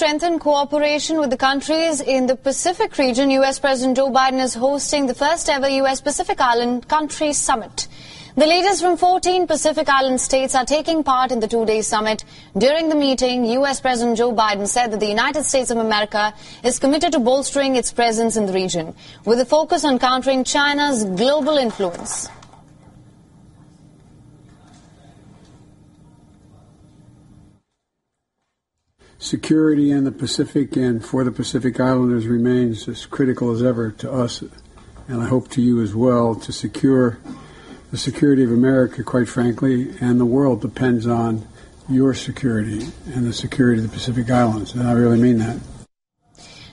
strengthen cooperation with the countries in the Pacific region, U.S. President Joe Biden is hosting the first ever U.S. Pacific Island Country Summit. The leaders from 14 Pacific Island states are taking part in the two-day summit. During the meeting, U.S. President Joe Biden said that the United States of America is committed to bolstering its presence in the region, with a focus on countering China's global influence. Security in the Pacific and for the Pacific Islanders remains as critical as ever to us, and I hope to you as well, to secure the security of America, quite frankly, and the world depends on your security and the security of the Pacific Islands, and I really mean that.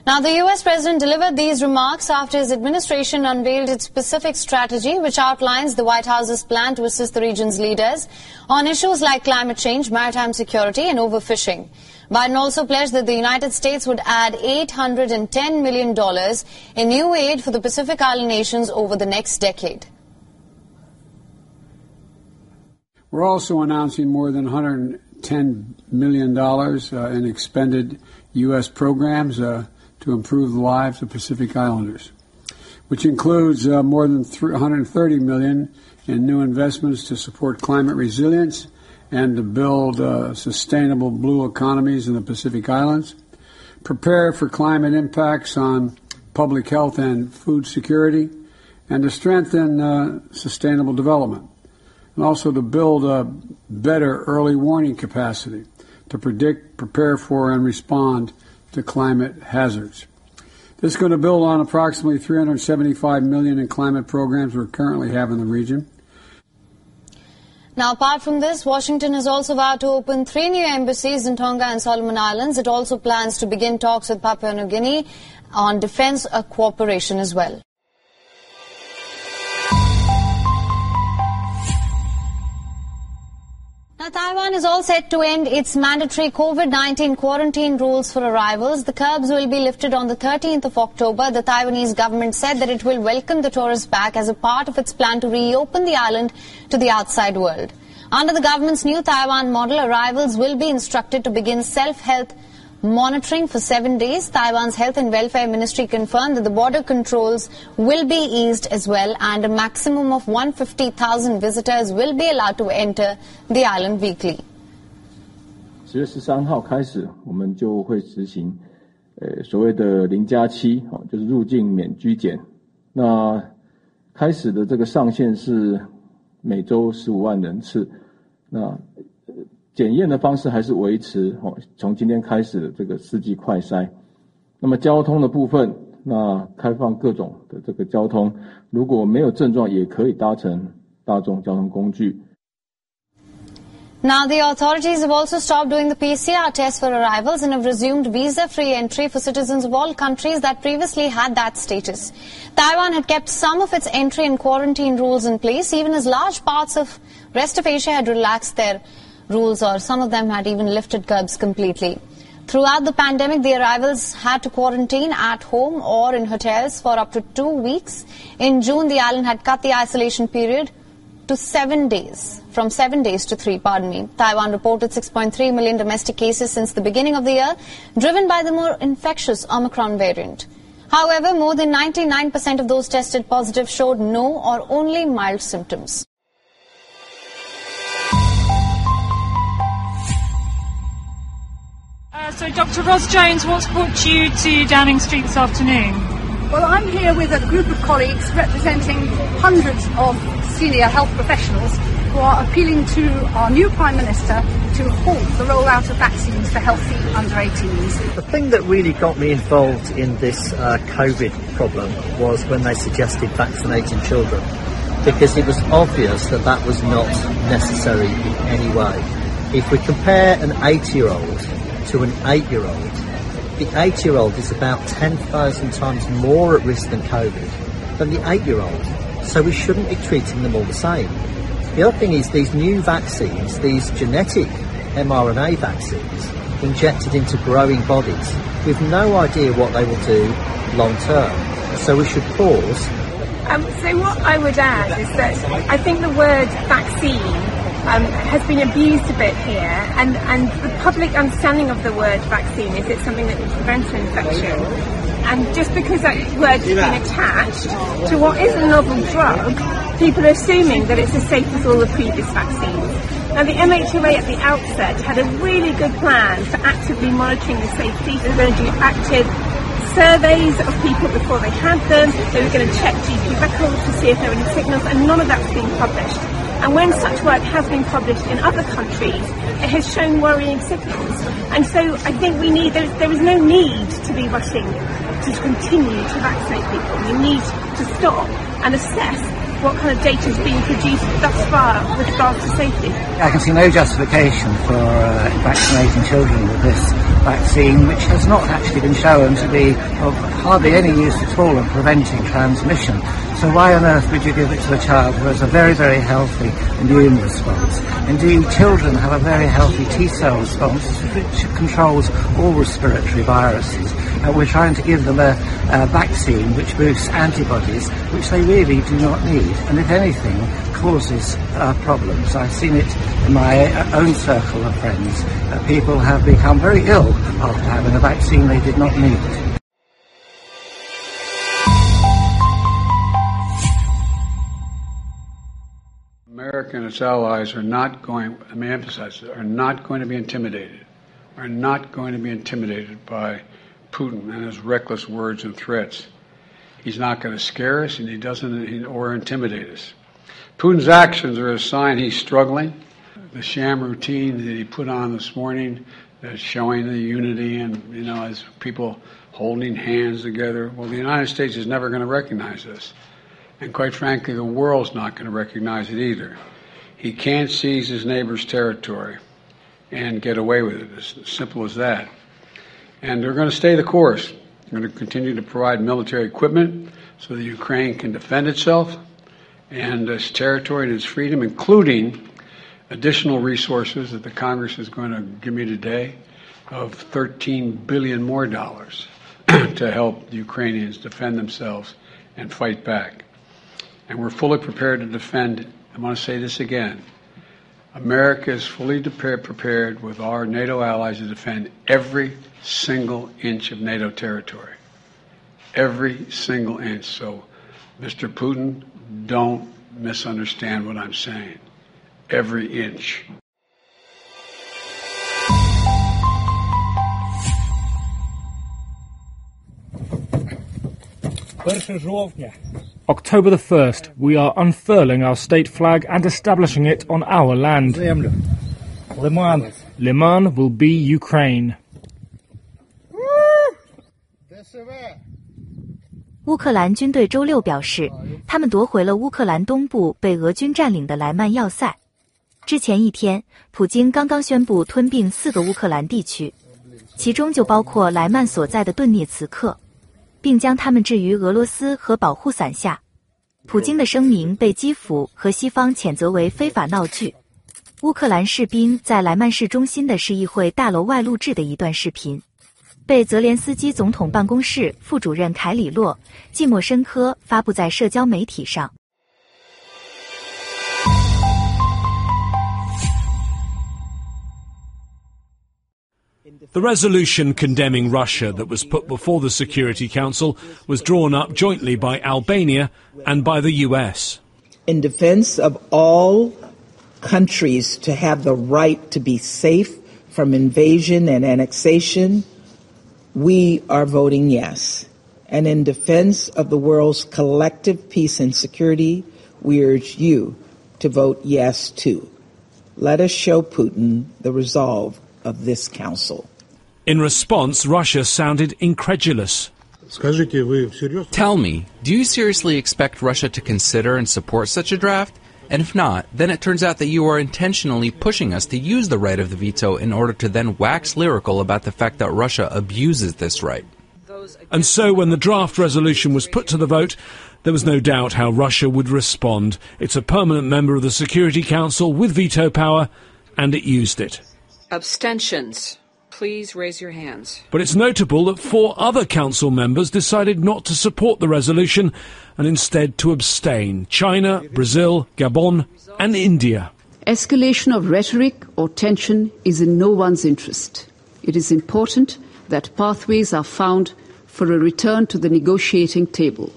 Now, the U.S. President delivered these remarks after his administration unveiled its Pacific strategy, which outlines the White House's plan to assist the region's leaders on issues like climate change, maritime security, and overfishing. Biden also pledged that the United States would add $810 million in new aid for the Pacific Island nations over the next decade. We're also announcing more than $110 million uh, in expended U.S. programs uh, to improve the lives of Pacific Islanders, which includes uh, more than 130 million in new investments to support climate resilience and to build uh, sustainable blue economies in the Pacific Islands, prepare for climate impacts on public health and food security, and to strengthen uh, sustainable development, and also to build a better early warning capacity to predict, prepare for, and respond to climate hazards. This is going to build on approximately 375 million in climate programs we currently have in the region. Now, apart from this, Washington has also vowed to open three new embassies in Tonga and Solomon Islands. It also plans to begin talks with Papua New Guinea on defense cooperation as well. Now, Taiwan is all set to end its mandatory COVID-19 quarantine rules for arrivals. The curbs will be lifted on the 13th of October. The Taiwanese government said that it will welcome the tourists back as a part of its plan to reopen the island to the outside world. Under the government's new Taiwan model, arrivals will be instructed to begin self-health monitoring for seven days. Taiwan's Health and Welfare Ministry confirmed that the border controls will be eased as well and a maximum of 150,000 visitors will be allowed to enter the island weekly. 十月十三号开始，我们就会实行，呃，所谓的零加七，哦，就是入境免居检。那开始的这个上限是每周十五万人次。那 检验的方式还是维持哦，从今天开始的这个四季快筛。那么交通的部分，那开放各种的这个交通，如果没有症状也可以搭乘大众交通工具。Now, the authorities have also stopped doing the PCR test for arrivals and have resumed visa-free entry for citizens of all countries that previously had that status. Taiwan had kept some of its entry and quarantine rules in place, even as large parts of rest of Asia had relaxed their rules or some of them had even lifted curbs completely. Throughout the pandemic, the arrivals had to quarantine at home or in hotels for up to two weeks. In June, the island had cut the isolation period to seven days, from seven days to three, pardon me. Taiwan reported 6.3 million domestic cases since the beginning of the year, driven by the more infectious Omicron variant. However, more than 99% of those tested positive showed no or only mild symptoms. Uh, so, Dr. Ross Jones, what's brought you to Downing Street this afternoon? Well, I'm here with a group of colleagues representing hundreds of senior health professionals who are appealing to our new Prime Minister to halt the rollout of vaccines for healthy under 18s. The thing that really got me involved in this uh, COVID problem was when they suggested vaccinating children, because it was obvious that that was not necessary in any way. If we compare an eight-year-old to an eight-year-old, the eight-year-old is about 10,000 times more at risk than COVID than the eight-year-old. So we shouldn't be treating them all the same. The other thing is these new vaccines, these genetic mRNA vaccines, injected into growing bodies, we've no idea what they will do long term. So we should pause. Um, so what I would add is that I think the word vaccine um, has been abused a bit here, and, and the public understanding of the word vaccine is it's something that can prevent infection. And just because that word has been attached to what is a novel drug, people are assuming that it's as safe as all the previous vaccines. Now, the MHRA at the outset had a really good plan for actively monitoring the safety. They were going to do active surveys of people before they had them. They were going to check GP records to see if there were any signals, and none of that's been published. And when such work has been published in other countries, it has shown worrying signals. And so I think we need, there, there is no need to be rushing to continue to vaccinate people. We need to stop and assess what kind of data is being produced thus far with regards to safety. I can see no justification for uh, vaccinating children with this vaccine, which has not actually been shown to be of hardly any use at all in preventing transmission. So why on earth would you give it to a child who has a very, very healthy immune response? Indeed, children have a very healthy T-cell response which controls all respiratory viruses. Uh, we're trying to give them a, a vaccine which boosts antibodies, which they really do not need, and if anything, causes uh, problems. I've seen it in my uh, own circle of friends. Uh, people have become very ill after having a vaccine they did not need. America and its allies are not going, let me emphasize, are not going to be intimidated, are not going to be intimidated by Putin and his reckless words and threats. He's not going to scare us and he doesn't or intimidate us. Putin's actions are a sign he's struggling. The sham routine that he put on this morning that's showing the unity and, you know, as people holding hands together. Well, the United States is never going to recognize this. And quite frankly, the world's not going to recognize it either. He can't seize his neighbor's territory and get away with it. It's as simple as that. And they're going to stay the course. They're going to continue to provide military equipment so that Ukraine can defend itself and its territory and its freedom, including additional resources that the Congress is going to give me today of 13 billion more dollars to help the Ukrainians defend themselves and fight back. And we're fully prepared to defend. I want to say this again. America is fully prepared with our NATO allies to defend every single inch of NATO territory. Every single inch. So, Mr. Putin, don't misunderstand what I'm saying. Every inch. October the 1st, we are unfurling our state flag and establishing it on our land. Liman will be Ukraine. 乌克兰军队周六表示，他们夺回了乌克兰东部被俄军占领的莱曼要塞。之前一天，普京刚刚宣布吞并四个乌克兰地区，其中就包括莱曼所在的顿涅茨克。并将他们置于俄罗斯和保护伞下。普京的声明被基辅和西方谴责为非法闹剧。乌克兰士兵在莱曼市中心的市议会大楼外录制的一段视频，被泽连斯基总统办公室副主任凯里洛·季莫申科发布在社交媒体上。The resolution condemning Russia that was put before the Security Council was drawn up jointly by Albania and by the US. In defense of all countries to have the right to be safe from invasion and annexation, we are voting yes. And in defense of the world's collective peace and security, we urge you to vote yes too. Let us show Putin the resolve of this council. In response, Russia sounded incredulous. Tell me, do you seriously expect Russia to consider and support such a draft? And if not, then it turns out that you are intentionally pushing us to use the right of the veto in order to then wax lyrical about the fact that Russia abuses this right. And so, when the draft resolution was put to the vote, there was no doubt how Russia would respond. It's a permanent member of the Security Council with veto power, and it used it. Abstentions. Please raise your hands. But it's notable that four other council members decided not to support the resolution and instead to abstain China, Brazil, Gabon, and India. Escalation of rhetoric or tension is in no one's interest. It is important that pathways are found for a return to the negotiating table.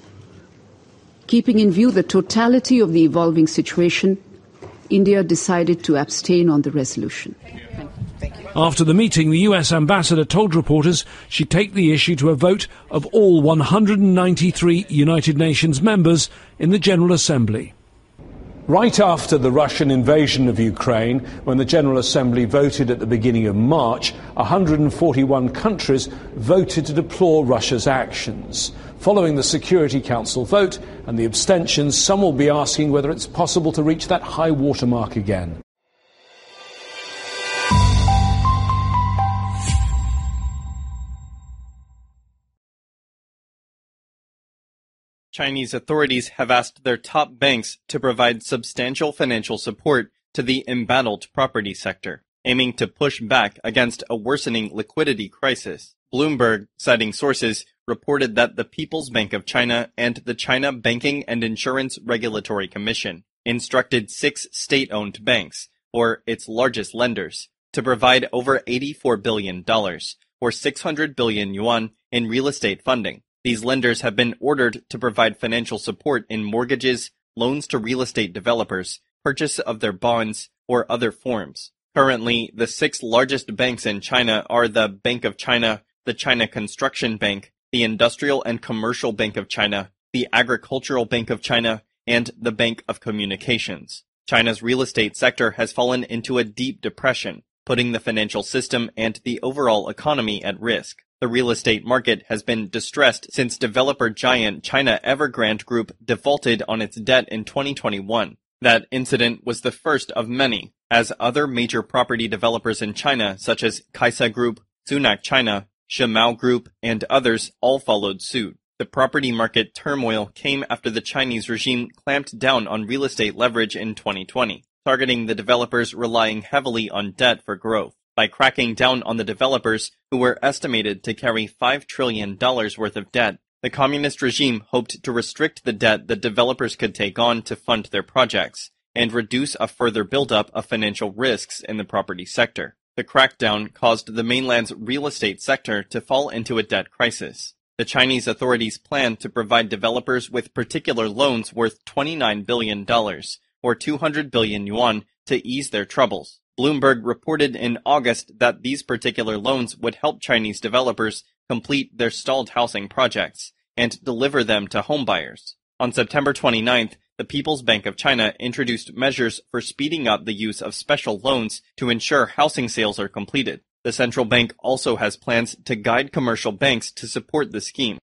Keeping in view the totality of the evolving situation, India decided to abstain on the resolution. After the meeting, the US ambassador told reporters she'd take the issue to a vote of all 193 United Nations members in the General Assembly. Right after the Russian invasion of Ukraine, when the General Assembly voted at the beginning of March, 141 countries voted to deplore Russia's actions. Following the Security Council vote and the abstentions, some will be asking whether it's possible to reach that high watermark again. Chinese authorities have asked their top banks to provide substantial financial support to the embattled property sector, aiming to push back against a worsening liquidity crisis. Bloomberg, citing sources, reported that the People's Bank of China and the China Banking and Insurance Regulatory Commission instructed six state-owned banks, or its largest lenders, to provide over $84 billion, or 600 billion yuan, in real estate funding. These lenders have been ordered to provide financial support in mortgages, loans to real estate developers, purchase of their bonds, or other forms. Currently, the six largest banks in China are the Bank of China, the China Construction Bank, the Industrial and Commercial Bank of China, the Agricultural Bank of China, and the Bank of Communications. China's real estate sector has fallen into a deep depression, putting the financial system and the overall economy at risk. The real estate market has been distressed since developer giant China Evergrande Group defaulted on its debt in 2021. That incident was the first of many, as other major property developers in China such as Kaisa Group, Sunac China, Shimao Group, and others all followed suit. The property market turmoil came after the Chinese regime clamped down on real estate leverage in 2020, targeting the developers relying heavily on debt for growth by cracking down on the developers who were estimated to carry $5 trillion worth of debt. The communist regime hoped to restrict the debt that developers could take on to fund their projects and reduce a further buildup of financial risks in the property sector. The crackdown caused the mainland's real estate sector to fall into a debt crisis. The Chinese authorities plan to provide developers with particular loans worth $29 billion, or 200 billion yuan, to ease their troubles. Bloomberg reported in August that these particular loans would help Chinese developers complete their stalled housing projects and deliver them to homebuyers. On September 29th, the People's Bank of China introduced measures for speeding up the use of special loans to ensure housing sales are completed. The central bank also has plans to guide commercial banks to support the scheme.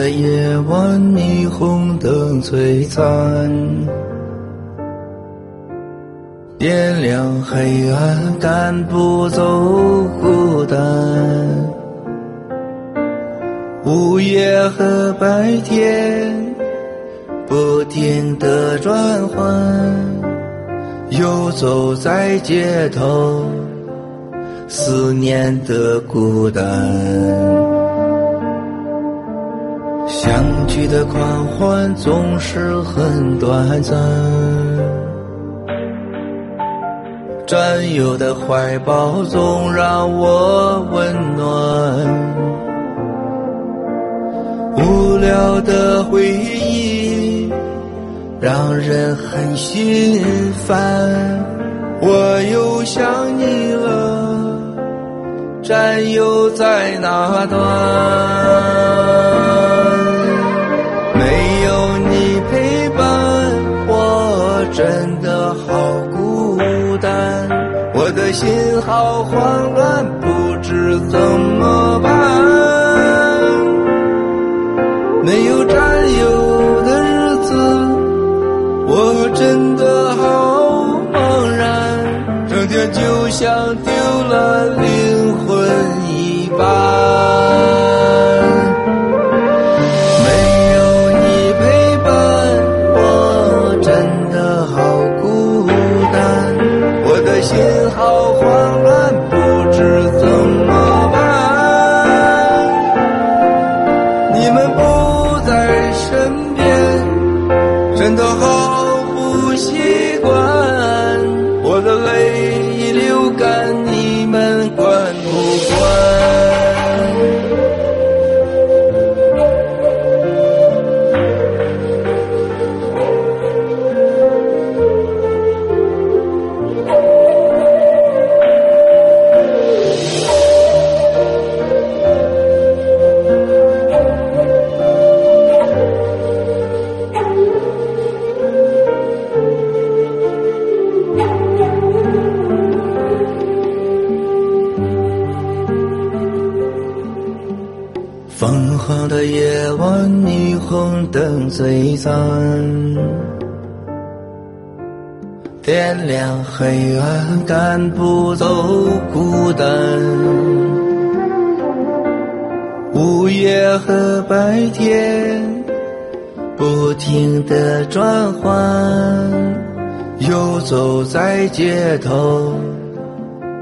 的夜晚，霓虹灯璀璨，点亮黑暗，赶不走孤单。午夜和白天不停的转换，游走在街头，思念的孤单。相聚的狂欢总是很短暂，战友的怀抱总让我温暖。无聊的回忆让人很心烦，我又想你了。战友在哪端？真的好孤单，我的心好慌乱，不知怎么办。没有战友的日子，我真的好茫然，整天就像丢了灵魂一般。璀璨，点亮黑暗，赶不走孤单。午夜和白天不停的转换，游走在街头，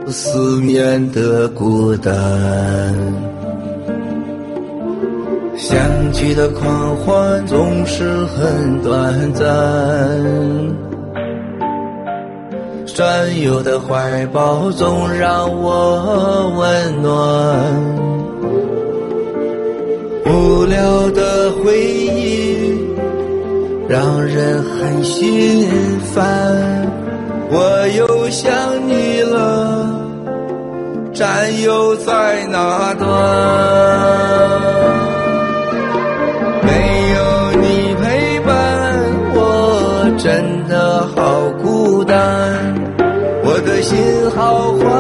思念的孤单。你的狂欢总是很短暂，战友的怀抱总让我温暖。无聊的回忆让人很心烦，我又想你了，战友在哪端？心好慌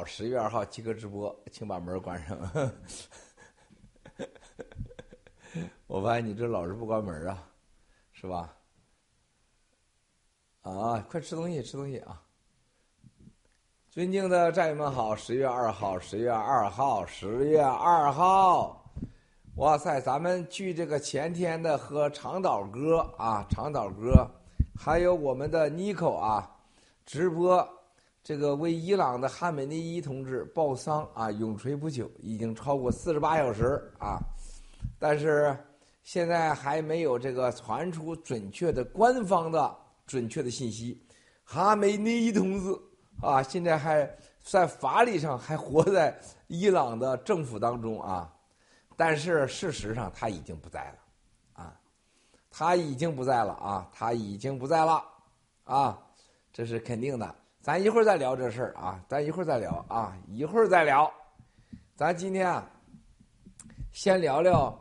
号，十月二号即刻直播，请把门关上。我发现你这老是不关门啊，是吧？啊，快吃东西，吃东西啊！尊敬的战友们好，十月二号，十月二号，十月二号，哇塞！咱们距这个前天的和长岛哥啊，长岛哥。还有我们的尼克啊，直播这个为伊朗的哈梅内伊同志报丧啊，永垂不朽，已经超过四十八小时啊，但是现在还没有这个传出准确的官方的准确的信息。哈梅内伊同志啊，现在还在法理上还活在伊朗的政府当中啊，但是事实上他已经不在了，啊，他已经不在了啊，他已经不在了啊，这是肯定的。咱一会儿再聊这事儿啊，咱一会儿再聊啊，一会儿再聊。咱今天啊，先聊聊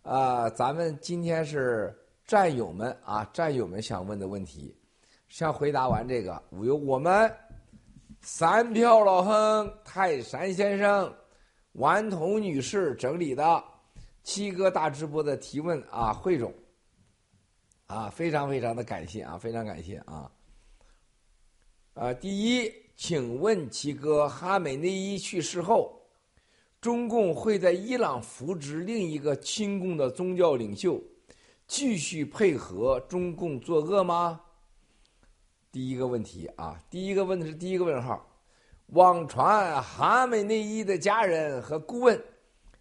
啊，咱们今天是战友们啊，战友们想问的问题。先回答完这个，由我们三票老亨、泰山先生、顽童女士整理的七哥大直播的提问啊汇总啊，非常非常的感谢啊，非常感谢啊。啊，第一，请问齐哥，哈梅内伊去世后，中共会在伊朗扶植另一个亲共的宗教领袖，继续配合中共作恶吗？第一个问题啊，第一个问的是第一个问号。网传哈梅内伊的家人和顾问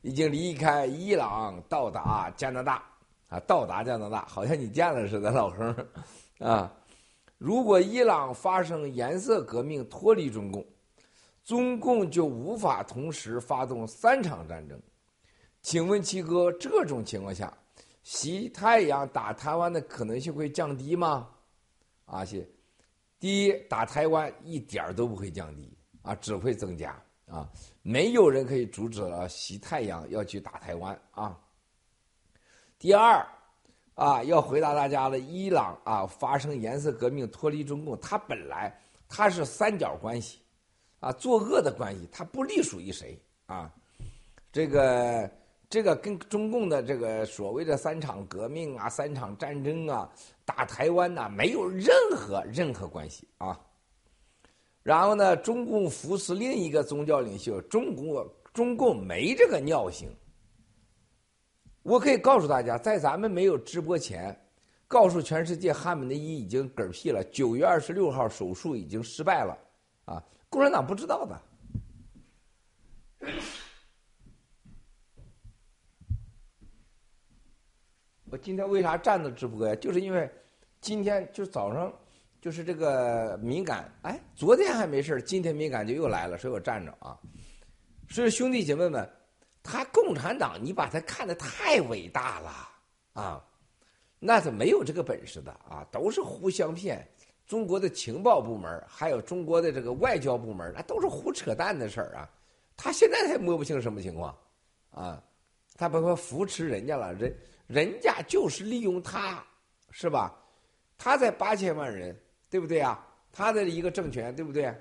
已经离开伊朗，到达加拿大啊，到达加拿大，好像你见了似的，老亨啊。如果伊朗发生颜色革命，脱离中共，中共就无法同时发动三场战争。请问七哥，这种情况下，西太阳打台湾的可能性会降低吗？啊，谢。第一，打台湾一点都不会降低啊，只会增加啊。没有人可以阻止了西太阳要去打台湾啊。第二。啊，要回答大家的，伊朗啊发生颜色革命脱离中共，它本来它是三角关系，啊，作恶的关系，它不隶属于谁啊？这个这个跟中共的这个所谓的三场革命啊、三场战争啊、打台湾呐，没有任何任何关系啊。然后呢，中共扶持另一个宗教领袖，中国中共没这个尿性。我可以告诉大家，在咱们没有直播前，告诉全世界，哈姆内伊已经嗝屁了。九月二十六号手术已经失败了，啊，共产党不知道的。我今天为啥站着直播呀？就是因为今天就早上就是这个敏感，哎，昨天还没事今天敏感就又来了，所以我站着啊。所以兄弟姐妹们。他共产党，你把他看得太伟大了啊！那是没有这个本事的啊，都是互相骗。中国的情报部门还有中国的这个外交部门，那都是胡扯淡的事儿啊。他现在还摸不清什么情况啊，他包括扶持人家了，人人家就是利用他，是吧？他才八千万人，对不对啊？他的一个政权，对不对？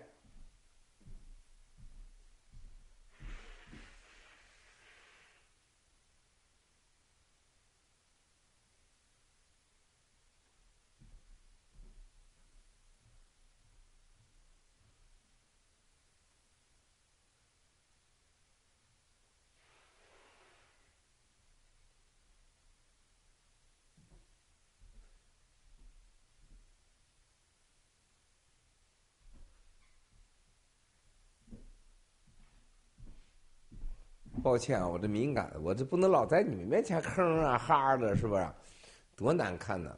抱歉啊，我这敏感，我这不能老在你们面前哼啊哈的，是不是？多难看呢！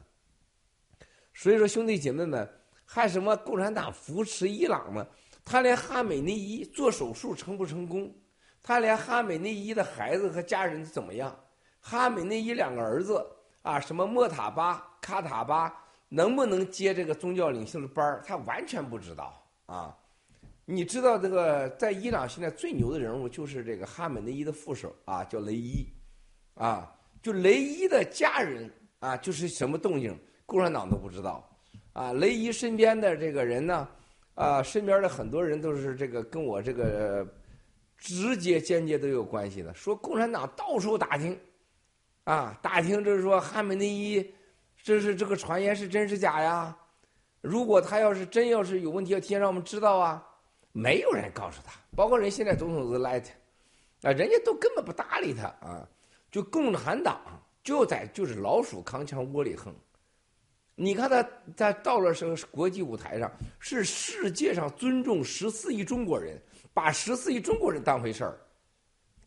所以说，兄弟姐妹们，还什么共产党扶持伊朗呢？他连哈美内伊做手术成不成功？他连哈美内伊的孩子和家人怎么样？哈美内伊两个儿子啊，什么莫塔巴、卡塔巴，能不能接这个宗教领袖的班他完全不知道啊。你知道这个在伊朗现在最牛的人物就是这个哈梅内伊的副手啊，叫雷伊，啊，就雷伊的家人啊，就是什么动静，共产党都不知道，啊，雷伊身边的这个人呢，啊，身边的很多人都是这个跟我这个直接间接都有关系的，说共产党到处打听，啊，打听就是说哈梅内伊，这是这个传言是真是假呀？如果他要是真要是有问题，要提前让我们知道啊。没有人告诉他，包括人现在总统是 Light，啊，人家都根本不搭理他啊。就共产党就在就是老鼠扛枪窝里横。你看他在到了什国际舞台上，是世界上尊重十四亿中国人，把十四亿中国人当回事儿。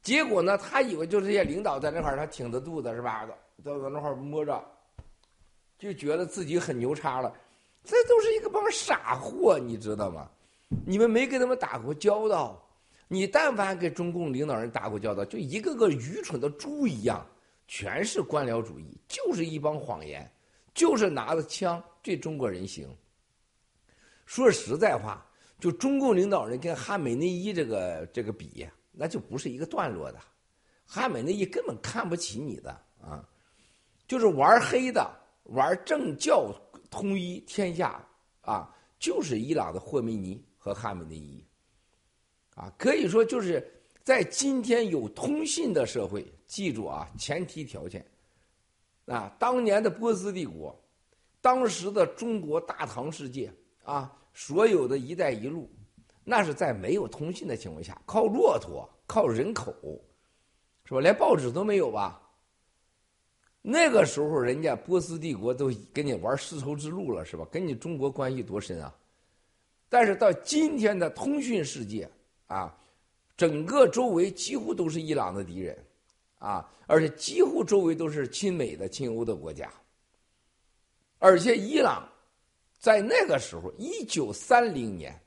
结果呢，他以为就这些领导在那块儿，他挺着肚子是吧？都在那块儿摸着，就觉得自己很牛叉了。这都是一个帮傻货，你知道吗？你们没跟他们打过交道。你但凡跟中共领导人打过交道，就一个个愚蠢的猪一样，全是官僚主义，就是一帮谎言，就是拿着枪对中国人行。说实在话，就中共领导人跟哈梅内伊这个这个比，那就不是一个段落的。哈梅内伊根本看不起你的啊，就是玩黑的，玩政教统一天下啊，就是伊朗的霍梅尼和汉文的意义。啊，可以说就是在今天有通信的社会，记住啊，前提条件，啊，当年的波斯帝国，当时的中国大唐世界啊，所有的一带一路，那是在没有通信的情况下，靠骆驼，靠人口，是吧？连报纸都没有吧？那个时候，人家波斯帝国都跟你玩丝绸之路了，是吧？跟你中国关系多深啊？但是到今天的通讯世界。啊，整个周围几乎都是伊朗的敌人，啊，而且几乎周围都是亲美的、亲欧的国家。而且伊朗在那个时候，一九三零年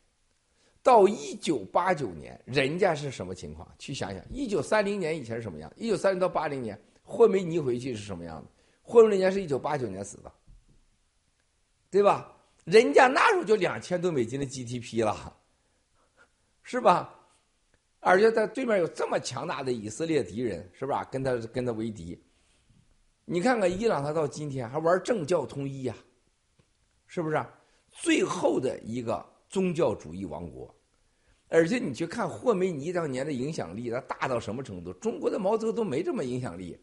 到一九八九年，人家是什么情况？去想想，一九三零年以前是什么样？一九三零到八零年，霍梅尼回去是什么样的？霍梅尼是一九八九年死的，对吧？人家那时候就两千多美金的 GDP 了。是吧？而且在对面有这么强大的以色列敌人，是吧？跟他跟他为敌。你看看伊朗，他到今天还玩政教统一呀，是不是？最后的一个宗教主义王国。而且你去看霍梅尼当年的影响力，他大到什么程度？中国的毛泽东没这么影响力。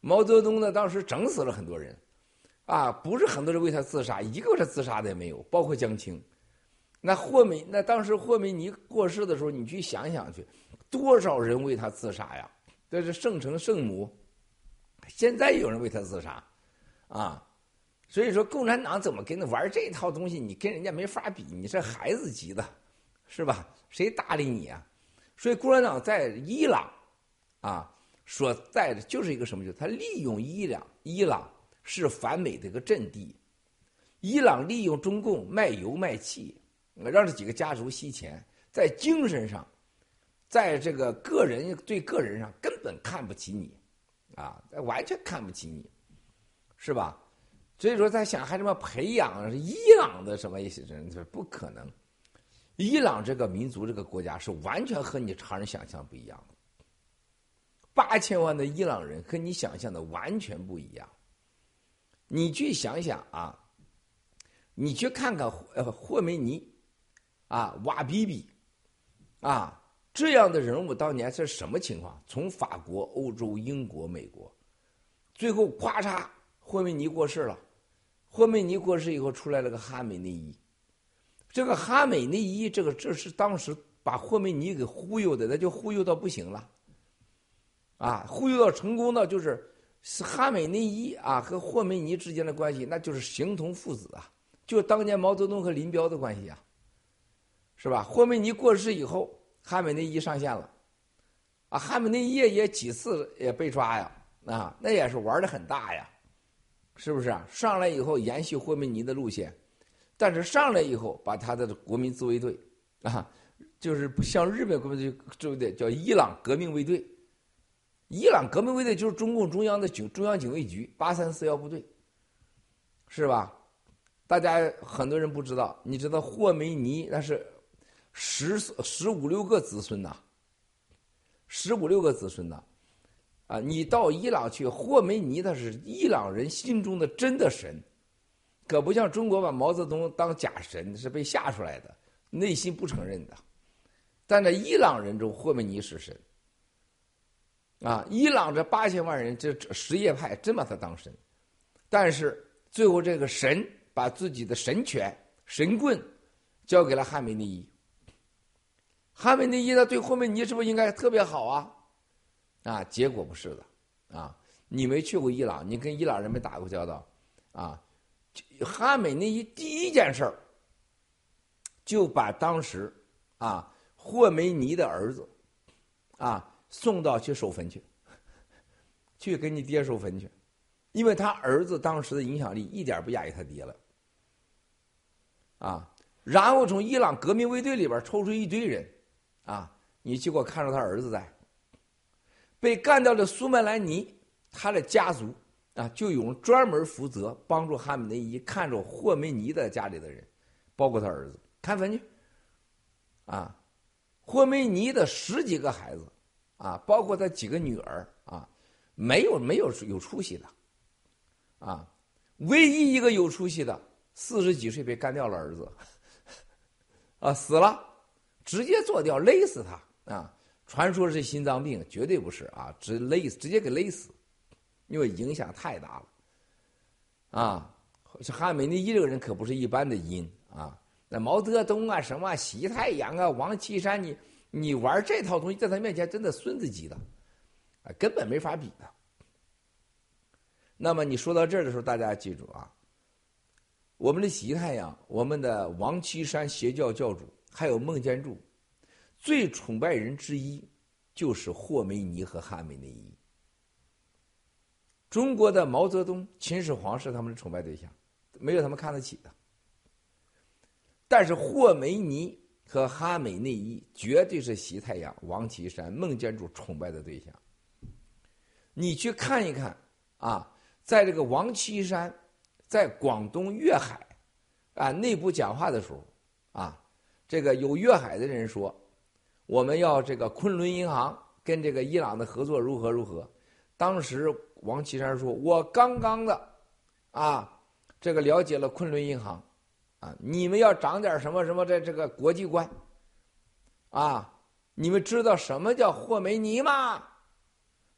毛泽东呢，当时整死了很多人，啊，不是很多人为他自杀，一个是自杀的也没有，包括江青。那霍梅，那当时霍梅尼过世的时候，你去想想去，多少人为他自杀呀？这是圣城圣母，现在有人为他自杀，啊，所以说共产党怎么跟他玩这套东西？你跟人家没法比，你是孩子级的，是吧？谁搭理你啊？所以共产党在伊朗，啊，所在的就是一个什么？就他利用伊朗，伊朗是反美的一个阵地，伊朗利用中共卖油卖气。让这几个家族吸钱，在精神上，在这个个人对个人上根本看不起你，啊，完全看不起你，是吧？所以说，在想还什么培养伊朗的什么一些人，这不可能。伊朗这个民族这个国家是完全和你常人想象不一样的，八千万的伊朗人和你想象的完全不一样。你去想想啊，你去看看呃霍梅尼。啊，瓦比比，啊，这样的人物当年是什么情况？从法国、欧洲、英国、美国，最后咵嚓，霍梅尼过世了。霍梅尼过世以后，出来了个哈梅内伊。这个哈梅内伊，这个这是当时把霍梅尼给忽悠的，那就忽悠到不行了。啊，忽悠到成功的就是是哈梅内伊啊和霍梅尼之间的关系，那就是形同父子啊，就当年毛泽东和林彪的关系啊。是吧？霍梅尼过世以后，哈梅内伊上线了，啊，哈梅内伊也几次也被抓呀，啊，那也是玩的很大呀，是不是啊？上来以后延续霍梅尼的路线，但是上来以后把他的国民自卫队，啊，就是像日本国民自卫队叫伊朗革命卫队，伊朗革命卫队就是中共中央的警中央警卫局八三四幺部队，是吧？大家很多人不知道，你知道霍梅尼那是。十十五六个子孙呐，十五六个子孙呐，啊！你到伊朗去，霍梅尼他是伊朗人心中的真的神，可不像中国把毛泽东当假神，是被吓出来的，内心不承认的。但在伊朗人中，霍梅尼是神，啊！伊朗这八千万人，这什叶派真把他当神，但是最后这个神把自己的神权、神棍交给了哈梅内伊。哈梅内伊呢对霍梅尼是不是应该特别好啊？啊，结果不是的，啊，你没去过伊朗，你跟伊朗人没打过交道，啊，哈梅内伊第一件事儿就把当时啊霍梅尼的儿子啊送到去守坟去，去跟你爹守坟去，因为他儿子当时的影响力一点不亚于他爹了，啊。然后从伊朗革命卫队里边抽出一堆人，啊，你结果看着他儿子在。被干掉的苏曼兰尼，他的家族啊，就有专门负责帮助哈梅内伊看着霍梅尼的家里的人，包括他儿子。看坟去，啊，霍梅尼的十几个孩子，啊，包括他几个女儿啊，没有没有有出息的，啊，唯一一个有出息的，四十几岁被干掉了儿子。啊，死了，直接做掉，勒死他啊！传说是心脏病，绝对不是啊，直勒死，直接给勒死，因为影响太大了。啊，汉美尼伊这个人可不是一般的阴啊！那毛泽东啊，什么习太阳啊，王岐山，你你玩这套东西，在他面前真的孙子级的，啊，根本没法比的。那么你说到这儿的时候，大家记住啊。我们的习太阳，我们的王岐山邪教教主，还有孟建柱，最崇拜人之一就是霍梅尼和哈梅内伊。中国的毛泽东、秦始皇是他们的崇拜对象，没有他们看得起的。但是霍梅尼和哈梅内伊绝对是西太阳、王岐山、孟建柱崇拜的对象。你去看一看啊，在这个王岐山。在广东粤海，啊，内部讲话的时候，啊，这个有粤海的人说，我们要这个昆仑银行跟这个伊朗的合作如何如何。当时王岐山说：“我刚刚的，啊，这个了解了昆仑银行，啊，你们要长点什么什么的这个国际观，啊，你们知道什么叫霍梅尼吗？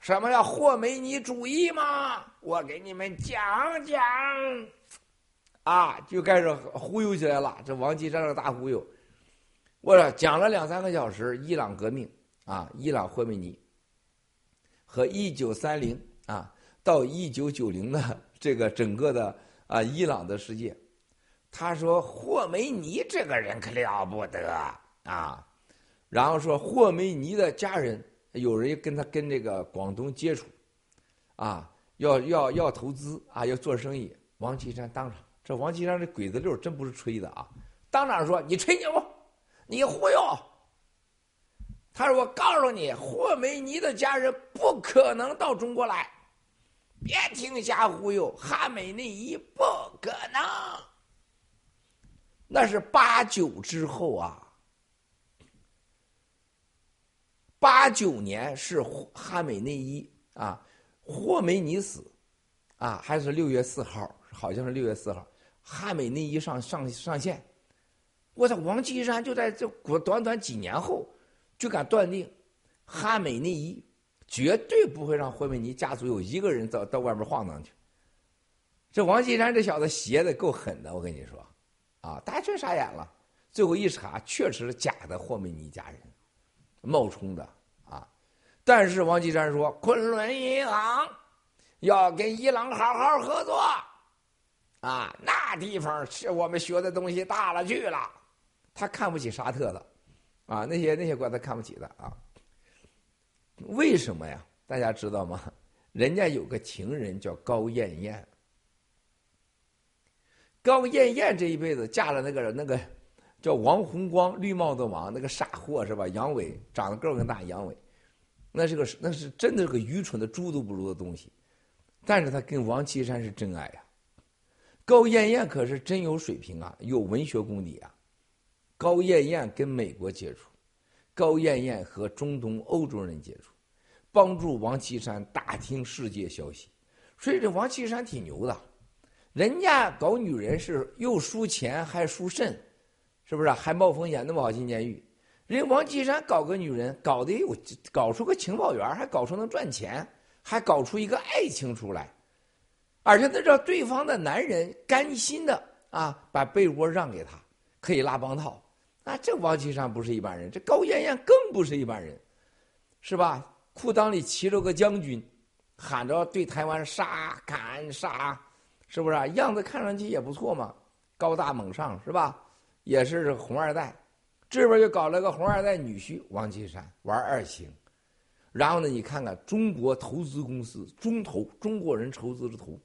什么叫霍梅尼主义吗？”我给你们讲讲，啊，就开始忽悠起来了。这王岐山这大忽悠，我说讲了两三个小时，伊朗革命啊，伊朗霍梅尼和一九三零啊到一九九零的这个整个的啊伊朗的世界，他说霍梅尼这个人可了不得啊，然后说霍梅尼的家人有人跟他跟这个广东接触，啊。要要要投资啊，要做生意。王岐山当场，这王岐山这鬼子溜真不是吹的啊！当场说：“你吹牛，你忽悠。”他说：“我告诉你，霍梅尼的家人不可能到中国来，别听瞎忽悠。哈梅内伊不可能。”那是八九之后啊，八九年是哈梅内伊啊。霍梅尼死，啊，还是六月四号，好像是六月四号，哈梅内伊上上上线。我操，王岐山就在这短短几年后，就敢断定，哈梅内伊绝对不会让霍梅尼家族有一个人到到外边晃荡去。这王岐山这小子邪的够狠的，我跟你说，啊，大家全傻眼了。最后一查，确实是假的霍梅尼家人冒充的啊。但是王岐山说：“昆仑银行要跟伊朗好好合作，啊，那地方是我们学的东西大了去了。他看不起沙特的，啊，那些那些国他看不起的啊。为什么呀？大家知道吗？人家有个情人叫高艳艳。高艳艳这一辈子嫁了那个那个叫王洪光，绿帽子王那个傻货是吧？杨伟长得个儿更大，杨伟。”那是个那是真的是个愚蠢的猪都不如的东西，但是他跟王岐山是真爱呀。高艳艳可是真有水平啊，有文学功底啊。高艳艳跟美国接触，高艳艳和中东欧洲人接触，帮助王岐山打听世界消息。所以这王岐山挺牛的，人家搞女人是又输钱还输肾，是不是？还冒风险，那么好进监狱。人王岐山搞个女人，搞得有搞出个情报员，还搞出能赚钱，还搞出一个爱情出来，而且他让对方的男人甘心的啊，把被窝让给他，可以拉帮套。那，这王岐山不是一般人，这高艳艳更不是一般人，是吧？裤裆里骑着个将军，喊着对台湾杀砍杀，是不是？样子看上去也不错嘛，高大猛上，是吧？也是红二代。这边又搞了个红二代女婿王岐山玩二星，然后呢，你看看中国投资公司中投，中国人投资的投，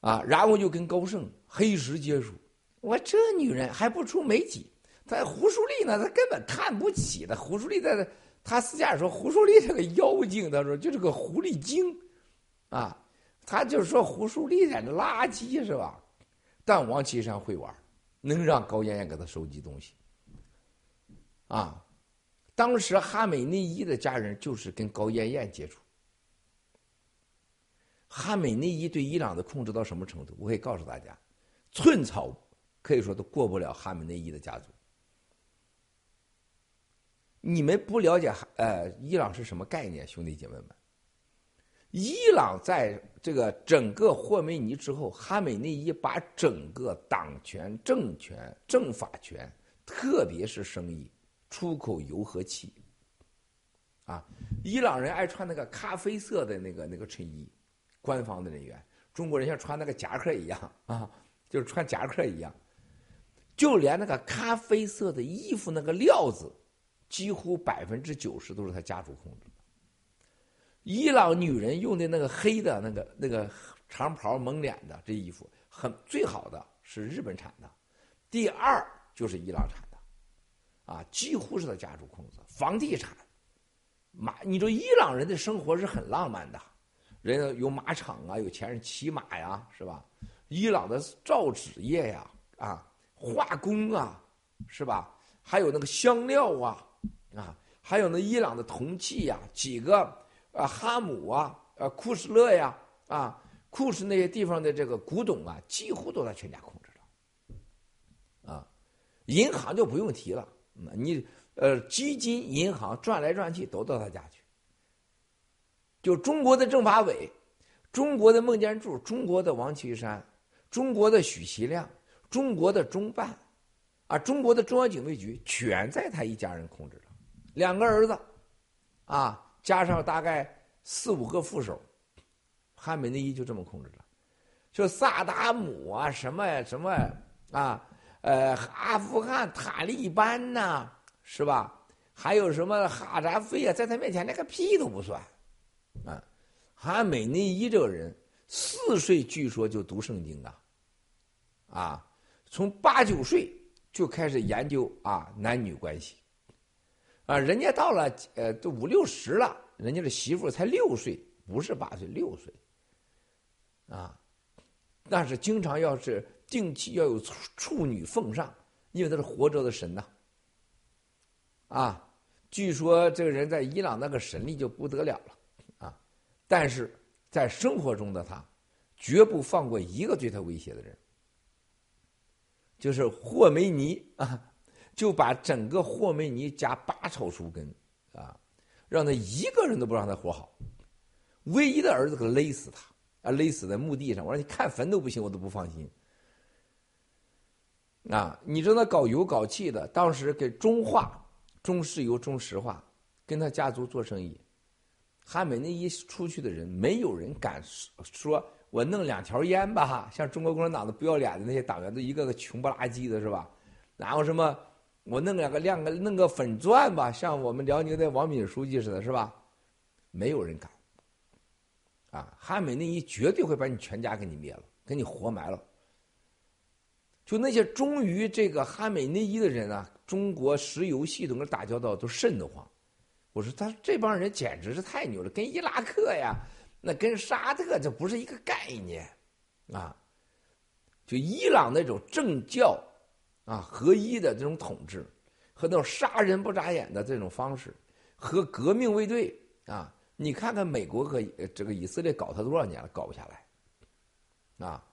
啊，然后就跟高盛、黑石接触，我这女人还不出美几？他胡舒立呢，他根本看不起的。胡舒立在他私下说，胡舒立这个妖精，他说就是个狐狸精，啊，他就是说胡舒立在那垃圾是吧？但王岐山会玩，能让高艳艳给他收集东西，啊，当时哈美内伊的家人就是跟高艳艳接触。哈美内伊对伊朗的控制到什么程度？我可以告诉大家，寸草可以说都过不了哈美内伊的家族。你们不了解哈呃伊朗是什么概念，兄弟姐妹们。伊朗在这个整个霍梅尼之后，哈美内伊把整个党权、政权、政法权，特别是生意、出口油和气，啊，伊朗人爱穿那个咖啡色的那个那个衬衣。官方的人员，中国人像穿那个夹克一样啊，就是穿夹克一样，就连那个咖啡色的衣服那个料子，几乎百分之九十都是他家族控制。伊朗女人用的那个黑的那个那个长袍蒙脸的这衣服，很最好的是日本产的，第二就是伊朗产的，啊，几乎是他家族控制。房地产，马，你说伊朗人的生活是很浪漫的。人家有马场啊，有钱人骑马呀，是吧？伊朗的造纸业呀，啊，化工啊，是吧？还有那个香料啊，啊，还有那伊朗的铜器呀，几个啊，哈姆啊，呃，库什勒呀，啊，库什那些地方的这个古董啊，几乎都在全家控制着，啊，银行就不用提了，你呃，基金、银行转来转去都到他家去。就中国的政法委，中国的孟建柱，中国的王岐山，中国的许其亮，中国的中办，啊，中国的中央警卫局全在他一家人控制着，两个儿子，啊，加上大概四五个副手，汉美内伊就这么控制了，就萨达姆啊，什么什么啊，呃，阿富汗塔利班呐，是吧？还有什么哈扎菲啊，在他面前连个屁都不算。啊，哈美内伊这个人四岁据说就读圣经啊，啊，从八九岁就开始研究啊男女关系，啊，人家到了呃都五六十了，人家的媳妇才六岁，不是八岁六岁，啊，但是经常要是定期要有处女奉上，因为他是活着的神呐，啊，据说这个人在伊朗那个神力就不得了了。啊但是在生活中的他，绝不放过一个对他威胁的人。就是霍梅尼啊，就把整个霍梅尼家八草树根啊，让他一个人都不让他活好。唯一的儿子可勒死他啊，勒死在墓地上。我说你看坟都不行，我都不放心。啊，你知道他搞油搞气的，当时给中化、中石油、中石化跟他家族做生意。哈美那一出去的人，没有人敢说：“我弄两条烟吧。”像中国共产党的不要脸的那些党员，都一个个穷不拉几的，是吧？然后什么，我弄两个亮个弄个粉钻吧，像我们辽宁的王敏书记似的，是吧？没有人敢。啊，哈美内衣绝对会把你全家给你灭了，给你活埋了。就那些忠于这个哈美内衣的人啊，中国石油系统跟打交道都瘆得慌。我说他这帮人简直是太牛了，跟伊拉克呀，那跟沙特这不是一个概念，啊，就伊朗那种政教啊合一的这种统治，和那种杀人不眨眼的这种方式，和革命卫队啊，你看看美国和这个以色列搞他多少年了，搞不下来，啊，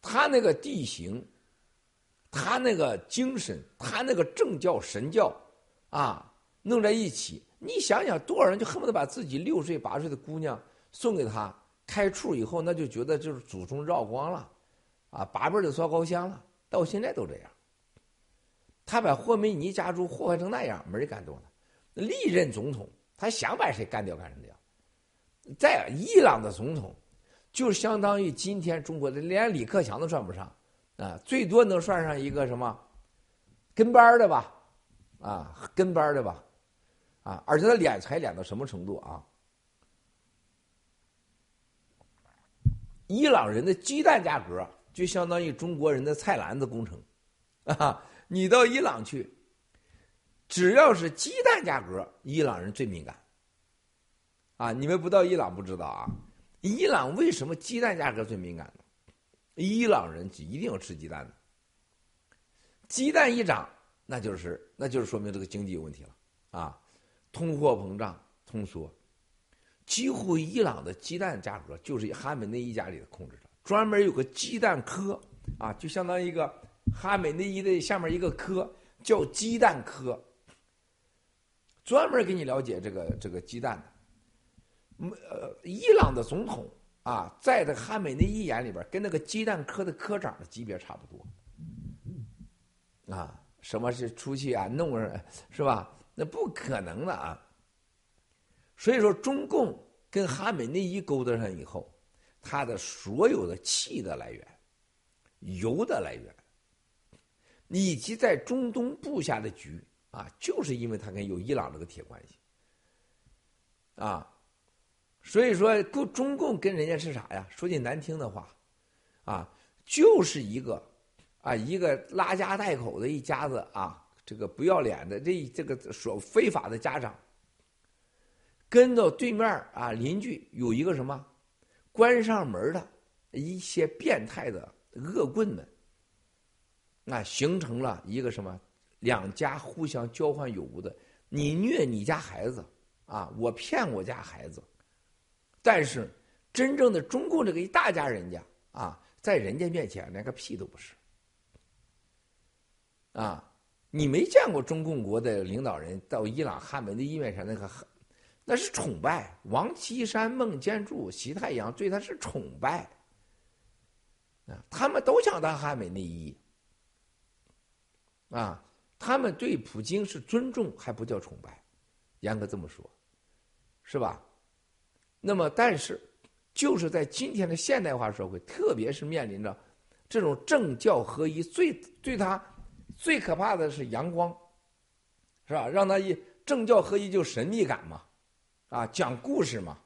他那个地形，他那个精神，他那个政教神教啊，弄在一起。你想想，多少人就恨不得把自己六岁八岁的姑娘送给他，开处以后那就觉得就是祖宗绕光了，啊，八辈的烧高香了，到现在都这样。他把霍梅尼家族祸害成那样，没人敢动他。历任总统，他想把谁干掉干掉。在伊朗的总统，就相当于今天中国的连李克强都算不上，啊，最多能算上一个什么跟班的吧，啊，跟班的吧。啊，而且他敛财敛到什么程度啊？伊朗人的鸡蛋价格就相当于中国人的菜篮子工程，啊，你到伊朗去，只要是鸡蛋价格，伊朗人最敏感。啊，你们不到伊朗不知道啊，伊朗为什么鸡蛋价格最敏感呢？伊朗人一定要吃鸡蛋的，鸡蛋一涨，那就是那就是说明这个经济有问题了啊，通货膨胀、通缩。几乎伊朗的鸡蛋价格就是哈美内伊家里的控制着，专门有个鸡蛋科啊，就相当于一个哈美内伊的下面一个科叫鸡蛋科，专门给你了解这个这个鸡蛋的。呃，伊朗的总统啊，在这哈美内伊眼里边，跟那个鸡蛋科的科长的级别差不多。啊，什么是出去啊弄是吧？那不可能的啊。所以说，中共跟哈美内伊勾搭上以后，他的所有的气的来源、油的来源，以及在中东布下的局啊，就是因为他跟有伊朗这个铁关系啊。所以说，共中共跟人家是啥呀？说句难听的话，啊，就是一个啊，一个拉家带口的一家子啊，这个不要脸的这这个所非法的家长。跟到对面啊，邻居有一个什么关上门的一些变态的恶棍们，那形成了一个什么两家互相交换有无的，你虐你家孩子啊，我骗我家孩子，但是真正的中共这个一大家人家啊，在人家面前连个屁都不是啊，你没见过中共国的领导人到伊朗汉文的伊面上那个。那是崇拜，王岐山、孟建柱、习太阳对他是崇拜，啊，他们都想当汉美内伊，啊，他们对普京是尊重，还不叫崇拜，严格这么说，是吧？那么，但是就是在今天的现代化社会，特别是面临着这种政教合一，最对他最可怕的是阳光，是吧？让他一政教合一就神秘感嘛。啊，讲故事嘛，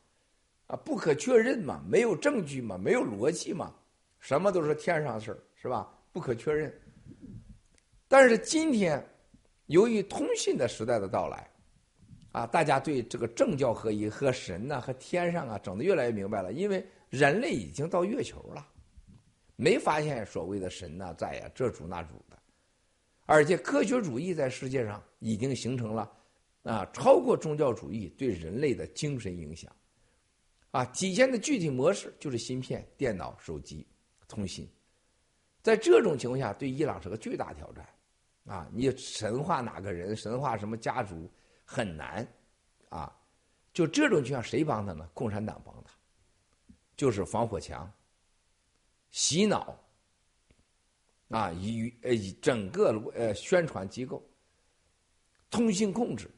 啊，不可确认嘛，没有证据嘛，没有逻辑嘛，什么都是天上的事儿，是吧？不可确认。但是今天，由于通信的时代的到来，啊，大家对这个政教合一和神呐和天上啊整的越来越明白了，因为人类已经到月球了，没发现所谓的神呐在呀这主那主的，而且科学主义在世界上已经形成了。啊，超过宗教主义对人类的精神影响，啊，体现的具体模式就是芯片、电脑、手机、通信。在这种情况下，对伊朗是个巨大挑战。啊，你神话哪个人，神话什么家族很难。啊，就这种情况，谁帮他呢？共产党帮他，就是防火墙、洗脑，啊，以呃整个呃宣传机构、通信控制。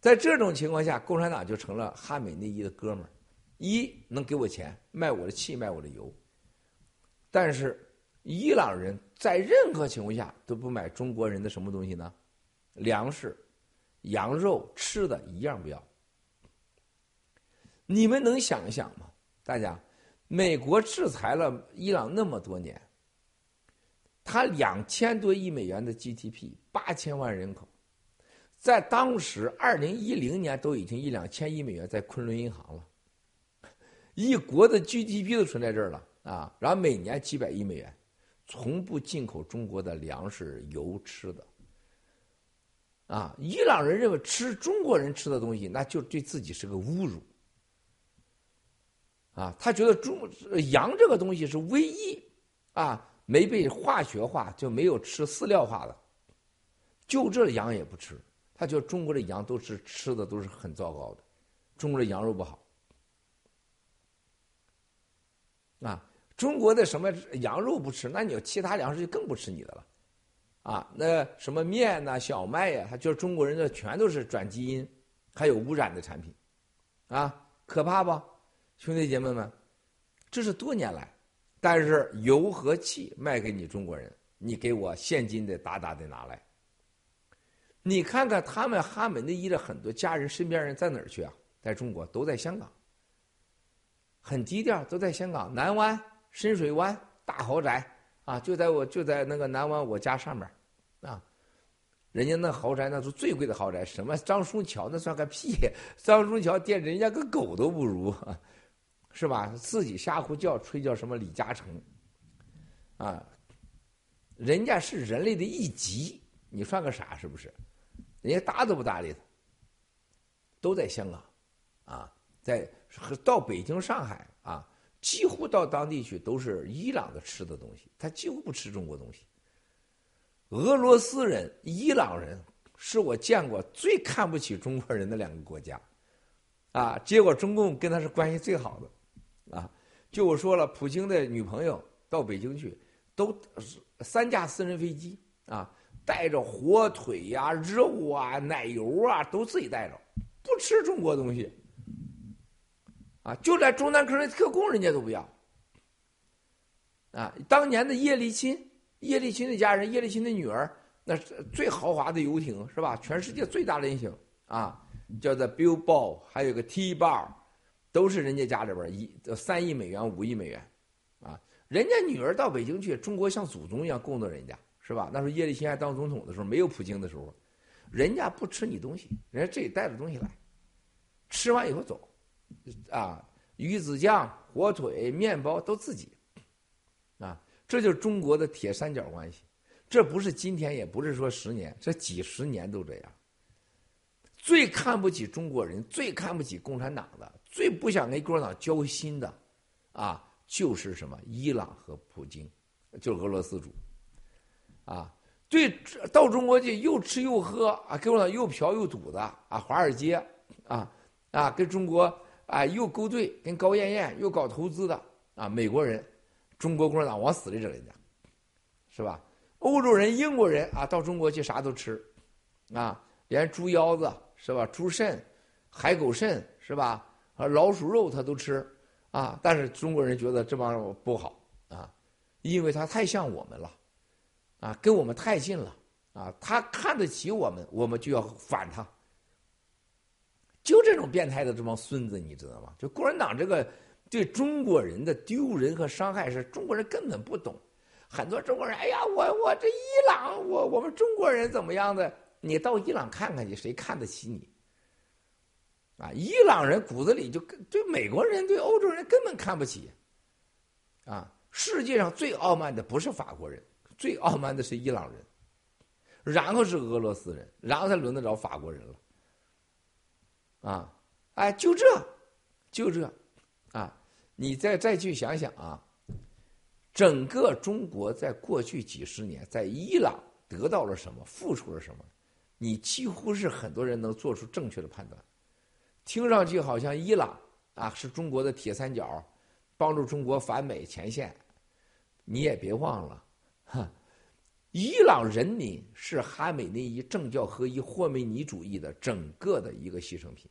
在这种情况下，共产党就成了哈美内伊的哥们儿，一能给我钱卖我的气卖我的油，但是伊朗人在任何情况下都不买中国人的什么东西呢？粮食、羊肉、吃的一样不要。你们能想一想吗？大家，美国制裁了伊朗那么多年，他两千多亿美元的 GDP，八千万人口。在当时，二零一零年都已经一两千亿美元在昆仑银行了，一国的 GDP 都存在这儿了啊！然后每年几百亿美元，从不进口中国的粮食、油、吃的。啊，伊朗人认为吃中国人吃的东西，那就对自己是个侮辱。啊，他觉得中羊这个东西是唯一啊没被化学化，就没有吃饲料化的，就这羊也不吃。他觉得中国的羊都是吃的都是很糟糕的，中国的羊肉不好。啊，中国的什么羊肉不吃，那你其他粮食就更不吃你的了，啊，那什么面呐、小麦呀，他觉得中国人的全都是转基因，还有污染的产品，啊，可怕不，兄弟姐妹们，这是多年来，但是油和气卖给你中国人，你给我现金的大大的拿来。你看看他们哈美内伊的很多家人、身边人在哪儿去啊？在中国，都在香港，很低调，都在香港。南湾深水湾大豪宅啊，就在我就在那个南湾我家上面，啊，人家那豪宅那是最贵的豪宅，什么张书桥那算个屁，张书桥店人家跟狗都不如，是吧？自己瞎胡叫吹叫什么李嘉诚，啊，人家是人类的一级，你算个啥是不是？人家搭都不搭理他，都在香港，啊，在到北京、上海。几乎到当地去都是伊朗的吃的东西，他几乎不吃中国东西。俄罗斯人、伊朗人是我见过最看不起中国人的两个国家，啊，结果中共跟他是关系最好的，啊，就我说了，普京的女朋友到北京去，都三架私人飞机啊，带着火腿呀、肉啊、奶油啊，都自己带着，不吃中国东西。就连中南科的特工人家都不要。啊，当年的叶利钦，叶利钦的家人，叶利钦的女儿，那是最豪华的游艇是吧？全世界最大的游艇啊，叫做 Billboard，还有个 T-Bar，都是人家家里边一三亿美元、五亿美元，啊，人家女儿到北京去，中国像祖宗一样供着人家，是吧？那时候叶利钦还当总统的时候，没有普京的时候，人家不吃你东西，人家自己带着东西来，吃完以后走。啊，鱼子酱、火腿、面包都自己，啊，这就是中国的铁三角关系。这不是今天，也不是说十年，这几十年都这样。最看不起中国人，最看不起共产党的，最不想跟共产党交心的，啊，就是什么伊朗和普京，就是俄罗斯主，啊，对，到中国去又吃又喝啊，共产党又嫖又赌的啊，华尔街啊啊，跟中国。啊，又勾兑跟高艳艳，又搞投资的啊，美国人，中国共产党往死里整人家，是吧？欧洲人、英国人啊，到中国去啥都吃，啊，连猪腰子是吧？猪肾、海狗肾是吧？啊，老鼠肉他都吃啊，但是中国人觉得这帮人不好啊，因为他太像我们了，啊，跟我们太近了啊，他看得起我们，我们就要反他。就这种变态的这帮孙子，你知道吗？就共产党这个对中国人的丢人和伤害，是中国人根本不懂。很多中国人，哎呀，我我这伊朗，我我们中国人怎么样的？你到伊朗看看去，谁看得起你？啊，伊朗人骨子里就对美国人、对欧洲人根本看不起。啊，世界上最傲慢的不是法国人，最傲慢的是伊朗人，然后是俄罗斯人，然后才轮得着法国人了。啊，哎，就这，就这，啊，你再再去想想啊，整个中国在过去几十年在伊朗得到了什么，付出了什么，你几乎是很多人能做出正确的判断。听上去好像伊朗啊是中国的铁三角，帮助中国反美前线，你也别忘了，哈。伊朗人民是哈美内伊政教合一、霍梅尼主义的整个的一个牺牲品。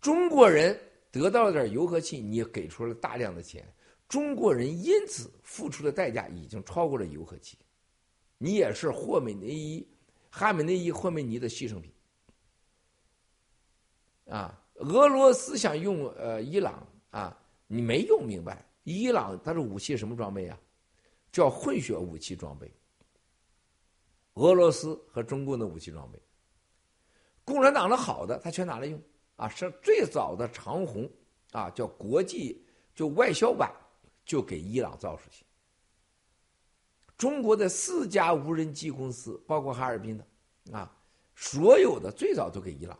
中国人得到了点油和气，你给出了大量的钱，中国人因此付出的代价已经超过了油和气。你也是霍美内伊、哈美内伊、霍梅尼的牺牲品。啊，俄罗斯想用呃伊朗啊，你没用明白？伊朗它是武器什么装备啊？叫混血武器装备。俄罗斯和中共的武器装备，共产党的好的他全拿来用啊！是最早的长虹啊，叫国际就外销版，就给伊朗造出去。中国的四家无人机公司，包括哈尔滨的啊，所有的最早都给伊朗，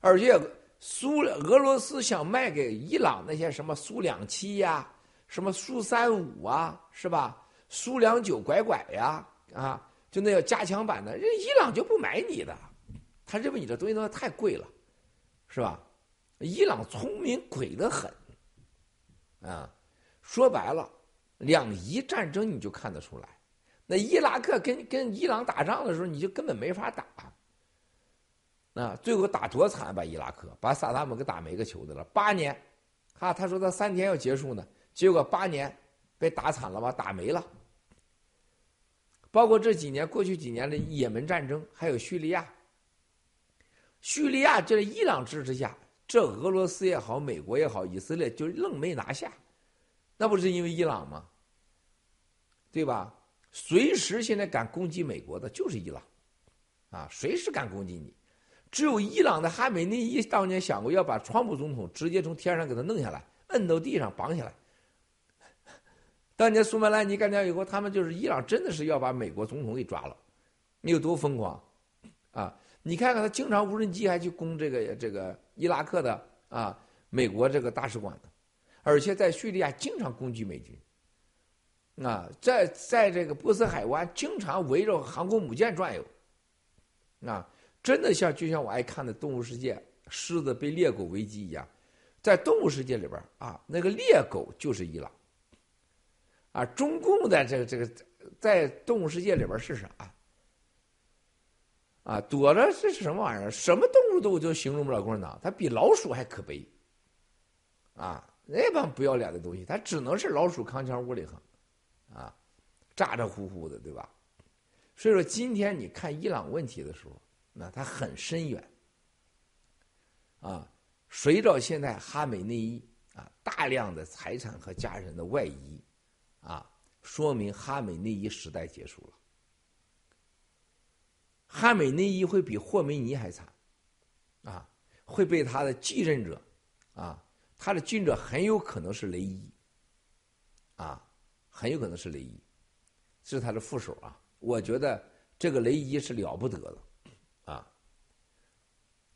而且苏俄罗斯想卖给伊朗那些什么苏两七呀，什么苏三五啊，是吧？苏两九拐拐呀。啊就那要加强版的，人伊朗就不买你的，他认为你这东西都太贵了，是吧？伊朗聪明鬼得很，啊，说白了，两伊战争你就看得出来，那伊拉克跟跟伊朗打仗的时候，你就根本没法打，啊，最后打多惨，把伊拉克把萨达姆给打没个球的了，八年，哈，他说他三天要结束呢，结果八年被打惨了吧，打没了。包括这几年，过去几年的也门战争，还有叙利亚。叙利亚就在伊朗支持下，这俄罗斯也好，美国也好，以色列就愣没拿下，那不是因为伊朗吗？对吧？随时现在敢攻击美国的就是伊朗，啊，随时敢攻击你。只有伊朗的哈梅内伊当年想过要把川普总统直接从天上给他弄下来，摁到地上绑起来。当年苏曼兰尼干掉以后，他们就是伊朗真的是要把美国总统给抓了，你有多疯狂啊！你看看他经常无人机还去攻这个这个伊拉克的啊美国这个大使馆的，而且在叙利亚经常攻击美军。啊，在在这个波斯海湾经常围绕航空母舰转悠。啊，真的像就像我爱看的《动物世界》，狮子被猎狗围击一样，在动物世界里边啊，那个猎狗就是伊朗。啊，中共的这个这个在动物世界里边是啥？啊，躲着是什么玩意儿？什么动物都就形容不了共产党，它比老鼠还可悲。啊，那帮不要脸的东西，它只能是老鼠扛枪窝里横，啊，咋咋呼呼的，对吧？所以说，今天你看伊朗问题的时候，那它很深远。啊，随着现在哈美内伊啊大量的财产和家人的外移。啊，说明哈美内伊时代结束了。哈美内伊会比霍梅尼还惨，啊，会被他的继任者，啊，他的继任者很有可能是雷伊，啊，很有可能是雷伊，是他的副手啊。我觉得这个雷伊是了不得的，啊，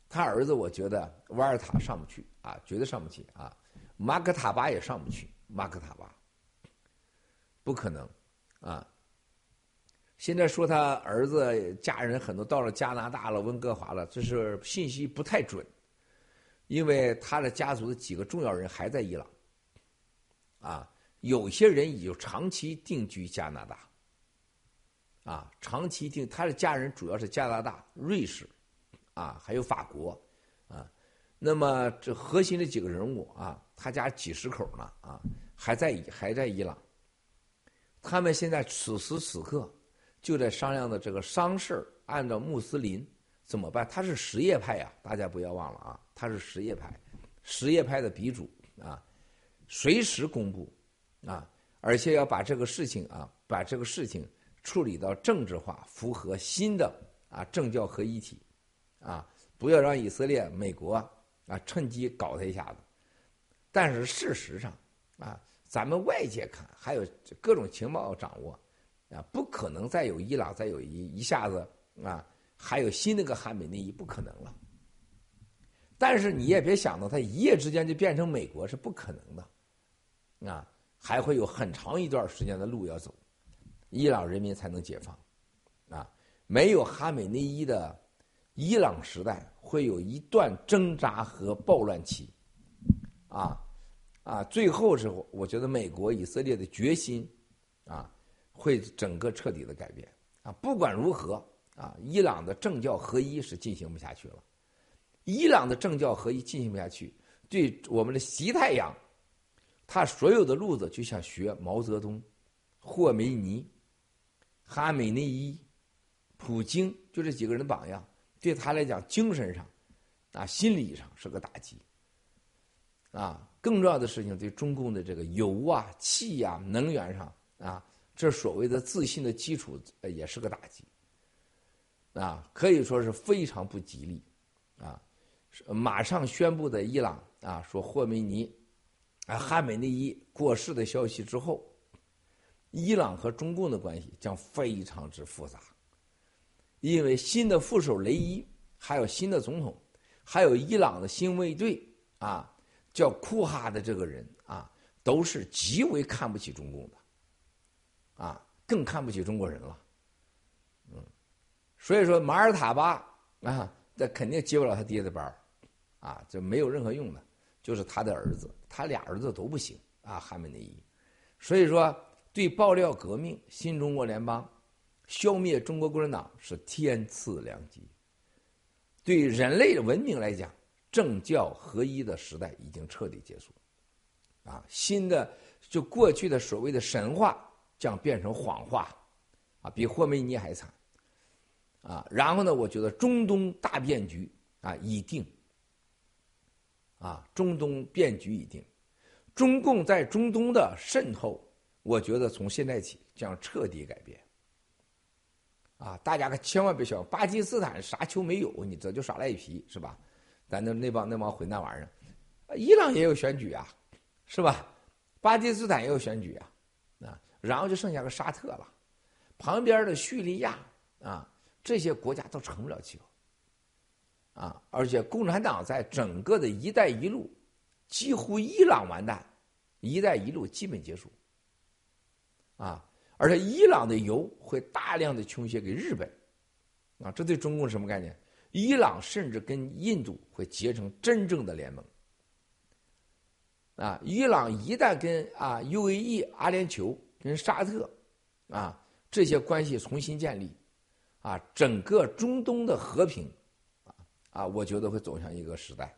他儿子我觉得瓦尔塔上不去啊，绝对上不去啊，马克塔巴也上不去，马克塔巴。不可能，啊！现在说他儿子家人很多到了加拿大了、温哥华了，这是信息不太准，因为他的家族的几个重要人还在伊朗，啊，有些人已经长期定居加拿大，啊，长期定他的家人主要是加拿大、瑞士，啊，还有法国，啊，那么这核心的几个人物啊，他家几十口呢，啊，还在还在伊朗。他们现在此时此刻就在商量的这个商事按照穆斯林怎么办？他是什叶派呀，大家不要忘了啊，他是什叶派，什叶派的鼻祖啊，随时公布啊，而且要把这个事情啊，把这个事情处理到政治化，符合新的啊政教合一体啊，不要让以色列、美国啊趁机搞他一下子。但是事实上啊。咱们外界看，还有各种情报掌握，啊，不可能再有伊朗再有一一下子啊，还有新那个哈美内伊不可能了。但是你也别想到他一夜之间就变成美国是不可能的，啊，还会有很长一段时间的路要走，伊朗人民才能解放，啊，没有哈美内伊的伊朗时代会有一段挣扎和暴乱期，啊。啊，最后时候，我觉得美国、以色列的决心，啊，会整个彻底的改变。啊，不管如何，啊，伊朗的政教合一是进行不下去了。伊朗的政教合一进行不下去，对我们的习太阳，他所有的路子就像学毛泽东、霍梅尼、哈梅内伊、普京，就这几个人的榜样，对他来讲，精神上，啊，心理上是个打击。啊。更重要的事情，对中共的这个油啊、气呀、能源上啊，这所谓的自信的基础也是个打击，啊，可以说是非常不吉利，啊，马上宣布的伊朗啊，说霍梅尼啊、哈梅内伊过世的消息之后，伊朗和中共的关系将非常之复杂，因为新的副手雷伊，还有新的总统，还有伊朗的新卫队啊。叫库哈的这个人啊，都是极为看不起中共的，啊，更看不起中国人了，嗯，所以说马尔塔巴啊，这肯定接不了他爹的班啊，这没有任何用的，就是他的儿子，他俩儿子都不行啊，哈梅内伊，所以说对爆料革命、新中国联邦、消灭中国共产党是天赐良机，对人类的文明来讲。政教合一的时代已经彻底结束，啊，新的就过去的所谓的神话将变成谎话，啊，比霍梅尼还惨，啊，然后呢，我觉得中东大变局啊已定，啊，中东变局已定，中共在中东的渗透，我觉得从现在起将彻底改变。啊，大家可千万别笑，巴基斯坦啥球没有，你这就耍赖皮是吧？咱那那帮那帮混蛋玩意儿，伊朗也有选举啊，是吧？巴基斯坦也有选举啊，啊，然后就剩下个沙特了，旁边的叙利亚啊，这些国家都成不了气候，啊，而且共产党在整个的一带一路，几乎伊朗完蛋，一带一路基本结束，啊。而且伊朗的油会大量的倾斜给日本，啊，这对中共什么概念？伊朗甚至跟印度会结成真正的联盟，啊，伊朗一旦跟啊 UAE、阿联酋、跟沙特，啊这些关系重新建立，啊，整个中东的和平，啊啊，我觉得会走向一个时代。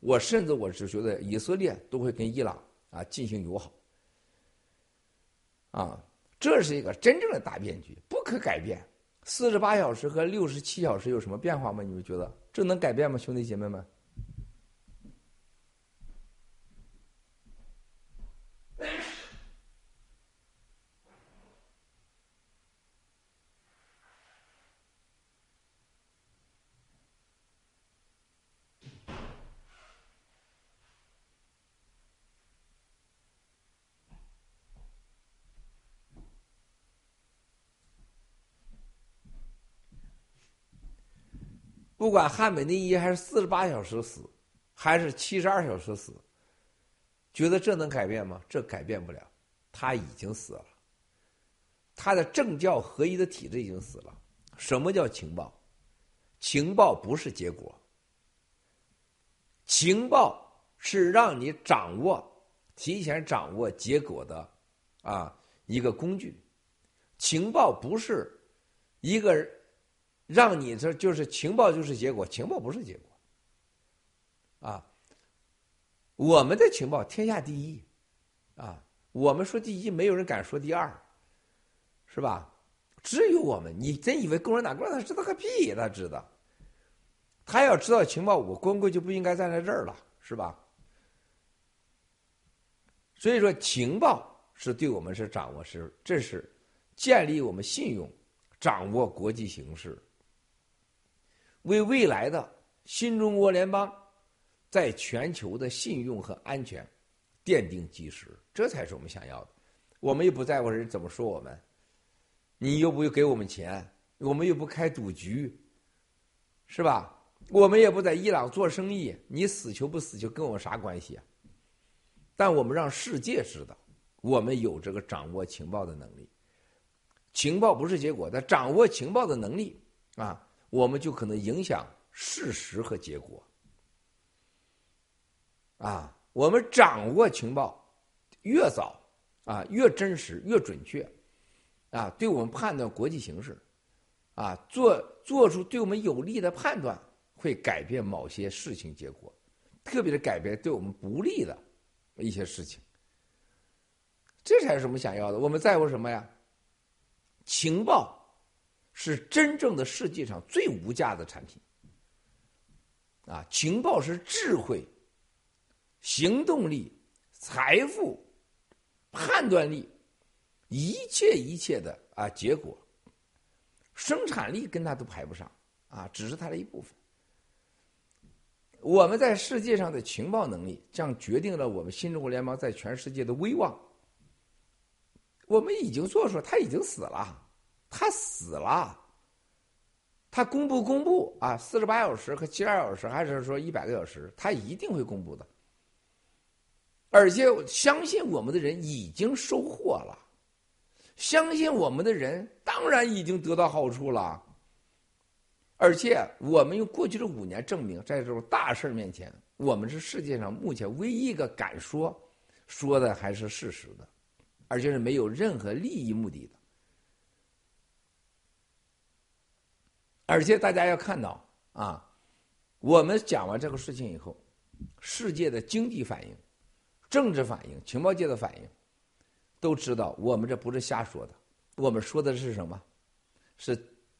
我甚至我是觉得以色列都会跟伊朗啊进行友好，啊。这是一个真正的大变局，不可改变。四十八小时和六十七小时有什么变化吗？你们觉得这能改变吗，兄弟姐妹们？不管汉美内伊还是四十八小时死，还是七十二小时死，觉得这能改变吗？这改变不了，他已经死了。他的政教合一的体制已经死了。什么叫情报？情报不是结果，情报是让你掌握、提前掌握结果的啊一个工具。情报不是一个。让你这就是情报就是结果，情报不是结果，啊，我们的情报天下第一，啊，我们说第一，没有人敢说第二，是吧？只有我们，你真以为共产党共产党知道个屁？他知道，他要知道情报，我光棍就不应该站在这儿了，是吧？所以说，情报是对我们是掌握是，这是建立我们信用，掌握国际形势。为未来的新中国联邦在全球的信用和安全奠定基石，这才是我们想要的。我们又不在乎人怎么说我们，你又不给我们钱，我们又不开赌局，是吧？我们也不在伊朗做生意，你死球不死球跟我啥关系啊？但我们让世界知道，我们有这个掌握情报的能力。情报不是结果，但掌握情报的能力啊。我们就可能影响事实和结果，啊，我们掌握情报越早啊，越真实越准确，啊，对我们判断国际形势，啊，做做出对我们有利的判断，会改变某些事情结果，特别是改变对我们不利的一些事情，这才是我们想要的。我们在乎什么呀？情报。是真正的世界上最无价的产品，啊，情报是智慧、行动力、财富、判断力，一切一切的啊结果，生产力跟它都排不上，啊，只是它的一部分。我们在世界上的情报能力，将决定了我们新中国联邦在全世界的威望。我们已经做出了，他已经死了。他死了，他公布公布啊，四十八小时和七十二小时，还是说一百个小时，他一定会公布的。而且相信我们的人已经收获了，相信我们的人当然已经得到好处了。而且我们用过去的五年证明，在这种大事面前，我们是世界上目前唯一一个敢说说的还是事实的，而且是没有任何利益目的的。而且大家要看到啊，我们讲完这个事情以后，世界的经济反应、政治反应、情报界的反应，都知道我们这不是瞎说的。我们说的是什么？是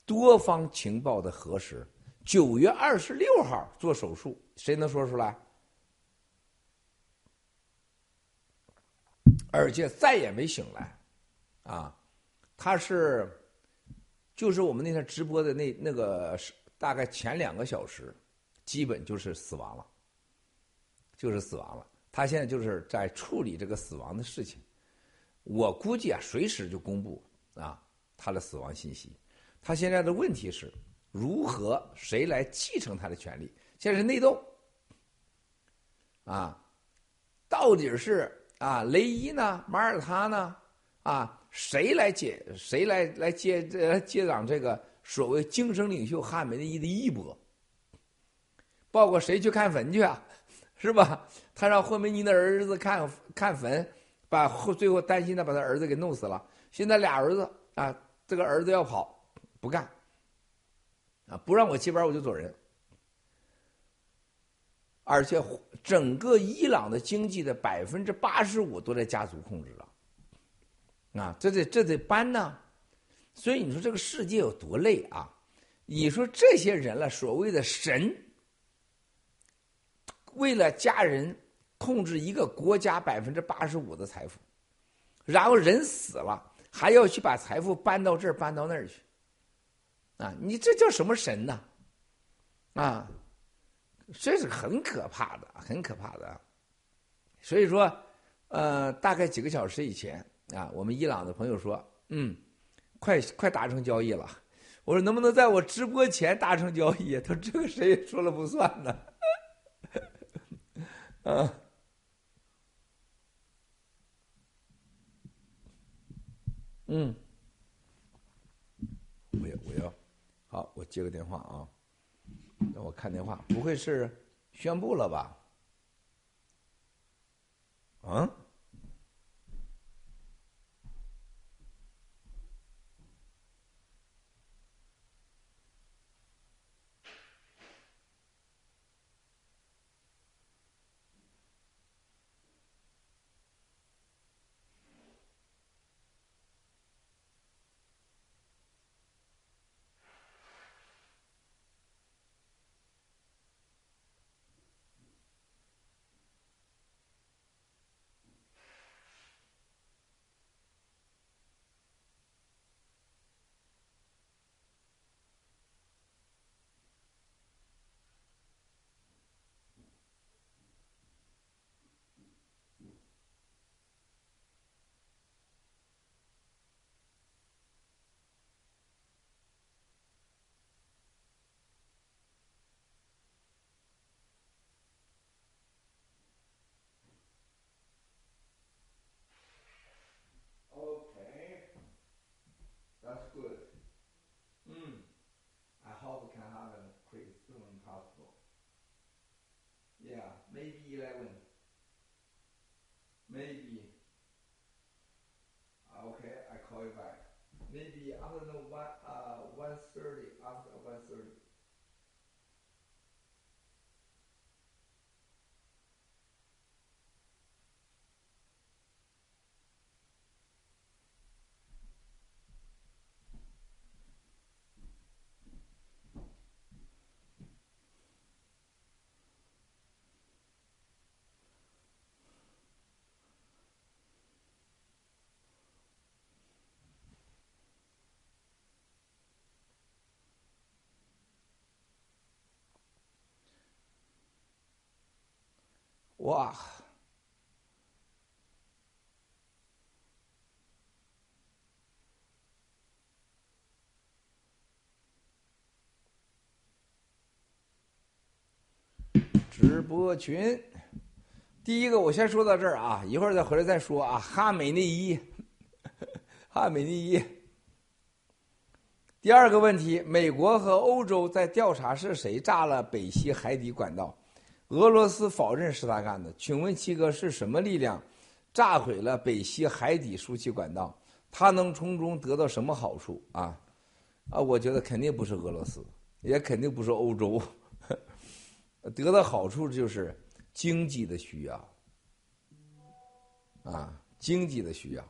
多方情报的核实。九月二十六号做手术，谁能说出来？而且再也没醒来，啊，他是，就是我们那天直播的那那个大概前两个小时，基本就是死亡了，就是死亡了。他现在就是在处理这个死亡的事情，我估计啊，随时就公布啊他的死亡信息。他现在的问题是如何谁来继承他的权利？现在是内斗，啊，到底是？啊，雷伊呢？马耳他呢？啊，谁来接？谁来来接？接掌这个所谓精神领袖汉梅内伊的衣钵？包括谁去看坟去啊？是吧？他让霍梅尼的儿子看看坟，把后最后担心他把他儿子给弄死了。现在俩儿子啊，这个儿子要跑，不干，啊，不让我接班我就走人。而且整个伊朗的经济的百分之八十五都在家族控制，啊，这得这得搬呢，所以你说这个世界有多累啊？你说这些人了，所谓的神，为了家人控制一个国家百分之八十五的财富，然后人死了还要去把财富搬到这儿搬到那儿去，啊，你这叫什么神呢？啊？这是很可怕的，很可怕的。所以说，呃，大概几个小时以前啊，我们伊朗的朋友说，嗯，快快达成交易了。我说能不能在我直播前达成交易？他说这个谁也说了不算呢。啊，嗯，我要我要，好，我接个电话啊。让我看电话，不会是宣布了吧？嗯？哇！直播群，第一个我先说到这儿啊，一会儿再回来再说啊。哈美内伊，哈美内伊。第二个问题，美国和欧洲在调查是谁炸了北溪海底管道？俄罗斯否认是他干的，请问七哥是什么力量炸毁了北溪海底输气管道？他能从中得到什么好处啊？啊，我觉得肯定不是俄罗斯，也肯定不是欧洲，得到好处就是经济的需要啊，经济的需要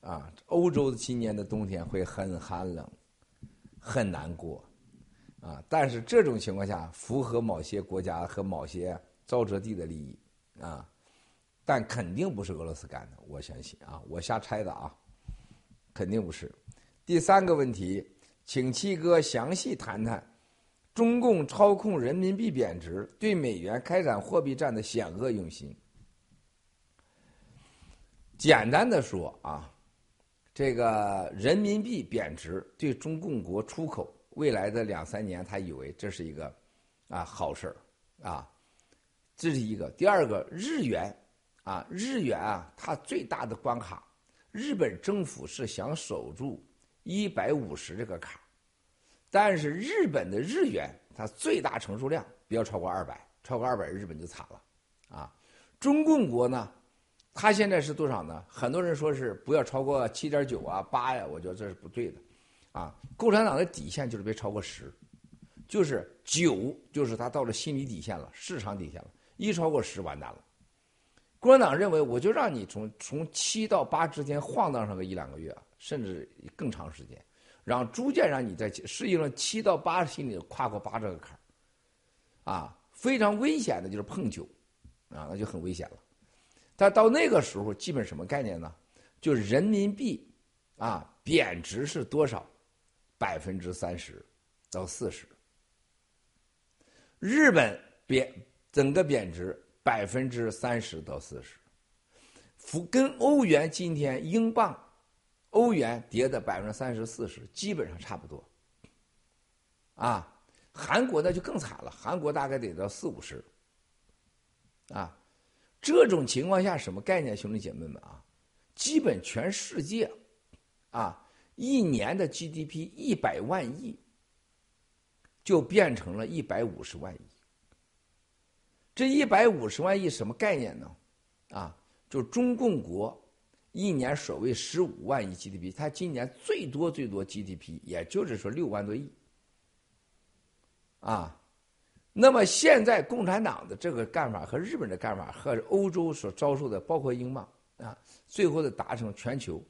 啊。欧洲今年的冬天会很寒冷，很难过。啊，但是这种情况下符合某些国家和某些沼泽地的利益，啊，但肯定不是俄罗斯干的，我相信啊，我瞎猜的啊，肯定不是。第三个问题，请七哥详细谈谈中共操控人民币贬值，对美元开展货币战的险恶用心。简单的说啊，这个人民币贬值对中共国出口未来的两三年，他以为这是一个啊好事儿啊，这是一个。第二个，日元。啊，日元啊，它最大的关卡，日本政府是想守住一百五十这个坎但是日本的日元它最大承受量不要超过二百，超过二百日本就惨了，啊，中共国呢，它现在是多少呢？很多人说是不要超过七点九啊八呀，我觉得这是不对的，啊，共产党的底线就是别超过十，就是九就是他到了心理底线了，市场底线了，一超过十完蛋了。共产党认为，我就让你从从七到八之间晃荡上个一两个月，甚至更长时间，然后逐渐让你在适应了七到八心里跨过八这个坎儿，啊，非常危险的就是碰九，啊，那就很危险了。但到那个时候，基本什么概念呢？就人民币啊贬值是多少？百分之三十到四十。日本贬整个贬值。百分之三十到四十，福跟欧元今天英镑、欧元跌的百分之三十四十，基本上差不多。啊，韩国那就更惨了，韩国大概得到四五十。啊，这种情况下什么概念，兄弟姐妹们啊？基本全世界，啊，一年的 GDP 一百万亿，就变成了一百五十万亿。这一百五十万亿什么概念呢？啊，就中共国一年所谓十五万亿 GDP，它今年最多最多 GDP 也就是说六万多亿。啊，那么现在共产党的这个干法和日本的干法和欧洲所遭受的，包括英镑啊，最后的达成全球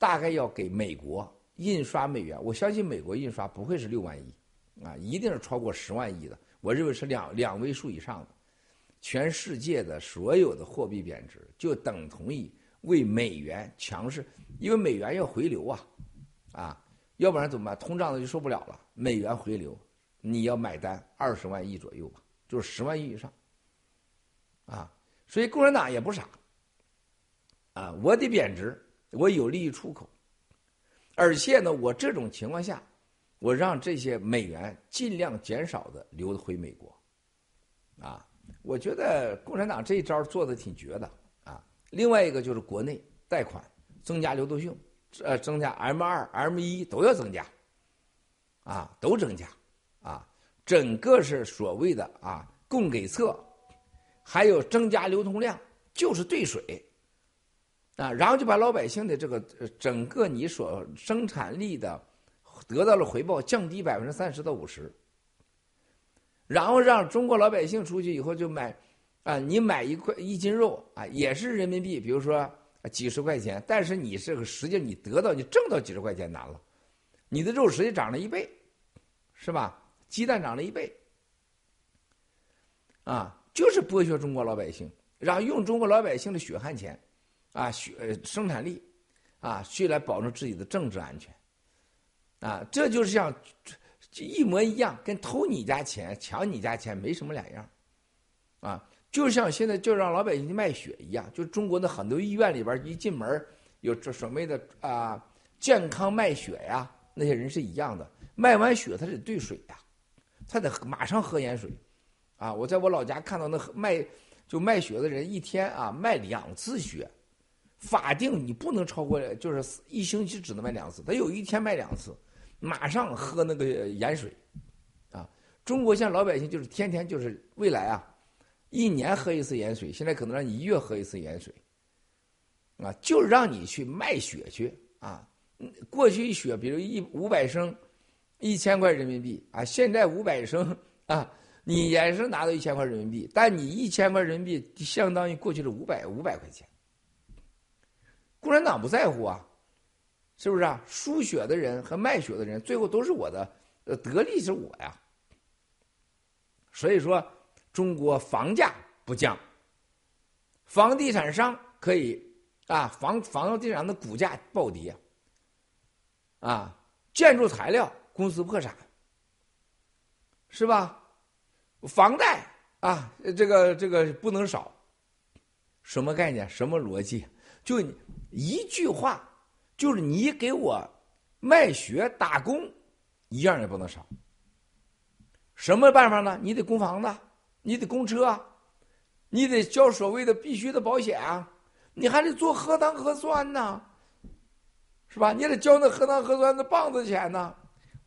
大概要给美国印刷美元，我相信美国印刷不会是六万亿，啊，一定是超过十万亿的，我认为是两两位数以上的。全世界的所有的货币贬值，就等同于为美元强势，因为美元要回流啊，啊，要不然怎么办？通胀的就受不了了。美元回流，你要买单二十万亿左右吧，就是十万亿以上，啊，所以共产党也不傻，啊，我得贬值，我有利于出口，而且呢，我这种情况下，我让这些美元尽量减少的流回美国，啊。我觉得共产党这一招做的挺绝的啊！另外一个就是国内贷款增加流动性，呃，增加 M 二、M 一都要增加，啊，都增加，啊，整个是所谓的啊供给侧，还有增加流通量，就是兑水，啊，然后就把老百姓的这个整个你所生产力的得到了回报降低百分之三十到五十。然后让中国老百姓出去以后就买，啊，你买一块一斤肉啊，也是人民币，比如说几十块钱，但是你这个实际你得到你挣到几十块钱难了，你的肉实际涨了一倍，是吧？鸡蛋涨了一倍，啊，就是剥削中国老百姓，然后用中国老百姓的血汗钱，啊，血生产力，啊，去来保证自己的政治安全，啊，这就是像。一模一样，跟偷你家钱、抢你家钱没什么两样，啊，就像现在就让老百姓去卖血一样，就中国的很多医院里边一进门有这所谓的啊健康卖血呀，那些人是一样的，卖完血他得兑水呀，他得马上喝盐水，啊，我在我老家看到那卖就卖血的人一天啊卖两次血，法定你不能超过就是一星期只能卖两次，他有一天卖两次。马上喝那个盐水，啊！中国现在老百姓就是天天就是未来啊，一年喝一次盐水，现在可能让你一月喝一次盐水，啊，就让你去卖血去啊！过去一血，比如一五百升，一千块人民币啊，现在五百升啊，你也是拿到一千块人民币，但你一千块人民币相当于过去的五百五百块钱。共产党不在乎啊。是不是啊？输血的人和卖血的人，最后都是我的，呃，得利是我呀。所以说，中国房价不降，房地产商可以啊，房房地产的股价暴跌，啊，建筑材料公司破产，是吧？房贷啊，这个这个不能少，什么概念？什么逻辑？就一句话，就是你给我卖血打工，一样也不能少。什么办法呢？你得供房子，你得供车。你得交所谓的必须的保险啊，你还得做核糖核酸呢，是吧？你得交那核糖核酸的棒子钱呢，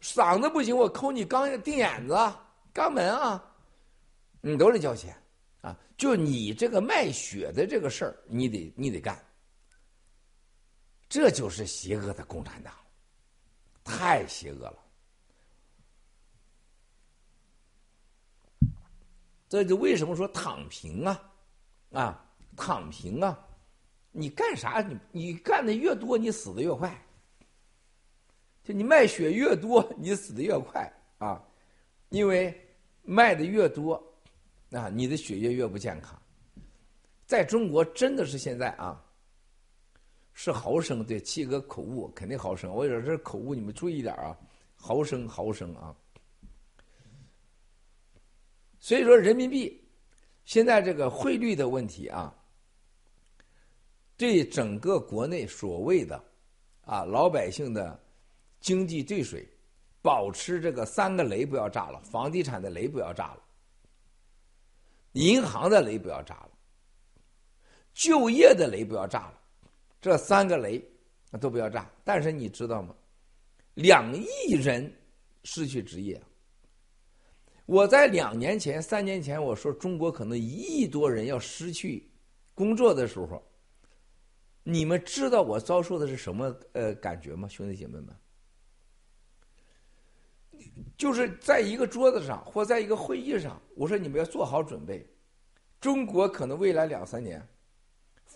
嗓子不行我抠你肛钉眼子、肛门啊，你都得交钱啊。就你这个卖血的这个事儿，你得你得干，这就是邪恶的共产党，太邪恶了。这就为什么说躺平啊，啊，躺平啊！你干啥？你你干的越多，你死的越快。就你卖血越多，你死的越快啊！因为卖的越多，啊，你的血液越不健康。在中国，真的是现在啊，是毫升对七哥口误，肯定毫升。我有这口误，你们注意点啊，毫升毫升啊。所以说，人民币现在这个汇率的问题啊，对整个国内所谓的啊老百姓的经济兑水，保持这个三个雷不要炸了，房地产的雷不要炸了，银行的雷不要炸了，就业的雷不要炸了，这三个雷都不要炸。但是你知道吗？两亿人失去职业。我在两年前、三年前我说中国可能一亿多人要失去工作的时候，你们知道我遭受的是什么呃感觉吗，兄弟姐妹们？就是在一个桌子上或在一个会议上，我说你们要做好准备，中国可能未来两三年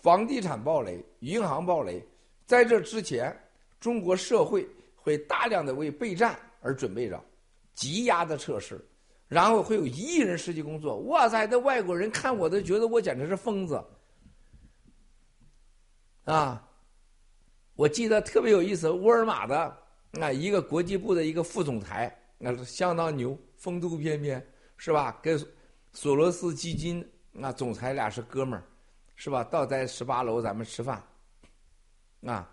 房地产暴雷、银行暴雷，在这之前，中国社会会大量的为备战而准备着，积压的测试。然后会有一亿人失去工作，哇塞！那外国人看我都觉得我简直是疯子，啊！我记得特别有意思，沃尔玛的啊一个国际部的一个副总裁，那是相当牛，风度翩翩，是吧？跟索罗斯基金那总裁俩是哥们儿，是吧？到在十八楼咱们吃饭，啊！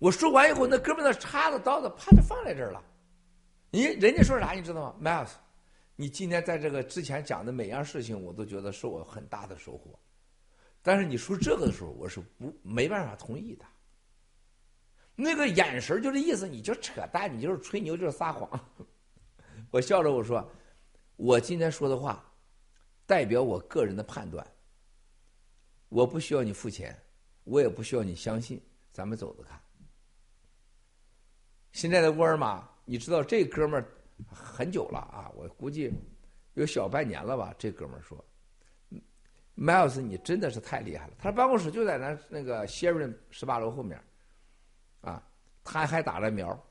我说完以后，那哥们那叉子刀子啪就放在这儿了，咦，人家说啥你知道吗？Miles。你今天在这个之前讲的每样事情，我都觉得是我很大的收获。但是你说这个的时候，我是不没办法同意的。那个眼神就这意思，你就扯淡，你就是吹牛，就是撒谎。我笑着我说：“我今天说的话，代表我个人的判断。我不需要你付钱，我也不需要你相信。咱们走着看。现在的沃尔玛，你知道这哥们儿。”很久了啊，我估计有小半年了吧。这哥们儿说：“Miles，你真的是太厉害了。”他办公室就在那那个 Sharon 十八楼后面，啊，他还打了苗，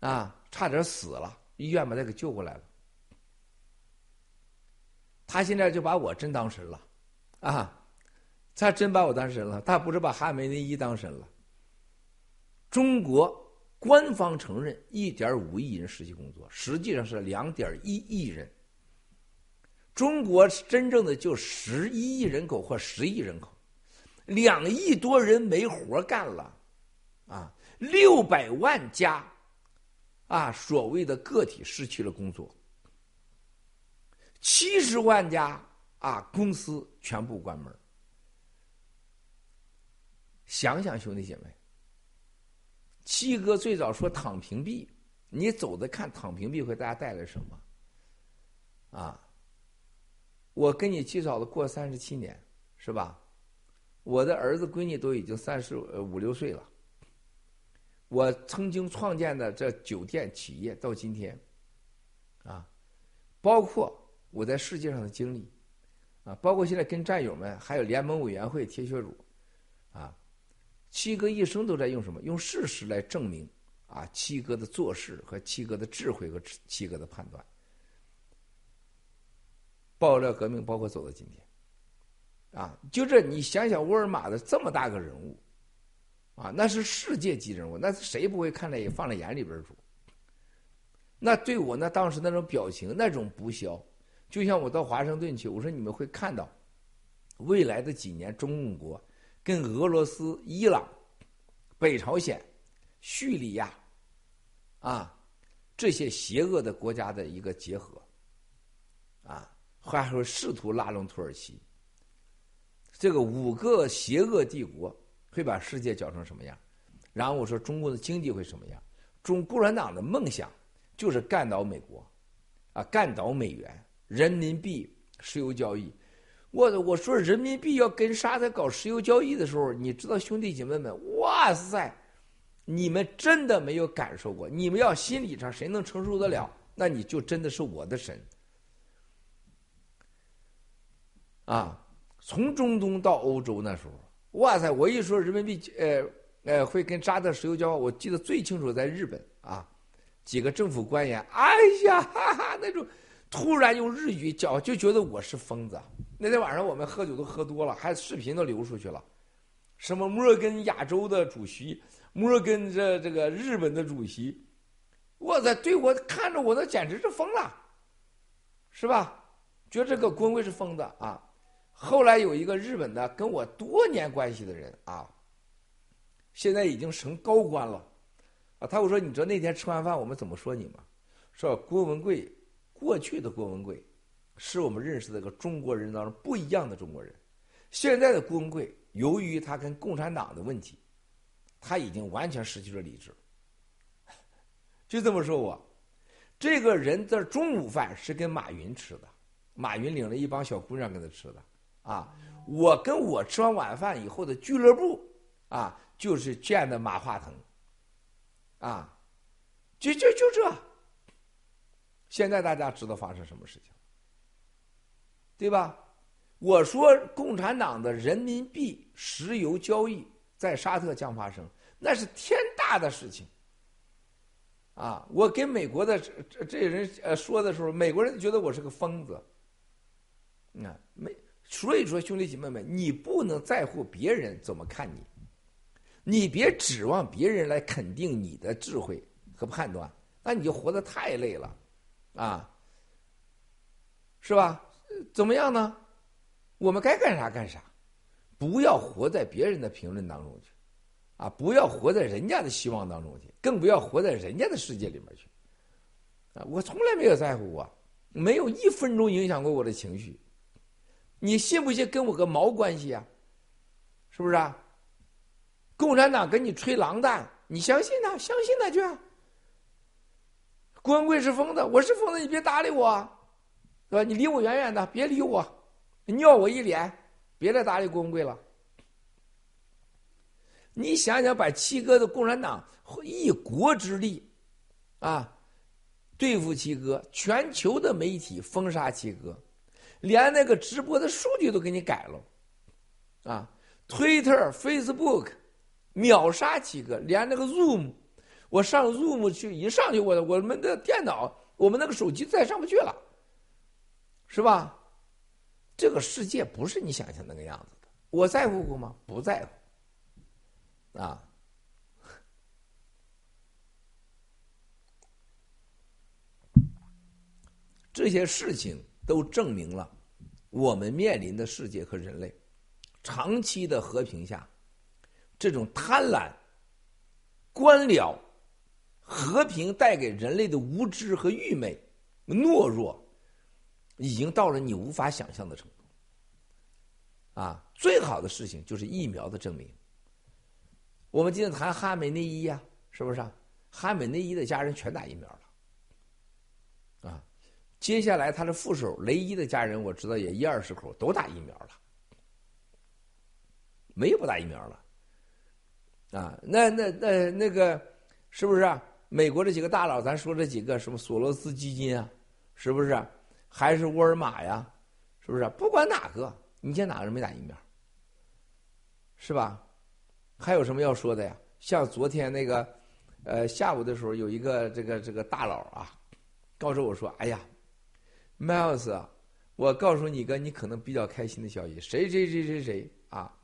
啊，差点死了，医院把他给救过来了。他现在就把我真当神了，啊，他真把我当神了。他不是把哈梅内伊当神了。中国。官方承认一点五亿人失去工作，实际上是两点一亿人。中国真正的就十一亿人口或十亿人口，两亿多人没活干了，啊，六百万家，啊，所谓的个体失去了工作，七十万家啊公司全部关门。想想兄弟姐妹。七哥最早说躺平币，你走着看躺平币会大家带来什么？啊，我跟你介绍了过三十七年，是吧？我的儿子闺女都已经三十五六岁了。我曾经创建的这酒店企业到今天，啊，包括我在世界上的经历，啊，包括现在跟战友们还有联盟委员会铁血乳，啊。七哥一生都在用什么？用事实来证明啊！七哥的做事和七哥的智慧和七哥的判断。爆料革命包括走到今天，啊，就这你想想沃尔玛的这么大个人物，啊，那是世界级人物，那是谁不会看在放在眼里边住？那对我那当时那种表情，那种不肖，就像我到华盛顿去，我说你们会看到，未来的几年，中共国跟俄罗斯、伊朗、北朝鲜、叙利亚，啊，这些邪恶的国家的一个结合，啊，还会试图拉拢土耳其。这个五个邪恶帝国会把世界搅成什么样？然后我说中国的经济会什么样？中共产党的梦想就是干倒美国，啊，干倒美元、人民币、石油交易。我我说人民币要跟沙特搞石油交易的时候，你知道兄弟姐妹们，哇塞，你们真的没有感受过。你们要心理上谁能承受得了？那你就真的是我的神，啊。从中东到欧洲那时候，哇塞！我一说人民币，呃呃，会跟沙特石油交换，我记得最清楚，在日本啊，几个政府官员，哎呀，哈哈，那种突然用日语讲，就觉得我是疯子。那天晚上我们喝酒都喝多了，还视频都流出去了，什么摩根亚洲的主席，摩根这这个日本的主席，哇塞，对我看着我那简直是疯了，是吧？觉得这个郭文贵是疯子啊。后来有一个日本的跟我多年关系的人啊，现在已经成高官了，啊，他会说你知道那天吃完饭我们怎么说你吗？说郭文贵，过去的郭文贵，是我们认识的一个中国人当中不一样的中国人，现在的郭文贵，由于他跟共产党的问题，他已经完全失去了理智，就这么说我，这个人的中午饭是跟马云吃的，马云领了一帮小姑娘跟他吃的。啊，我跟我吃完晚饭以后的俱乐部，啊，就是见的马化腾，啊，就就就这。现在大家知道发生什么事情，对吧？我说共产党的人民币石油交易在沙特将发生，那是天大的事情。啊，我跟美国的这这人呃说的时候，美国人觉得我是个疯子，啊，没。所以说，兄弟姐妹们，你不能在乎别人怎么看你，你别指望别人来肯定你的智慧和判断，那你就活得太累了，啊，是吧？怎么样呢？我们该干啥干啥，不要活在别人的评论当中去，啊，不要活在人家的希望当中去，更不要活在人家的世界里面去，啊，我从来没有在乎过，没有一分钟影响过我的情绪。你信不信跟我个毛关系呀？是不是啊？共产党跟你吹狼蛋，你相信他？相信他去。啊官贵是疯子，我是疯子，你别搭理我，是吧？你离我远远的，别理我，尿我一脸，别再搭理郭文贵了。你想想，把七哥的共产党一国之力，啊，对付七哥，全球的媒体封杀七哥。连那个直播的数据都给你改了，啊，Twitter、Facebook 秒杀七哥，连那个 Zoom，我上 Zoom 去一上去，我我们的电脑，我们那个手机再上不去了，是吧？这个世界不是你想象那个样子的，我在乎过吗？不在乎，啊，这些事情。都证明了，我们面临的世界和人类长期的和平下，这种贪婪、官僚、和平带给人类的无知和愚昧、懦弱，已经到了你无法想象的程度。啊，最好的事情就是疫苗的证明。我们今天谈哈美内伊呀，是不是？哈美内伊的家人全打疫苗了。啊接下来，他的副手雷伊的家人，我知道也一二十口都打疫苗了，没有不打疫苗了。啊，那那那那个是不是？美国这几个大佬，咱说这几个什么索罗斯基金啊，是不是？还是沃尔玛呀？是不是？不管哪个，你见哪个人没打疫苗？是吧？还有什么要说的呀？像昨天那个，呃，下午的时候有一个这个这个大佬啊，告诉我说：“哎呀。” Miles，我告诉你个你可能比较开心的消息，谁谁谁谁谁啊？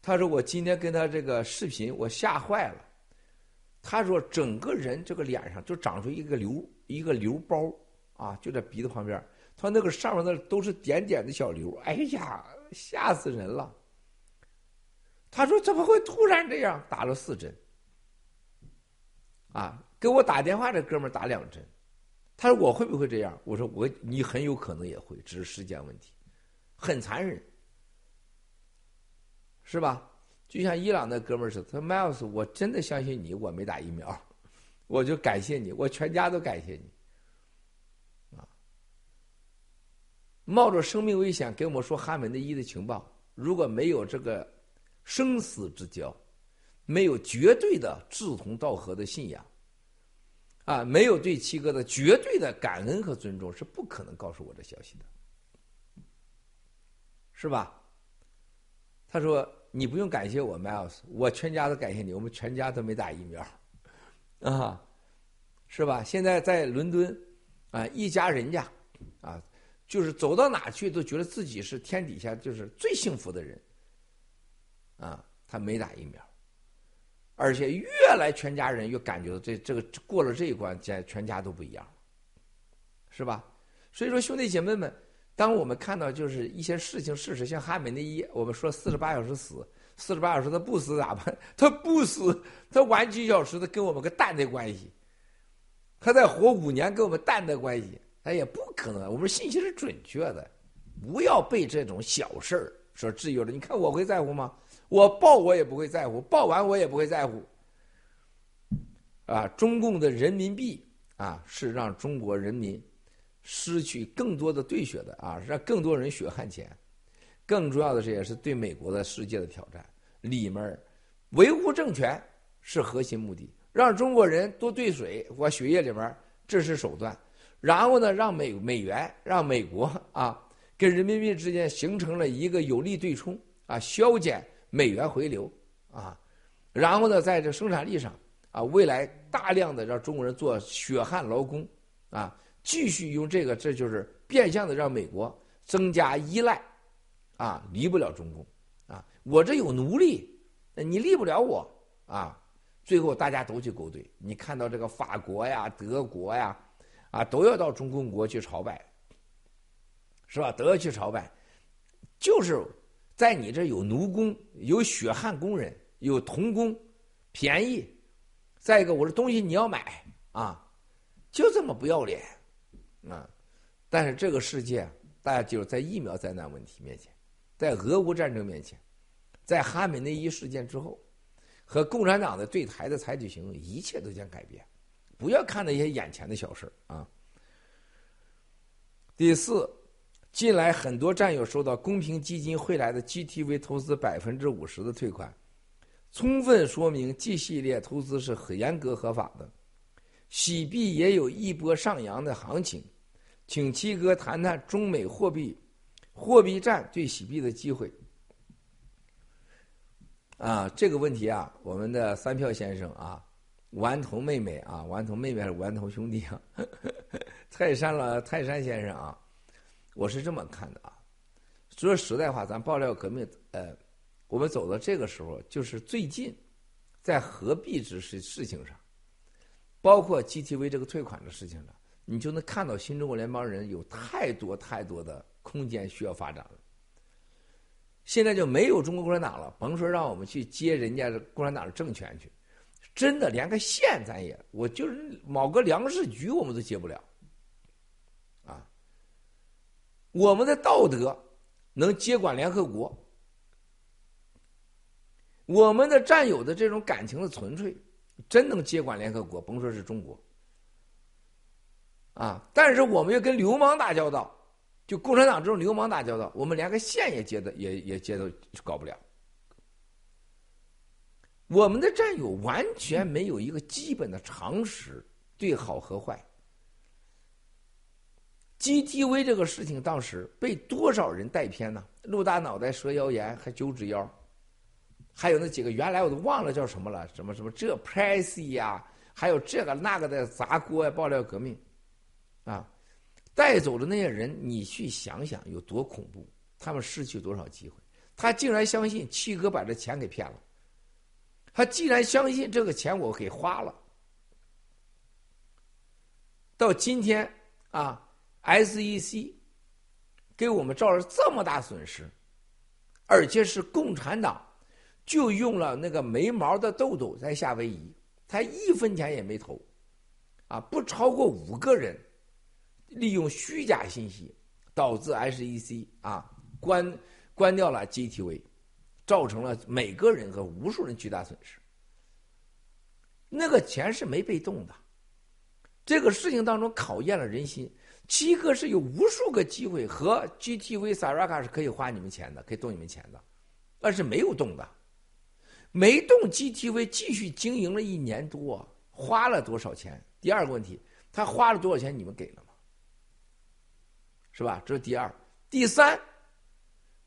他说我今天跟他这个视频，我吓坏了。他说整个人这个脸上就长出一个瘤，一个瘤包啊，就在鼻子旁边。他那个上面那都是点点的小瘤，哎呀，吓死人了。他说怎么会突然这样？打了四针，啊，给我打电话这哥们打两针。他说我会不会这样？我说我你很有可能也会，只是时间问题，很残忍。是吧？就像伊朗那哥们儿似的，他说：“Miles，我真的相信你，我没打疫苗，我就感谢你，我全家都感谢你。”冒着生命危险给我们说哈门的一的情报，如果没有这个生死之交，没有绝对的志同道合的信仰，啊，没有对七哥的绝对的感恩和尊重，是不可能告诉我这消息的，是吧？他说。你不用感谢我，Miles，我全家都感谢你。我们全家都没打疫苗，啊，是吧？现在在伦敦，啊，一家人家，啊，就是走到哪去都觉得自己是天底下就是最幸福的人，啊，他没打疫苗，而且越来全家人越感觉到这这个过了这一关，全全家都不一样，是吧？所以说，兄弟姐妹们。当我们看到就是一些事情事实，像哈梅内伊，我们说四十八小时死，四十八小时他不死咋办？他不死，他晚几小时的跟我们个蛋的关系，他再活五年跟我们蛋的关系，他也不可能。我们信息是准确的，不要被这种小事儿所制约了。你看我会在乎吗？我报我也不会在乎，报完我也不会在乎。啊，中共的人民币啊，是让中国人民。失去更多的对血的啊，让更多人血汗钱。更重要的是，也是对美国的世界的挑战。里面维护政权是核心目的，让中国人多兑水或血液里面，这是手段。然后呢，让美美元让美国啊跟人民币之间形成了一个有利对冲啊，削减美元回流啊。然后呢，在这生产力上啊，未来大量的让中国人做血汗劳工啊。继续用这个，这就是变相的让美国增加依赖，啊，离不了中共，啊，我这有奴隶，你离不了我，啊，最后大家都去勾兑。你看到这个法国呀、德国呀，啊，都要到中共国去朝拜，是吧？都要去朝拜，就是在你这有奴工、有血汗工人、有童工，便宜。再一个，我这东西你要买啊，就这么不要脸。啊！但是这个世界，大家记住，在疫苗灾难问题面前，在俄乌战争面前，在哈梅内伊事件之后，和共产党的对台的采取行动，一切都将改变。不要看那些眼前的小事啊！第四，近来很多战友收到公平基金汇来的 GTV 投资百分之五十的退款，充分说明 G 系列投资是很严格合法的。洗币也有一波上扬的行情，请七哥谈谈中美货币货币战对洗币的机会。啊，这个问题啊，我们的三票先生啊，顽童妹妹啊，顽童妹妹还是顽童兄弟啊？泰山了，泰山先生啊，我是这么看的啊。说实在话，咱爆料革命，呃，我们走到这个时候，就是最近在合币之事事情上。包括 GTV 这个退款的事情上，你就能看到新中国联邦人有太多太多的空间需要发展了。现在就没有中国共产党了，甭说让我们去接人家共产党的政权去，真的连个县咱也，我就是某个粮食局我们都接不了。啊，我们的道德能接管联合国，我们的战友的这种感情的纯粹。真能接管联合国，甭说是中国，啊！但是我们要跟流氓打交道，就共产党这种流氓打交道，我们连个线也接的也也接都搞不了。我们的战友完全没有一个基本的常识，对好和坏。GTV 这个事情当时被多少人带偏呢？陆大脑袋、蛇妖言还九指妖。还有那几个原来我都忘了叫什么了，什么什么这 Pricey 呀，还有这个那个的砸锅呀，爆料革命，啊！带走的那些人，你去想想有多恐怖，他们失去多少机会？他竟然相信七哥把这钱给骗了，他既然相信这个钱我给花了，到今天啊，SEC 给我们造了这么大损失，而且是共产党就用了那个没毛的豆豆在夏威夷，他一分钱也没投，啊，不超过五个人。利用虚假信息，导致 SEC 啊关关掉了 GTV，造成了每个人和无数人巨大损失。那个钱是没被动的，这个事情当中考验了人心。七哥是有无数个机会和 GTV、Saraka 是可以花你们钱的，可以动你们钱的，但是没有动的，没动 GTV 继续经营了一年多，花了多少钱？第二个问题，他花了多少钱？你们给了吗？是吧？这是第二、第三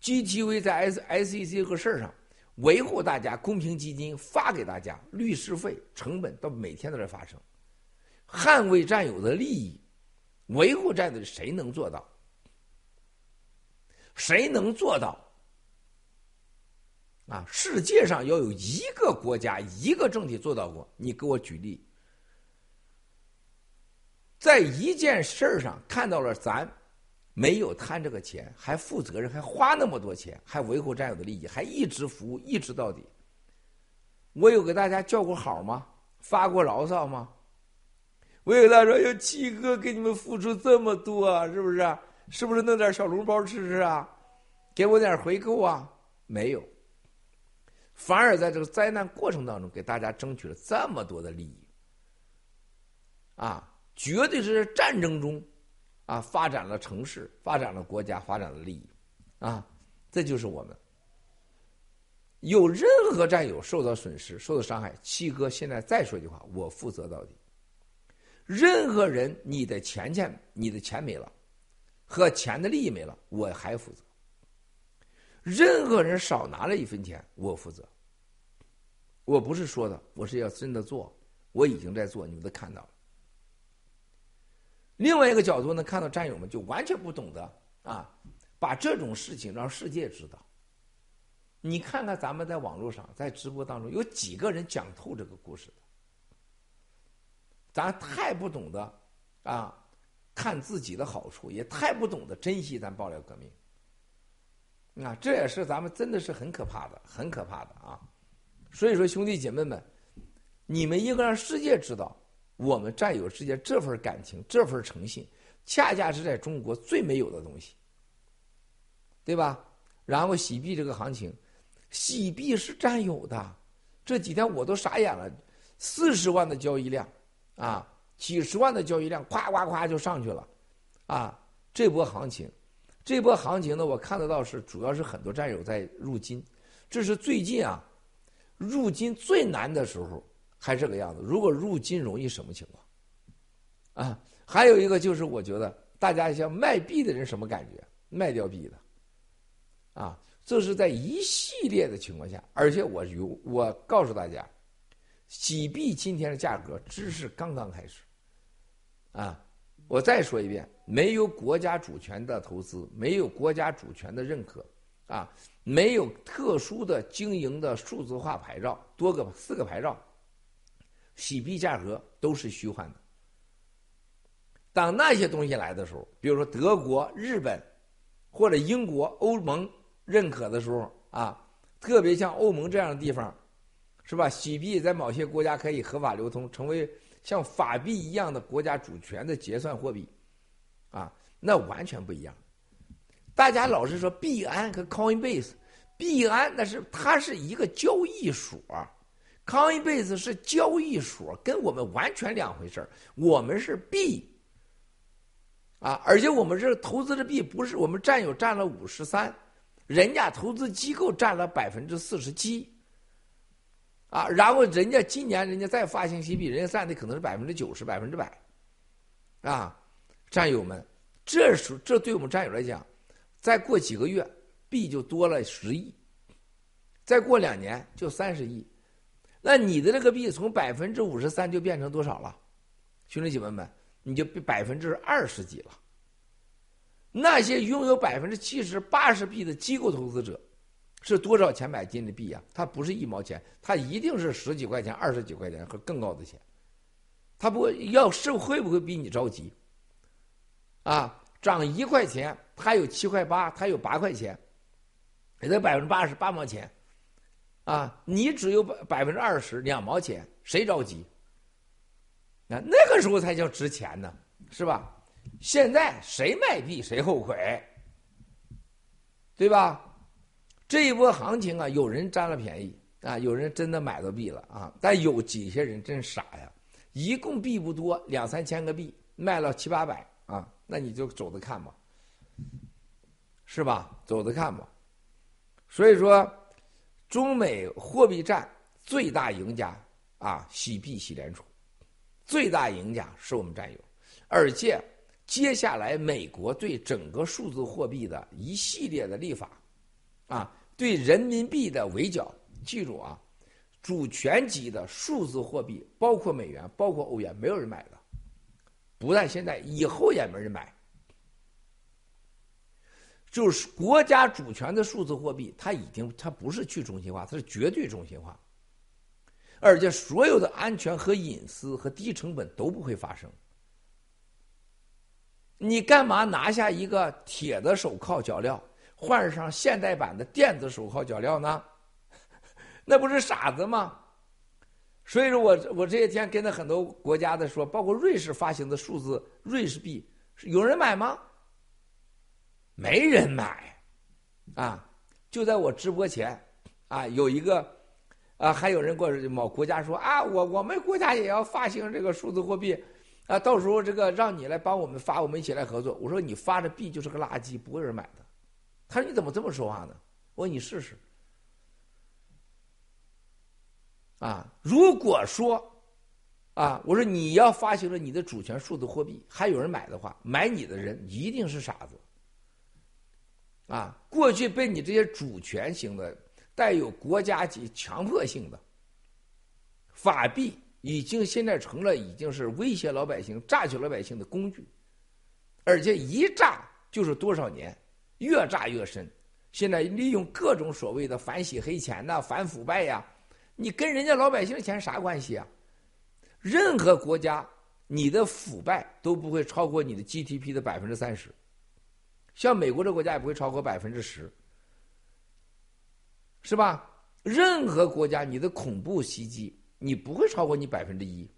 ，GTV 在 S S E C 这个事儿上维护大家，公平基金发给大家律师费成本，到每天都在发生，捍卫战友的利益，维护战友，谁能做到？谁能做到？啊！世界上要有一个国家、一个政体做到过，你给我举例，在一件事儿上看到了咱。没有贪这个钱，还负责任，还花那么多钱，还维护战友的利益，还一直服务，一直到底。我有给大家叫过好吗？发过牢骚吗？我有大家说：“哟，七哥给你们付出这么多，是不是？是不是弄点小笼包吃吃啊？给我点回扣啊？”没有，反而在这个灾难过程当中，给大家争取了这么多的利益。啊，绝对是战争中。啊，发展了城市，发展了国家，发展了利益，啊，这就是我们。有任何战友受到损失、受到伤害，七哥现在再说一句话，我负责到底。任何人，你的钱钱，你的钱没了，和钱的利益没了，我还负责。任何人少拿了一分钱，我负责。我不是说的，我是要真的做，我已经在做，你们都看到了。另外一个角度呢，看到战友们就完全不懂得啊，把这种事情让世界知道。你看看咱们在网络上，在直播当中有几个人讲透这个故事的？咱太不懂得啊，看自己的好处，也太不懂得珍惜咱爆料革命。啊，这也是咱们真的是很可怕的，很可怕的啊！所以说，兄弟姐妹们，你们应该让世界知道。我们战友之间这份感情、这份诚信，恰恰是在中国最没有的东西，对吧？然后洗币这个行情，洗币是占有的，这几天我都傻眼了，四十万的交易量，啊，几十万的交易量，咵咵咵就上去了，啊，这波行情，这波行情呢，我看得到是主要是很多战友在入金，这是最近啊，入金最难的时候。还这个样子，如果入金容易什么情况？啊，还有一个就是，我觉得大家像卖币的人什么感觉？卖掉币的，啊，这是在一系列的情况下，而且我有我告诉大家，洗币今天的价格只是刚刚开始，啊，我再说一遍，没有国家主权的投资，没有国家主权的认可，啊，没有特殊的经营的数字化牌照，多个四个牌照。洗币价格都是虚幻的。当那些东西来的时候，比如说德国、日本或者英国、欧盟认可的时候啊，特别像欧盟这样的地方，是吧？洗币在某些国家可以合法流通，成为像法币一样的国家主权的结算货币，啊，那完全不一样。大家老是说币安和 Coinbase，币安那是它是一个交易所。康一贝斯是交易所，跟我们完全两回事儿。我们是币，啊，而且我们这投资的币不是我们占有占了五十三，人家投资机构占了百分之四十七，啊，然后人家今年人家再发行新币，人家占的可能是百分之九十、百分之百，啊，战友们，这是这对我们战友来讲，再过几个月币就多了十亿，再过两年就三十亿。那你的这个币从百分之五十三就变成多少了，兄弟姐妹们，你就百分之二十几了，那些拥有百分之七十、八十币的机构投资者，是多少钱买进的币呀？它不是一毛钱，它一定是十几块钱、二十几块钱和更高的钱。它不要是会不会比你着急？啊，涨一块钱，它有七块八，它有八块钱，也得百分之八十八毛钱。啊，你只有百百分之二十两毛钱，谁着急？那那个时候才叫值钱呢，是吧？现在谁卖币谁后悔，对吧？这一波行情啊，有人占了便宜啊，有人真的买到币了啊，但有几些人真傻呀，一共币不多，两三千个币卖了七八百啊，那你就走着看吧，是吧？走着看吧。所以说。中美货币战最大赢家啊，洗币洗联储，最大赢家是我们战友，而且接下来美国对整个数字货币的一系列的立法，啊，对人民币的围剿，记住啊，主权级的数字货币，包括美元，包括欧元，没有人买的，不但现在，以后也没人买。就是国家主权的数字货币，它已经它不是去中心化，它是绝对中心化，而且所有的安全和隐私和低成本都不会发生。你干嘛拿下一个铁的手铐脚镣，换上现代版的电子手铐脚镣呢？那不是傻子吗？所以说我我这些天跟着很多国家的说，包括瑞士发行的数字瑞士币，有人买吗？没人买，啊！就在我直播前，啊，有一个，啊，还有人过某国家说啊，我我们国家也要发行这个数字货币，啊，到时候这个让你来帮我们发，我们一起来合作。我说你发的币就是个垃圾，不会有人买的。他说你怎么这么说话呢？我说你试试。啊，如果说，啊，我说你要发行了你的主权数字货币，还有人买的话，买你的人一定是傻子。啊，过去被你这些主权型的、带有国家级强迫性的法币，已经现在成了已经是威胁老百姓、榨取老百姓的工具，而且一榨就是多少年，越榨越深。现在利用各种所谓的反洗黑钱呐、反腐败呀，你跟人家老百姓的钱啥关系啊？任何国家，你的腐败都不会超过你的 GDP 的百分之三十。像美国这国家也不会超过百分之十，是吧？任何国家你的恐怖袭击，你不会超过你百分之一。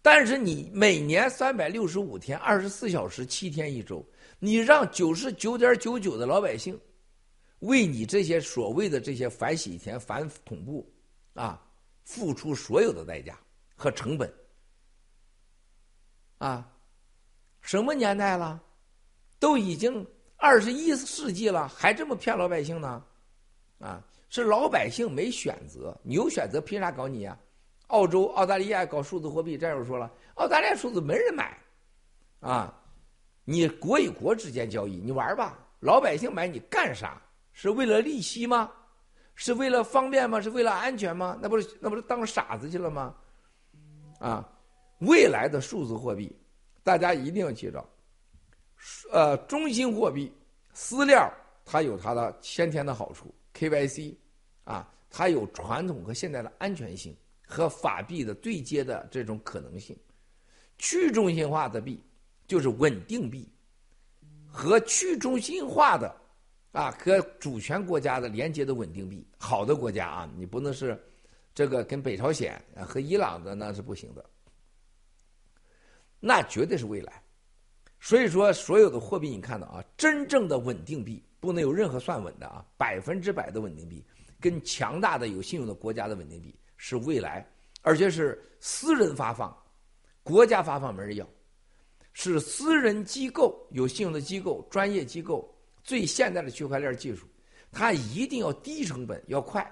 但是你每年三百六十五天，二十四小时，七天一周，你让九十九点九九的老百姓为你这些所谓的这些反洗钱、反恐怖啊，付出所有的代价和成本啊，什么年代了？都已经二十一世纪了，还这么骗老百姓呢？啊，是老百姓没选择，你有选择，凭啥搞你啊？澳洲、澳大利亚搞数字货币，战友说了，澳大利亚数字没人买，啊，你国与国之间交易，你玩吧，老百姓买你干啥？是为了利息吗？是为了方便吗？是为了安全吗？那不是那不是当傻子去了吗？啊，未来的数字货币，大家一定要记着。呃，中心货币私链它有它的先天的好处，KYC 啊，它有传统和现代的安全性和法币的对接的这种可能性。去中心化的币就是稳定币，和去中心化的啊和主权国家的连接的稳定币，好的国家啊，你不能是这个跟北朝鲜啊和伊朗的那是不行的，那绝对是未来。所以说，所有的货币你看到啊，真正的稳定币不能有任何算稳的啊，百分之百的稳定币，跟强大的有信用的国家的稳定币是未来，而且是私人发放，国家发放没人要，是私人机构有信用的机构、专业机构最现代的区块链技术，它一定要低成本要快。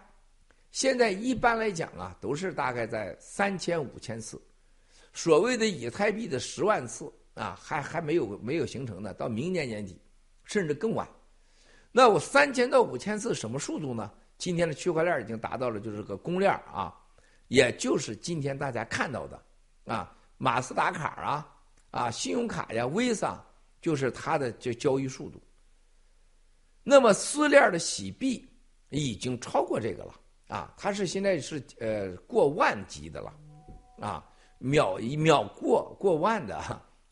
现在一般来讲啊，都是大概在三千五千次，所谓的以太币的十万次。啊，还还没有没有形成呢，到明年年底，甚至更晚。那我三千到五千次什么速度呢？今天的区块链已经达到了，就是个公链啊，也就是今天大家看到的啊，马斯达卡啊，啊，信用卡呀，Visa 就是它的这交易速度。那么私链的洗币已经超过这个了啊，它是现在是呃过万级的了啊，秒一秒过过万的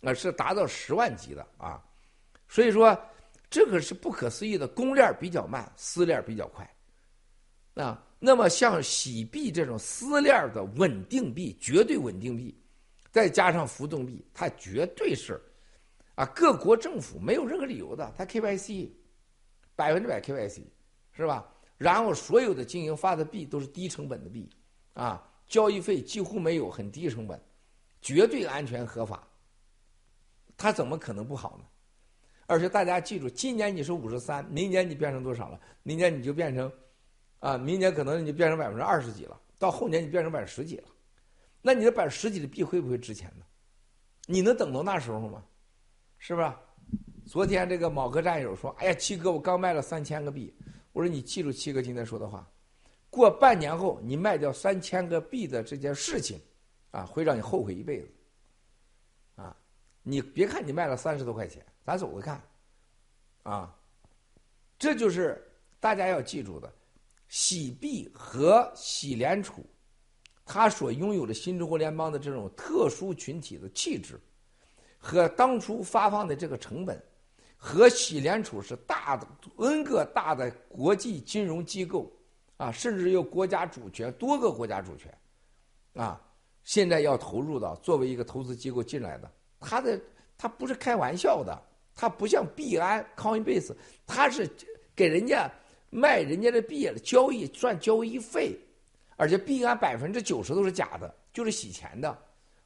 啊，是达到十万级的啊，所以说这个是不可思议的，公链比较慢，私链比较快啊。那么像洗币这种私链的稳定币，绝对稳定币，再加上浮动币，它绝对是啊，各国政府没有任何理由的，它 KYC。百分之百 KYC，是吧？然后所有的经营发的币都是低成本的币，啊，交易费几乎没有，很低成本，绝对安全合法。它怎么可能不好呢？而且大家记住，今年你是五十三，明年你变成多少了？明年你就变成，啊，明年可能你就变成百分之二十几了，到后年你变成百分之十几了。那你的百分之十几的币会不会值钱呢？你能等到那时候吗？是吧？昨天这个某个战友说：“哎呀，七哥，我刚卖了三千个币。”我说：“你记住七哥今天说的话，过半年后你卖掉三千个币的这件事情，啊，会让你后悔一辈子。你别看你卖了三十多块钱，咱走着看，啊，这就是大家要记住的，洗币和洗联储，它所拥有的新中国联邦的这种特殊群体的气质，和当初发放的这个成本。”和喜联储是大的 N 个大的国际金融机构，啊，甚至有国家主权，多个国家主权，啊，现在要投入到作为一个投资机构进来的，他的他不是开玩笑的，他不像币安 Coinbase，他是给人家卖人家的币交易赚交易费，而且币安百分之九十都是假的，就是洗钱的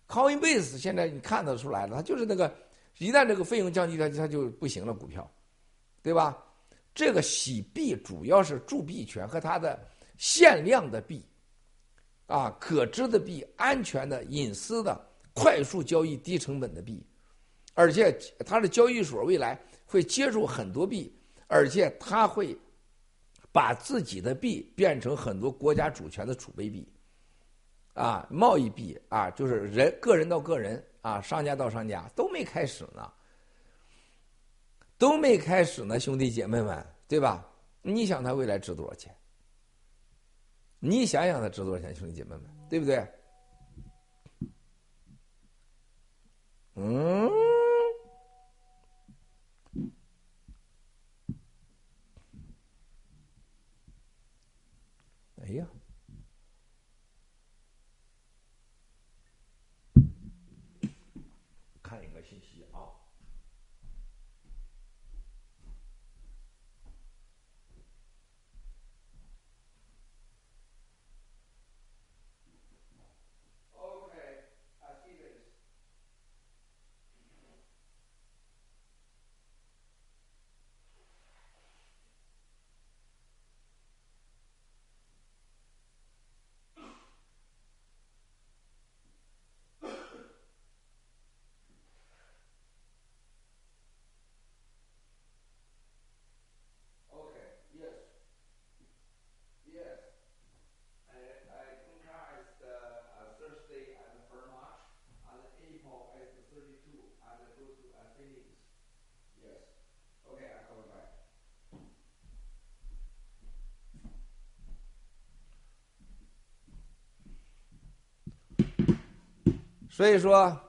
，Coinbase 现在你看得出来了，它就是那个。一旦这个费用降低，它它就不行了，股票，对吧？这个洗币主要是铸币权和它的限量的币，啊，可知的币、安全的、隐私的、快速交易、低成本的币，而且它的交易所未来会接触很多币，而且它会把自己的币变成很多国家主权的储备币，啊，贸易币啊，就是人个人到个人。啊，商家到商家都没开始呢，都没开始呢，兄弟姐妹们，对吧？你想他未来值多少钱？你想想他值多少钱，兄弟姐妹们，对不对？嗯？哎呀！所以说，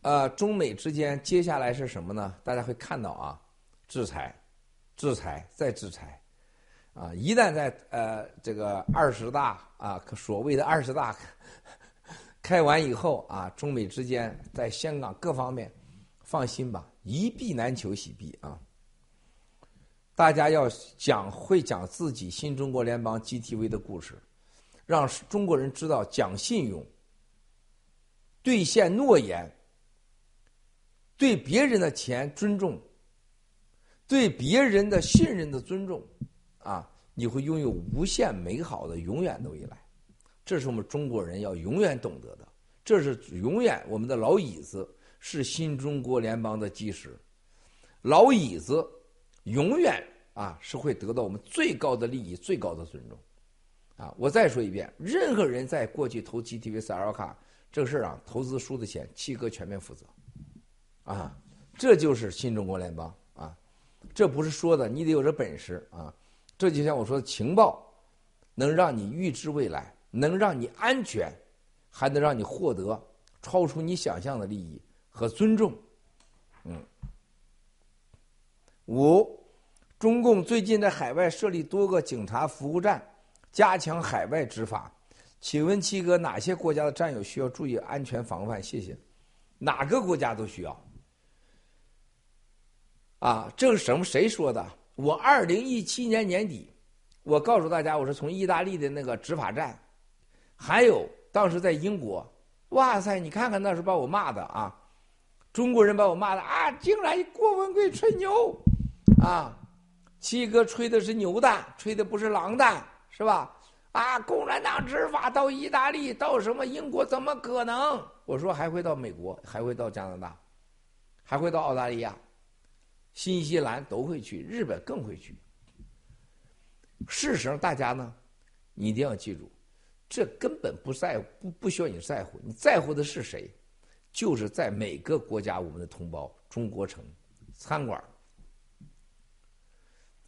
呃，中美之间接下来是什么呢？大家会看到啊，制裁，制裁，再制裁，啊，一旦在呃这个二十大啊，所谓的二十大 开完以后啊，中美之间在香港各方面，放心吧，一币难求，洗币啊。大家要讲会讲自己新中国联邦 GTV 的故事，让中国人知道讲信用。兑现诺言，对别人的钱尊重，对别人的信任的尊重，啊，你会拥有无限美好的永远的未来。这是我们中国人要永远懂得的。这是永远我们的老椅子是新中国联邦的基石，老椅子永远啊是会得到我们最高的利益、最高的尊重。啊，我再说一遍，任何人在过去投 GTV 赛尔卡。这个事儿啊，投资输的钱，七哥全面负责，啊，这就是新中国联邦啊！这不是说的，你得有这本事啊！这就像我说的，情报能让你预知未来，能让你安全，还能让你获得超出你想象的利益和尊重。嗯。五，中共最近在海外设立多个警察服务站，加强海外执法。请问七哥，哪些国家的战友需要注意安全防范？谢谢。哪个国家都需要。啊，这是什么？谁说的？我二零一七年年底，我告诉大家，我是从意大利的那个执法站，还有当时在英国，哇塞，你看看那时候把我骂的啊，中国人把我骂的啊，竟然郭文贵吹牛，啊，七哥吹的是牛蛋，吹的不是狼蛋，是吧？啊！共产党执法到意大利，到什么英国，怎么可能？我说还会到美国，还会到加拿大，还会到澳大利亚、新西兰都会去，日本更会去。事实上，大家呢，你一定要记住，这根本不在不不需要你在乎，你在乎的是谁？就是在每个国家我们的同胞，中国城餐馆。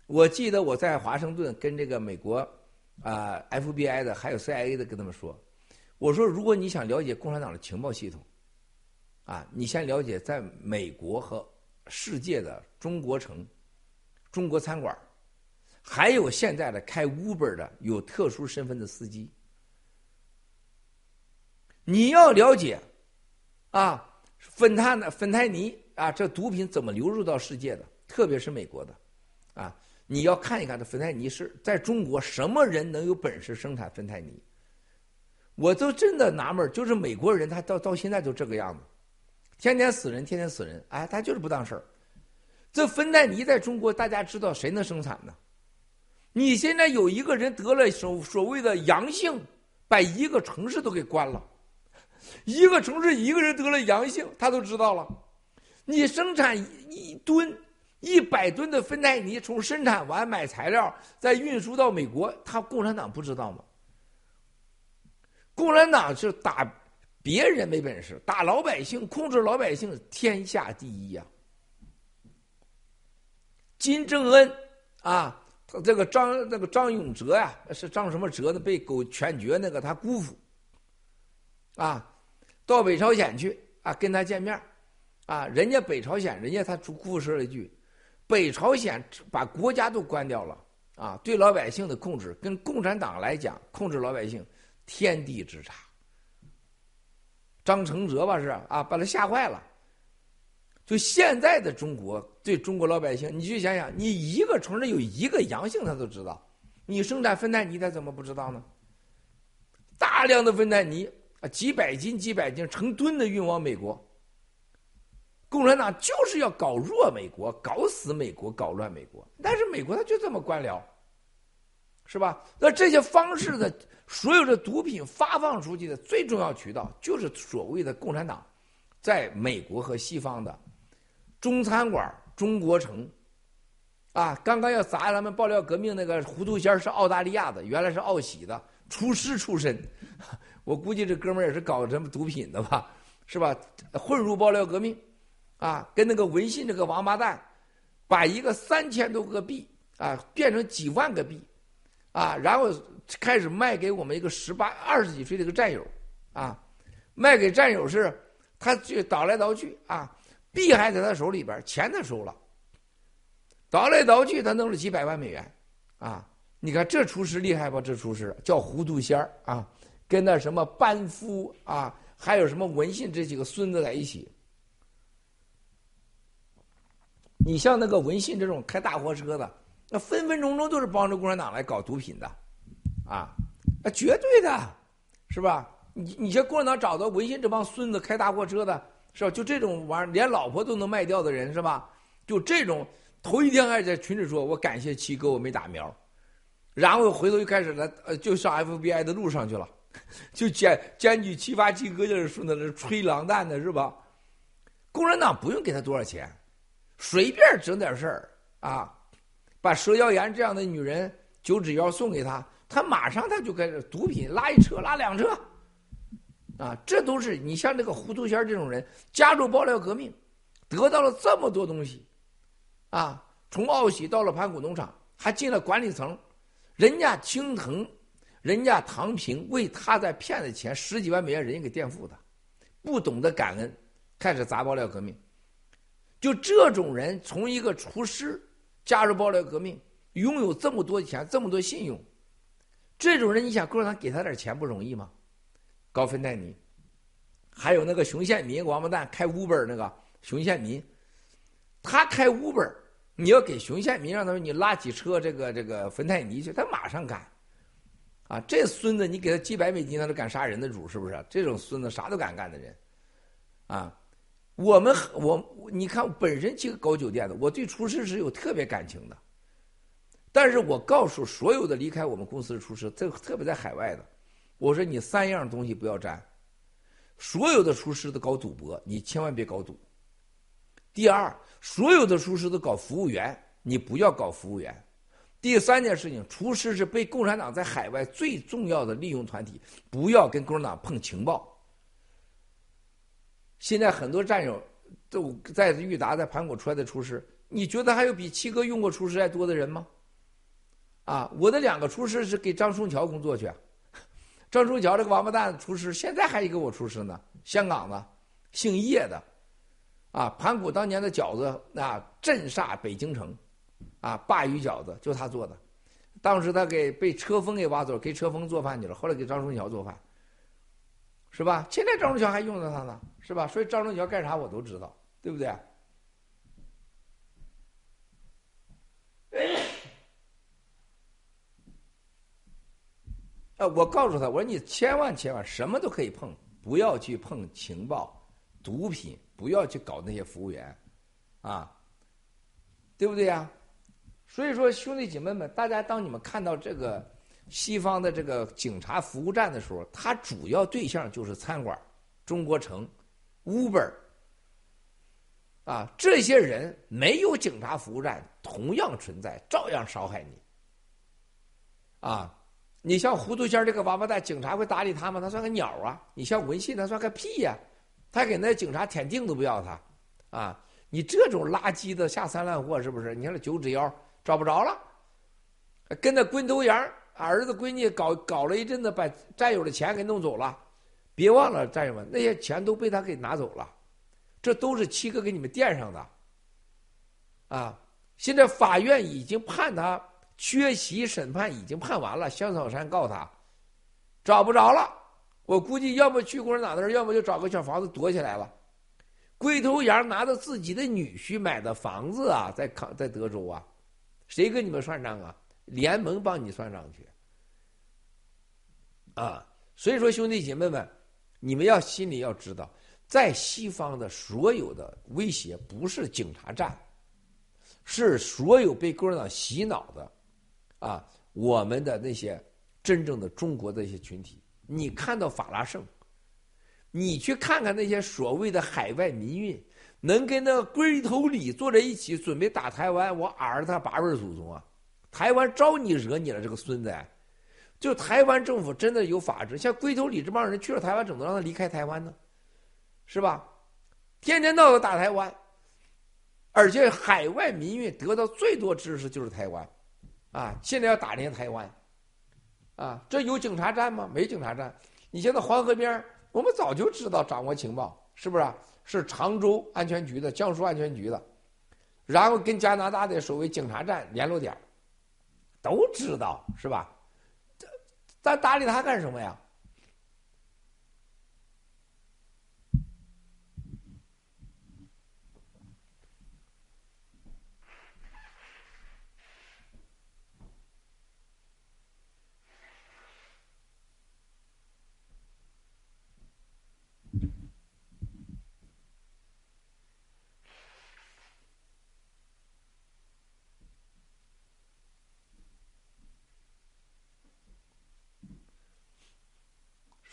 我记得我在华盛顿跟这个美国。啊，FBI 的还有 CIA 的跟他们说，我说如果你想了解共产党的情报系统，啊，你先了解在美国和世界的中国城、中国餐馆，还有现在的开 Uber 的有特殊身份的司机，你要了解啊，芬太的芬太尼啊，这毒品怎么流入到世界的，特别是美国的，啊。你要看一看这芬太尼是在中国什么人能有本事生产芬太尼？我都真的纳闷就是美国人他到到现在都这个样子，天天死人，天天死人，哎，他就是不当事儿。这芬太尼在中国，大家知道谁能生产呢？你现在有一个人得了所所谓的阳性，把一个城市都给关了，一个城市一个人得了阳性，他都知道了。你生产一吨。一百吨的芬太尼从生产完买材料再运输到美国，他共产党不知道吗？共产党是打别人没本事，打老百姓，控制老百姓天下第一呀。金正恩啊，他这个张那个张永哲呀，是张什么哲的被狗全绝那个他姑父啊，到北朝鲜去啊跟他见面啊，人家北朝鲜人家他姑父说了一句。北朝鲜把国家都关掉了啊！对老百姓的控制，跟共产党来讲，控制老百姓天地之差。张承泽吧是啊，把他吓坏了。就现在的中国，对中国老百姓，你去想想，你一个城市有一个阳性，他都知道。你生产芬太尼，他怎么不知道呢？大量的芬太尼啊，几百斤、几百斤、成吨的运往美国。共产党就是要搞弱美国，搞死美国，搞乱美国。但是美国他就这么官僚，是吧？那这些方式的所有的毒品发放出去的最重要渠道，就是所谓的共产党在美国和西方的中餐馆、中国城。啊，刚刚要砸咱们爆料革命那个糊涂仙是澳大利亚的，原来是澳喜的厨师出身。我估计这哥们儿也是搞什么毒品的吧？是吧？混入爆料革命。啊，跟那个文信这个王八蛋，把一个三千多个币啊变成几万个币，啊，然后开始卖给我们一个十八二十几岁的一个战友，啊，卖给战友是，他就倒来倒去啊，币还在他手里边，钱他收了，倒来倒去他弄了几百万美元，啊，你看这厨师厉害吧？这厨师叫糊涂仙儿啊，跟那什么班夫啊，还有什么文信这几个孙子在一起。你像那个文信这种开大货车的，那分分钟钟都是帮着共产党来搞毒品的，啊，啊，绝对的，是吧？你你像共产党找到文信这帮孙子开大货车的，是吧？就这种玩意儿，连老婆都能卖掉的人，是吧？就这种，头一天还在群里说，我感谢七哥，我没打苗，然后回头又开始了，呃，就上 FBI 的路上去了，就检检举七八七哥就是说那吹狼蛋的，是吧？共产党不用给他多少钱。随便整点事儿啊，把佘耀岩这样的女人九指妖送给他，他马上他就开始毒品拉一车拉两车，啊，这都是你像这个糊涂仙这种人加入爆料革命，得到了这么多东西，啊，从奥喜到了盘古农场，还进了管理层，人家青藤，人家唐平为他在骗的钱十几万美元人家给垫付的，不懂得感恩，开始砸爆料革命。就这种人，从一个厨师加入爆料革命，拥有这么多钱，这么多信用，这种人，你想共产党给他点钱不容易吗？高芬泰尼，还有那个熊宪民，王八蛋开 Uber 那个熊宪民，他开 Uber，你要给熊宪民让他说你拉几车这个这个芬太尼去，他马上干。啊，这孙子你给他几百美金，他都敢杀人的主，是不是？这种孙子啥都敢干的人，啊。我们我你看，本身这个搞酒店的，我对厨师是有特别感情的。但是我告诉所有的离开我们公司的厨师，特特别在海外的，我说你三样东西不要沾。所有的厨师都搞赌博，你千万别搞赌。第二，所有的厨师都搞服务员，你不要搞服务员。第三件事情，厨师是被共产党在海外最重要的利用团体，不要跟共产党碰情报。现在很多战友都在裕达、在盘古出来的厨师，你觉得还有比七哥用过厨师还多的人吗？啊，我的两个厨师是给张松桥工作去，张松桥这个王八蛋厨师现在还一个我厨师呢，香港的，姓叶的，啊，盘古当年的饺子啊震煞北京城，啊，鲅鱼饺子就他做的，当时他给被车峰给挖走，给车峰做饭去了，后来给张松桥做饭。是吧？现在张忠桥还用着他呢，是吧？所以张忠桥干啥我都知道，对不对？呃，我告诉他，我说你千万千万什么都可以碰，不要去碰情报、毒品，不要去搞那些服务员，啊，对不对呀？所以说，兄弟姐妹们，大家当你们看到这个。西方的这个警察服务站的时候，它主要对象就是餐馆、中国城、Uber，啊，这些人没有警察服务站同样存在，照样伤害你。啊，你像糊涂仙这个王八蛋，警察会搭理他吗？他算个鸟啊！你像文信，他算个屁呀！他给那警察舔腚都不要他，啊，你这种垃圾的下三滥货是不是？你看那九指妖找不着了，跟那龟头羊。儿子闺女搞搞了一阵子，把战友的钱给弄走了。别忘了，战友们，那些钱都被他给拿走了，这都是七哥给你们垫上的。啊，现在法院已经判他缺席审判，已经判完了。香草山告他，找不着了。我估计要么去共产党那儿，要么就找个小房子躲起来了。龟头羊拿着自己的女婿买的房子啊，在康在德州啊，谁跟你们算账啊？联盟帮你算账去，啊，所以说兄弟姐妹们，你们要心里要知道，在西方的所有的威胁不是警察站，是所有被共产党洗脑的，啊，我们的那些真正的中国的一些群体，你看到法拉盛，你去看看那些所谓的海外民运，能跟那龟头里坐在一起准备打台湾，我儿子他八辈祖宗啊！台湾招你惹你了，这个孙子！就台湾政府真的有法治，像龟头李这帮人去了台湾，怎么能让他离开台湾呢？是吧？天天闹着打台湾，而且海外民运得到最多支持就是台湾，啊！现在要打连台湾，啊！这有警察站吗？没警察站。你现在黄河边，我们早就知道掌握情报，是不是？是常州安全局的、江苏安全局的，然后跟加拿大的所谓警察站联络点。都知道是吧？咱搭理他干什么呀？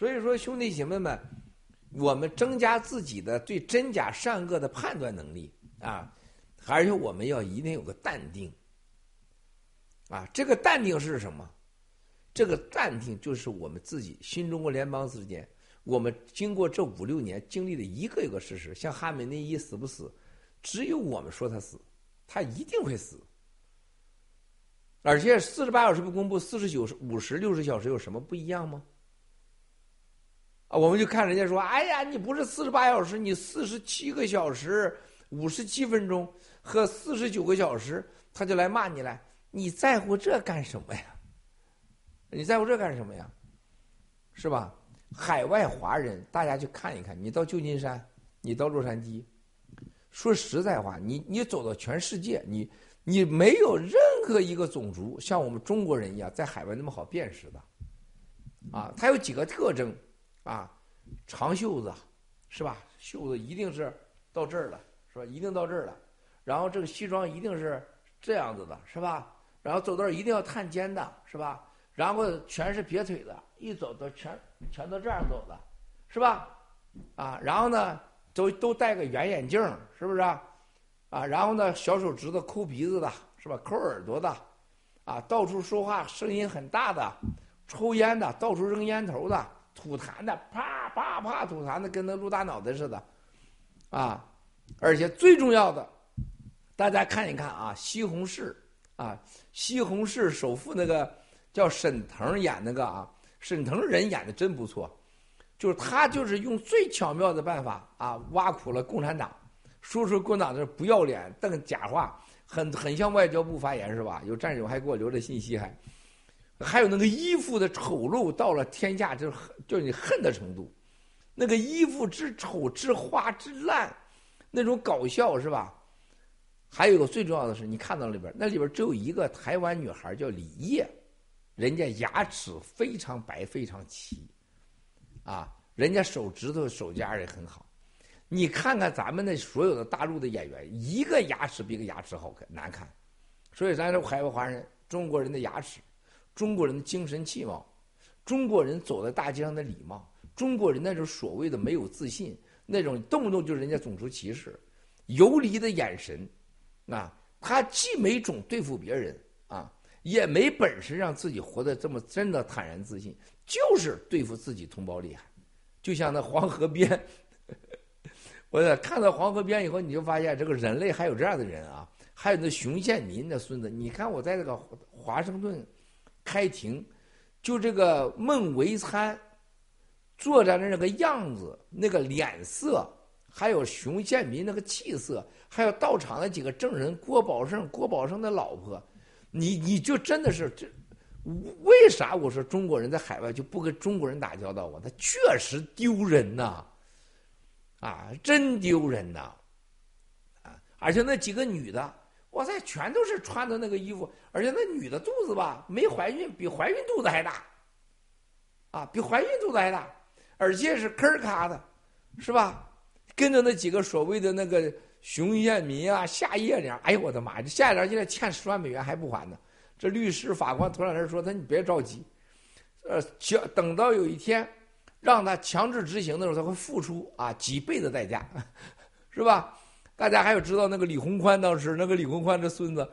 所以说，兄弟姐妹们，我们增加自己的对真假善恶的判断能力啊，而且我们要一定有个淡定啊。这个淡定是什么？这个淡定就是我们自己新中国联邦之间，我们经过这五六年经历的一个一个事实，像哈梅内伊死不死，只有我们说他死，他一定会死。而且四十八小时不公布，四十九、五十、六十小时有什么不一样吗？啊，我们就看人家说，哎呀，你不是四十八小时，你四十七个小时五十七分钟和四十九个小时，他就来骂你来，你在乎这干什么呀？你在乎这干什么呀？是吧？海外华人，大家去看一看，你到旧金山，你到洛杉矶，说实在话，你你走到全世界，你。你没有任何一个种族像我们中国人一样在海外那么好辨识的，啊，它有几个特征，啊，长袖子，是吧？袖子一定是到这儿了，是吧？一定到这儿了。然后这个西装一定是这样子的，是吧？然后走道一定要探肩的，是吧？然后全是别腿的，一走都全全都这样走的，是吧？啊，然后呢，都都戴个圆眼镜，是不是？啊，然后呢，小手指头抠鼻子的，是吧？抠耳朵的，啊，到处说话声音很大的，抽烟的，到处扔烟头的，吐痰的，啪啪啪吐痰的，跟那鹿大脑袋似的，啊，而且最重要的，大家看一看啊，西红柿啊，西红柿首富那个叫沈腾演那个啊，沈腾人演的真不错，就是他就是用最巧妙的办法啊，挖苦了共产党。说出共产党的不要脸、瞪假话，很很像外交部发言是吧？有战友还给我留着信息，还还有那个衣服的丑陋到了天下之就你恨的程度，那个衣服之丑之花之烂，那种搞笑是吧？还有个最重要的是，你看到里边那里边只有一个台湾女孩叫李烨，人家牙齿非常白非常齐，啊，人家手指头手尖也很好。你看看咱们那所有的大陆的演员，一个牙齿比一个牙齿好看难看，所以咱这海外华人，中国人的牙齿，中国人的精神气貌，中国人走在大街上的礼貌，中国人那种所谓的没有自信，那种动不动就人家种族歧视，游离的眼神，啊，他既没种对付别人啊，也没本事让自己活得这么真的坦然自信，就是对付自己同胞厉害，就像那黄河边。我看到黄河边以后，你就发现这个人类还有这样的人啊，还有那熊建民的孙子。你看我在这个华盛顿开庭，就这个孟维参坐在那那个样子、那个脸色，还有熊建民那个气色，还有到场的几个证人郭宝胜、郭宝胜的老婆，你你就真的是这为啥我说中国人在海外就不跟中国人打交道啊？他确实丢人呐。啊，真丢人呐！啊，而且那几个女的，哇塞，全都是穿的那个衣服，而且那女的肚子吧，没怀孕，比怀孕肚子还大，啊，比怀孕肚子还大，而且是坑儿咔的，是吧？跟着那几个所谓的那个熊艳民啊、夏叶良，哎呦我的妈呀，这夏叶良现在欠十万美元还不还呢。这律师、法官头两天说他，你别着急，呃，等等到有一天。让他强制执行的时候，他会付出啊几倍的代价，是吧？大家还有知道那个李鸿宽当时那个李鸿宽的孙子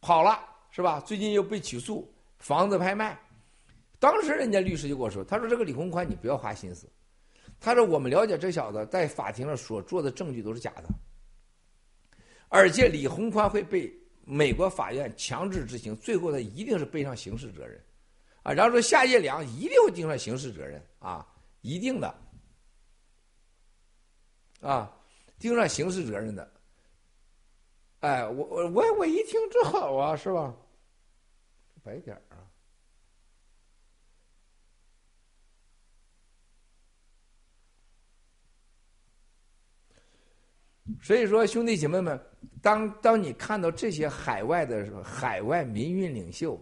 跑了，是吧？最近又被起诉房子拍卖，当时人家律师就跟我说：“他说这个李鸿宽你不要花心思，他说我们了解这小子在法庭上所做的证据都是假的，而且李鸿宽会被美国法院强制执行，最后他一定是背上刑事责任，啊，然后说夏叶良一定会盯上刑事责任。啊。”一定的，啊，盯上刑事责任的，哎，我我我我一听这好啊，是吧？白点儿啊。所以说，兄弟姐妹们，当当你看到这些海外的海外民运领袖，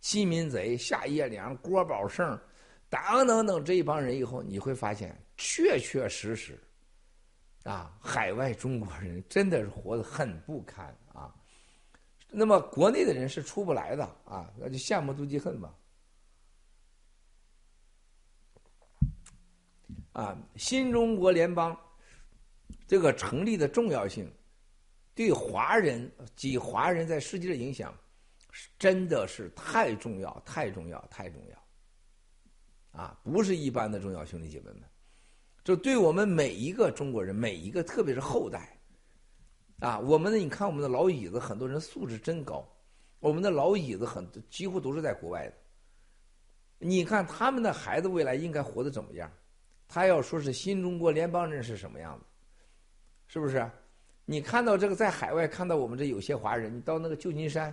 金民贼夏叶良、郭宝胜。等等等这一帮人以后，你会发现确确实实，啊，海外中国人真的是活得很不堪啊。那么国内的人是出不来的啊，那就羡慕妒忌恨吧。啊，新中国联邦这个成立的重要性，对华人及华人在世界的影响，是真的是太重要，太重要，太重要。啊，不是一般的重要，兄弟姐妹们，就对我们每一个中国人，每一个特别是后代，啊，我们的你看我们的老椅子，很多人素质真高，我们的老椅子很几乎都是在国外的。你看他们的孩子未来应该活得怎么样？他要说是新中国联邦人是什么样子，是不是？你看到这个在海外看到我们这有些华人，你到那个旧金山，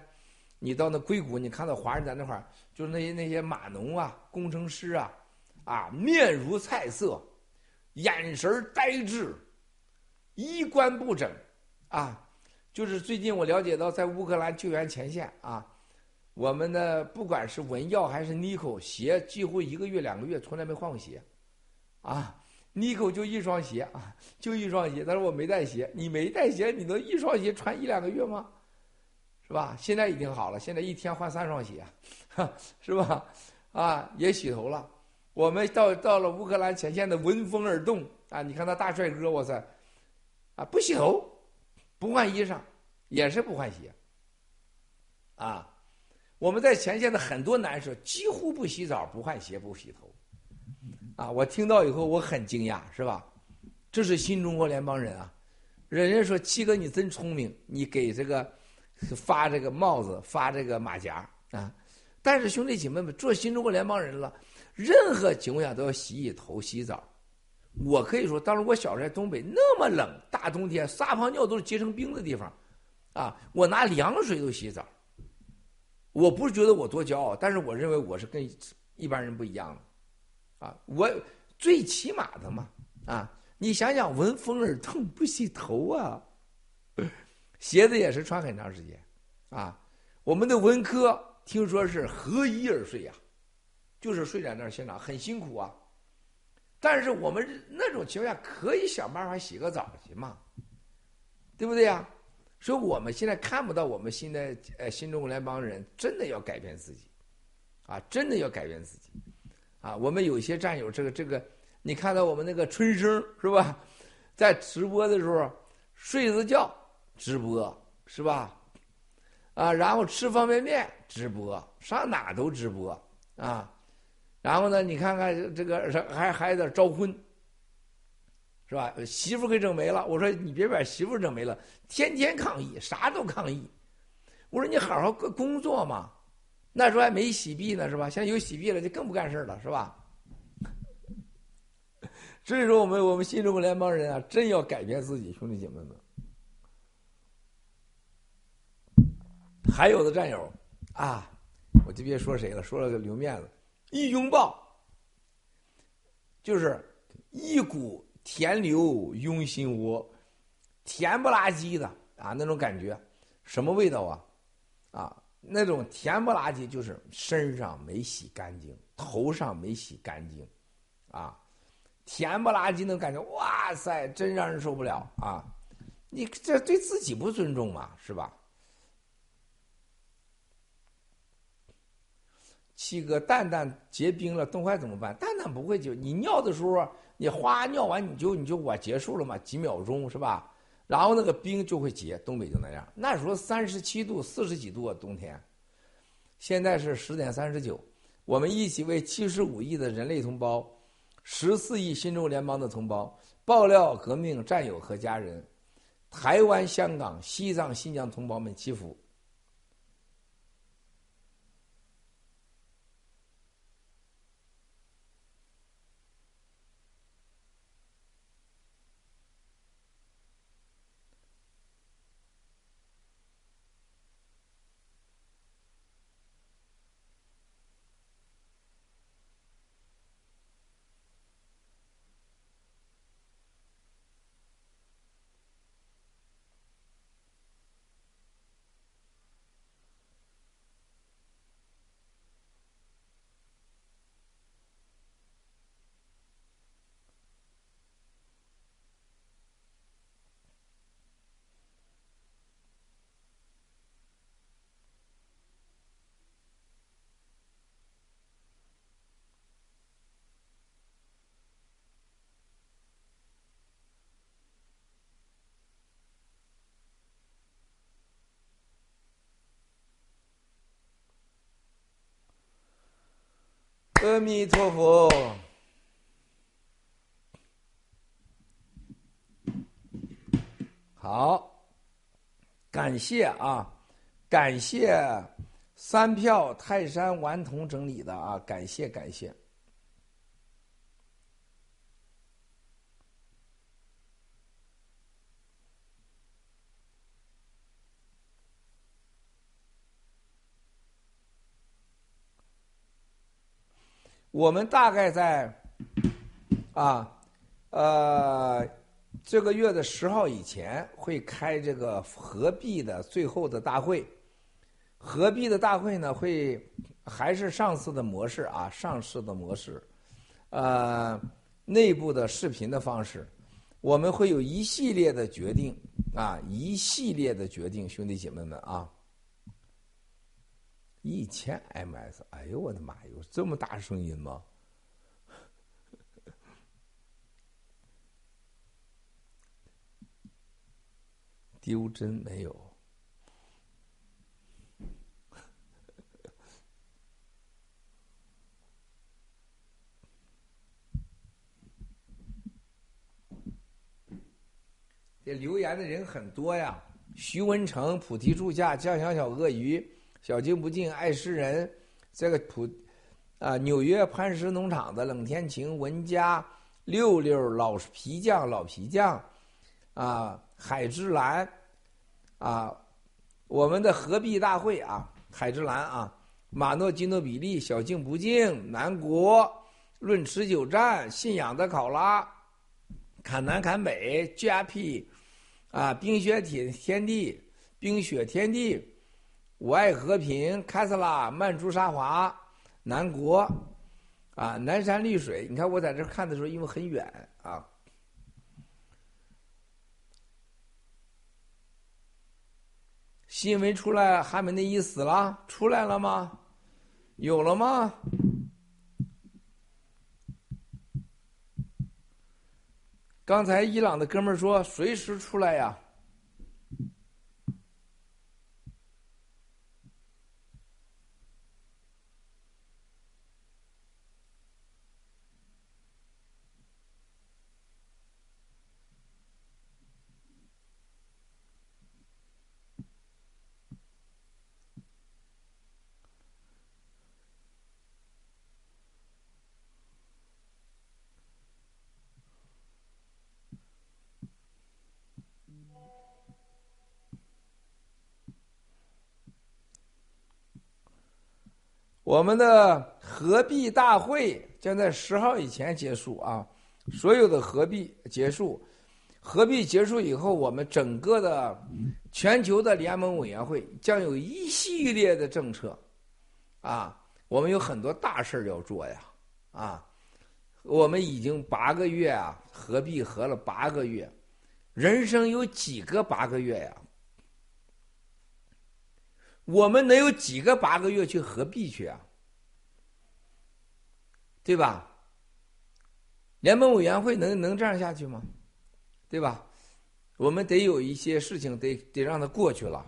你到那硅谷，你看到华人在那块儿，就是那些那些码农啊、工程师啊，啊，面如菜色，眼神呆滞，衣冠不整。啊，就是最近我了解到，在乌克兰救援前线啊，我们的不管是文耀还是妮蔻，鞋几乎一个月两个月从来没换过鞋，啊，妮蔻就一双鞋啊，就一双鞋。他说我没带鞋，你没带鞋，你能一双鞋穿一两个月吗？是吧？现在已经好了，现在一天换三双鞋，是吧？啊，也洗头了。我们到到了乌克兰前线的闻风而动啊！你看那大帅哥，哇塞，啊，不洗头。不换衣裳，也是不换鞋。啊，我们在前线的很多男士几乎不洗澡、不换鞋、不洗头。啊，我听到以后我很惊讶，是吧？这是新中国联邦人啊！人家说七哥你真聪明，你给这个发这个帽子、发这个马甲啊。但是兄弟姐妹们，做新中国联邦人了，任何情况下都要洗洗头、洗澡。我可以说，当时我小时候在东北那么冷，大冬天撒泡尿都是结成冰的地方，啊，我拿凉水都洗澡。我不是觉得我多骄傲，但是我认为我是跟一般人不一样的，啊，我最起码的嘛，啊，你想想闻风而动不洗头啊，鞋子也是穿很长时间，啊，我们的文科听说是合衣而睡呀，就是睡在那儿现场很辛苦啊。但是我们那种情况下可以想办法洗个澡去嘛，对不对呀？所以我们现在看不到我们现在呃新中国联邦人真的要改变自己，啊，真的要改变自己，啊，我们有些战友这个这个，你看到我们那个春生是吧，在直播的时候睡着觉直播是吧，啊，然后吃方便面直播，上哪都直播啊。然后呢？你看看这个还还在招婚，是吧？媳妇给整没了。我说你别把媳妇整没了，天天抗议，啥都抗议。我说你好好工作嘛。那时候还没洗币呢，是吧？现在有洗币了，就更不干事了，是吧？所以说，我们我们新中国联邦人啊，真要改变自己，兄弟姐妹们。还有的战友啊，我就别说谁了，说了留面子。一拥抱，就是一股甜流涌心窝，甜不拉几的啊，那种感觉，什么味道啊？啊，那种甜不拉几，就是身上没洗干净，头上没洗干净，啊，甜不拉几那种感觉，哇塞，真让人受不了啊！你这对自己不尊重嘛，是吧？七哥，蛋蛋结冰了，冻坏怎么办？蛋蛋不会就你尿的时候，你哗尿完你就你就我结束了嘛，几秒钟是吧？然后那个冰就会结，东北就那样。那时候三十七度、四十几度啊，冬天。现在是十点三十九，我们一起为七十五亿的人类同胞、十四亿新中联邦的同胞、爆料革命战友和家人、台湾、香港、西藏、新疆同胞们祈福。阿弥陀佛，好，感谢啊，感谢三票泰山顽童整理的啊，感谢感谢。我们大概在啊呃这个月的十号以前会开这个合璧的最后的大会。合璧的大会呢，会还是上次的模式啊，上市的模式，呃，内部的视频的方式，我们会有一系列的决定啊，一系列的决定，兄弟姐妹们啊。一千 ms，哎呦我的妈，有这么大声音吗？丢针没有？这留言的人很多呀，徐文成、菩提树下、江小小、鳄鱼。小静不静，爱诗人，这个普啊，纽约磐石农场的冷天晴，文佳，六六老皮匠，老皮匠，啊，海之蓝，啊，我们的合璧大会啊，海之蓝啊，马诺基诺比利，小静不静，南国，论持久战，信仰的考拉，砍南砍北，GRP，啊，冰雪铁天地，冰雪天地。我爱和平，卡斯拉，曼珠沙华，南国，啊，南山绿水。你看我在这看的时候，因为很远啊。新闻出来，哈梅内伊死了，出来了吗？有了吗？刚才伊朗的哥们儿说，随时出来呀。我们的合璧大会将在十号以前结束啊！所有的合璧结束，合璧结束以后，我们整个的全球的联盟委员会将有一系列的政策啊！我们有很多大事要做呀！啊，我们已经八个月啊，合璧合了八个月，人生有几个八个月呀？我们能有几个八个月去合璧去啊？对吧？联盟委员会能能这样下去吗？对吧？我们得有一些事情得得让它过去了。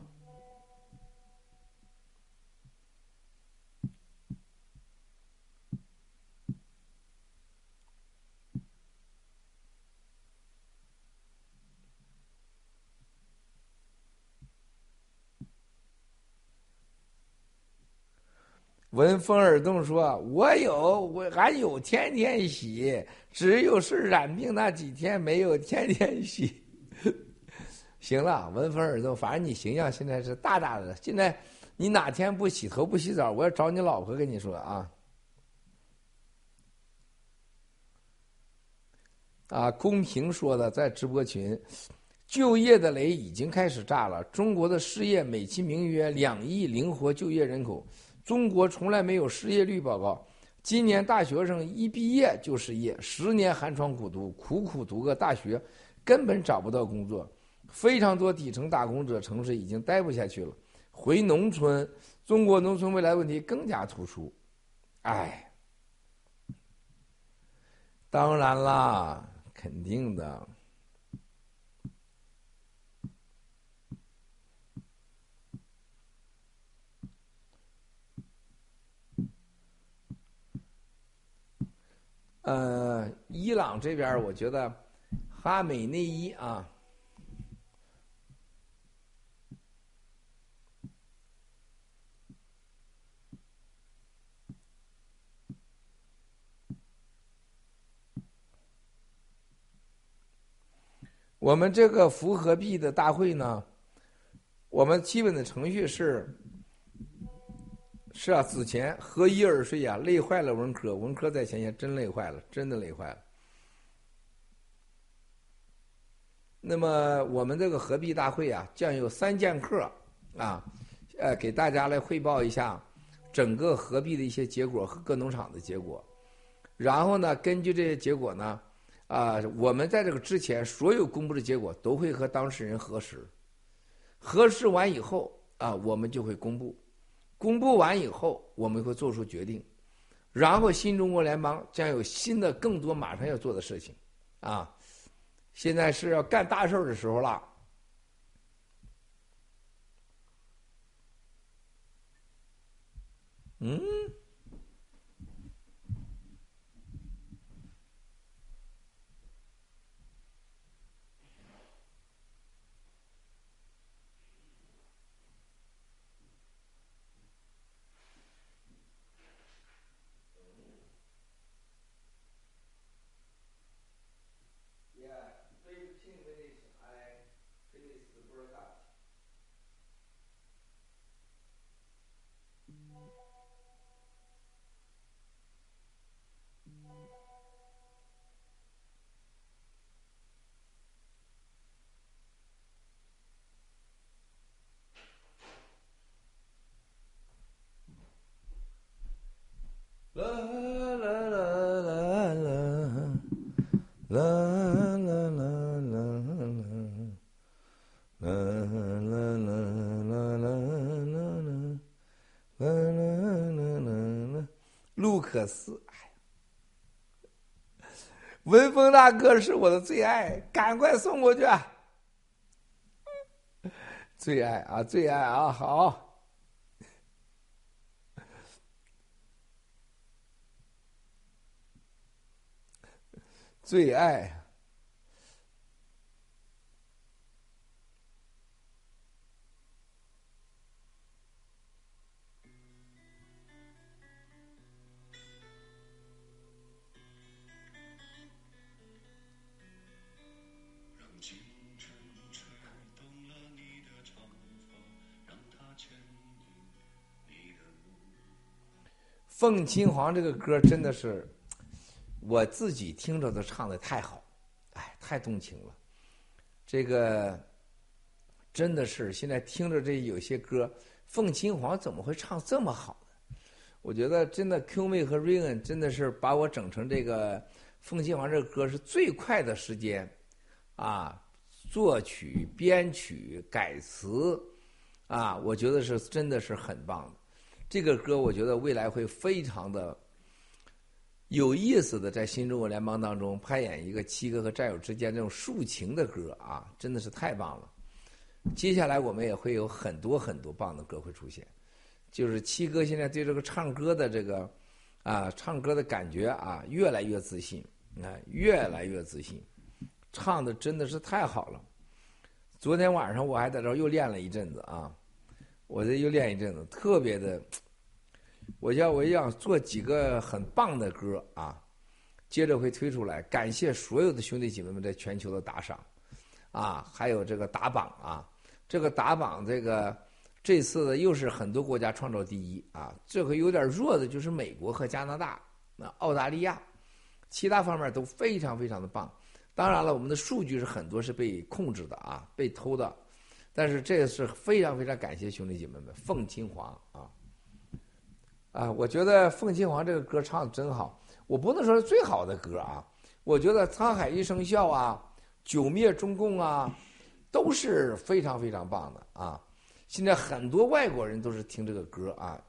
闻风而动，说：“我有，我俺有天天洗，只有是染病那几天没有天天洗。”行了，闻风而动，反正你形象现在是大大的。现在你哪天不洗头不洗澡，我要找你老婆跟你说啊！啊，公平说的，在直播群，就业的雷已经开始炸了。中国的失业美其名曰两亿灵活就业人口。中国从来没有失业率报告，今年大学生一毕业就失业，十年寒窗苦读，苦苦读个大学，根本找不到工作。非常多底层打工者城市已经待不下去了，回农村。中国农村未来问题更加突出。哎，当然啦，肯定的。呃，伊朗这边我觉得哈美内衣啊。我们这个符合币的大会呢，我们基本的程序是。是啊，子前何一而睡呀，累坏了文科，文科在前线真累坏了，真的累坏了。那么我们这个合璧大会啊，将有三剑客啊，呃，给大家来汇报一下整个合璧的一些结果和各农场的结果。然后呢，根据这些结果呢，啊，我们在这个之前所有公布的结果都会和当事人核实，核实完以后啊，我们就会公布。公布完以后，我们会做出决定，然后新中国联邦将有新的、更多马上要做的事情，啊，现在是要干大事儿的时候了，嗯。可是，哎呀，文峰大哥是我的最爱，赶快送过去。最爱啊，最爱啊，好，最爱。凤青黄这个歌真的是，我自己听着都唱的太好，哎，太动情了。这个真的是现在听着这有些歌，凤青黄怎么会唱这么好呢？我觉得真的 Q 妹和瑞恩真的是把我整成这个凤青黄这个歌是最快的时间啊，作曲、编曲、改词啊，我觉得是真的是很棒的。这个歌我觉得未来会非常的有意思的，在新中国联邦当中拍演一个七哥和战友之间这种抒情的歌啊，真的是太棒了。接下来我们也会有很多很多棒的歌会出现，就是七哥现在对这个唱歌的这个啊唱歌的感觉啊越来越自信，啊越来越自信，唱的真的是太好了。昨天晚上我还在这儿又练了一阵子啊。我这又练一阵子，特别的，我想我要做几个很棒的歌啊，接着会推出来。感谢所有的兄弟姐妹们在全球的打赏，啊，还有这个打榜啊，这个打榜这个这次又是很多国家创造第一啊。这回有点弱的就是美国和加拿大，那澳大利亚，其他方面都非常非常的棒。当然了，我们的数据是很多是被控制的啊，被偷的。但是这个是非常非常感谢兄弟姐妹们，凤青黄啊，啊，我觉得凤青黄这个歌唱的真好。我不能说是最好的歌啊，我觉得沧海一声笑啊，九灭中共啊，都是非常非常棒的啊。现在很多外国人都是听这个歌啊，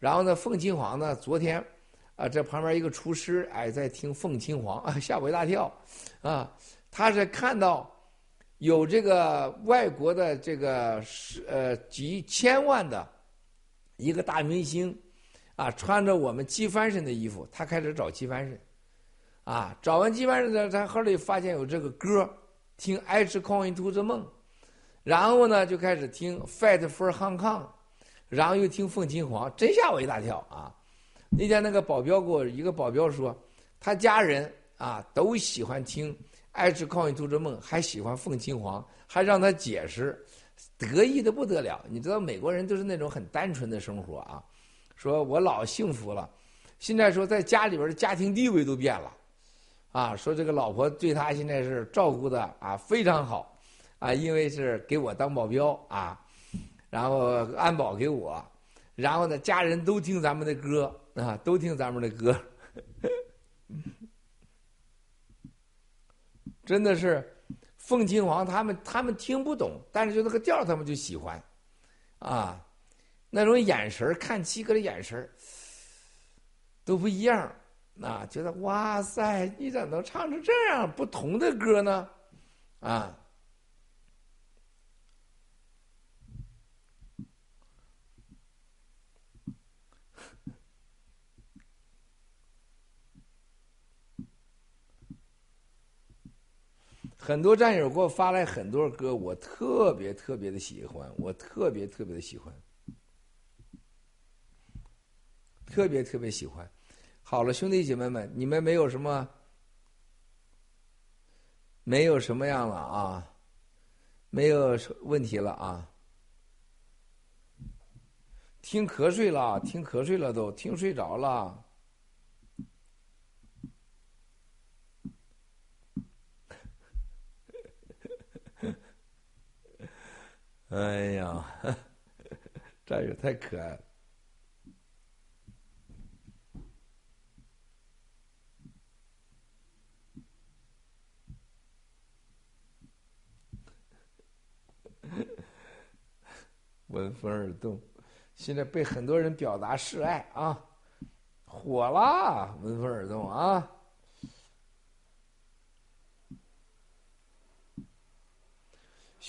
然后呢，凤青黄呢，昨天啊，这旁边一个厨师哎在听凤青黄，吓我一大跳啊，他是看到。有这个外国的这个是呃几千万的一个大明星，啊，穿着我们机翻身的衣服，他开始找机翻身，啊，找完机翻身呢，他后来发现有这个歌，听《I Just Call Into the 梦》，然后呢就开始听《Fight for Hong Kong》，然后又听凤琴黄，真吓我一大跳啊！那天那个保镖给我一个保镖说，他家人啊都喜欢听。爱吃抗疫图之梦，还喜欢凤青黄，还让他解释，得意的不得了。你知道美国人都是那种很单纯的生活啊，说我老幸福了，现在说在家里边的家庭地位都变了，啊，说这个老婆对他现在是照顾的啊非常好，啊，因为是给我当保镖啊，然后安保给我，然后呢家人都听咱们的歌啊，都听咱们的歌。真的是，凤琴王他们他们听不懂，但是就那个调他们就喜欢，啊，那种眼神看七哥的眼神都不一样，啊，觉得哇塞，你咋能唱成这样不同的歌呢？啊。很多战友给我发来很多歌，我特别特别的喜欢，我特别特别的喜欢，特别特别喜欢。好了，兄弟姐妹们，你们没有什么，没有什么样了啊，没有问题了啊。听瞌睡了，听瞌睡了，都听睡着了。哎呀，战友太可爱了！闻风而动，现在被很多人表达示爱啊，火啦！闻风而动啊！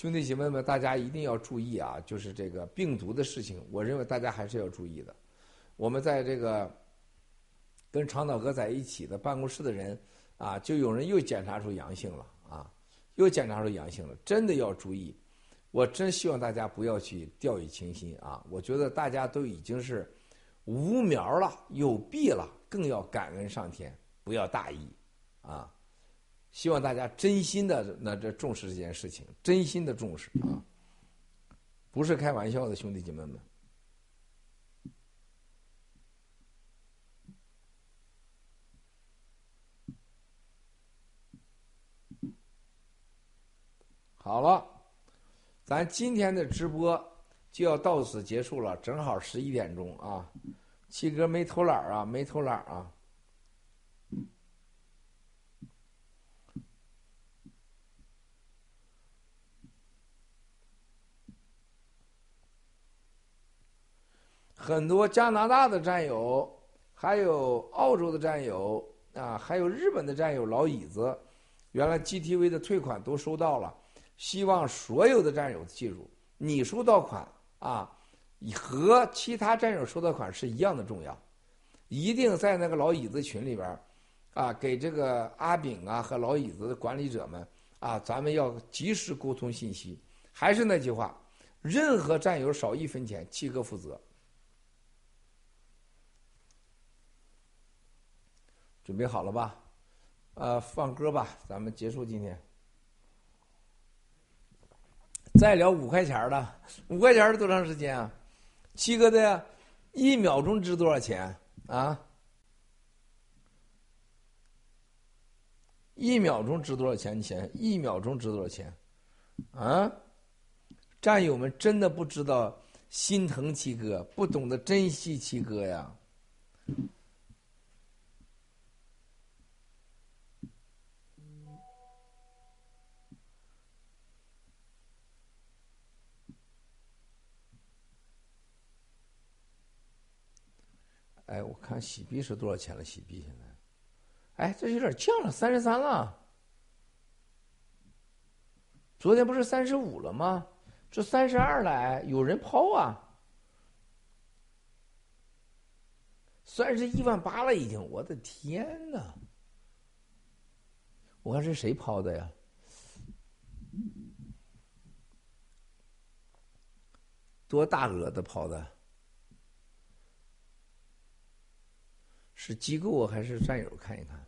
兄弟姐妹们，大家一定要注意啊！就是这个病毒的事情，我认为大家还是要注意的。我们在这个跟长岛哥在一起的办公室的人啊，就有人又检查出阳性了啊，又检查出阳性了，真的要注意。我真希望大家不要去掉以轻心啊！我觉得大家都已经是无苗了、有弊了，更要感恩上天，不要大意啊！希望大家真心的那这重视这件事情，真心的重视啊，不是开玩笑的，兄弟姐妹们。好了，咱今天的直播就要到此结束了，正好十一点钟啊。七哥没偷懒啊，没偷懒啊。很多加拿大的战友，还有澳洲的战友啊，还有日本的战友老椅子，原来 GTV 的退款都收到了。希望所有的战友记住，你收到款啊，和其他战友收到款是一样的重要。一定在那个老椅子群里边啊，给这个阿炳啊和老椅子的管理者们啊，咱们要及时沟通信息。还是那句话，任何战友少一分钱，七哥负责。准备好了吧？呃，放歌吧，咱们结束今天。再聊五块钱的，五块钱是多长时间啊？七哥的，一秒钟值多少钱啊？一秒钟值多少钱？钱，一秒钟值多少钱？啊？战友们真的不知道心疼七哥，不懂得珍惜七哥呀。哎，我看洗币是多少钱了？洗币现在，哎，这有点降了，三十三了。昨天不是三十五了吗？这三十二了哎，有人抛啊，三十一万八了已经。我的天哪！我看是谁抛的呀？多大额的抛的？是机构还是战友？看一看，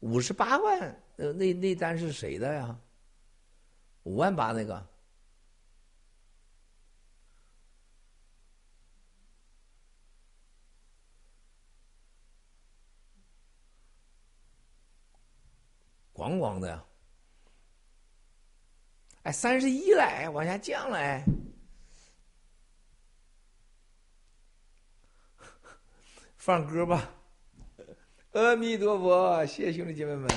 五十八万，呃，那那单是谁的呀？五万八那个。咣咣的呀，哎，三十一了，哎，往下降了，哎，放歌吧，阿弥陀佛，谢谢兄弟姐妹们。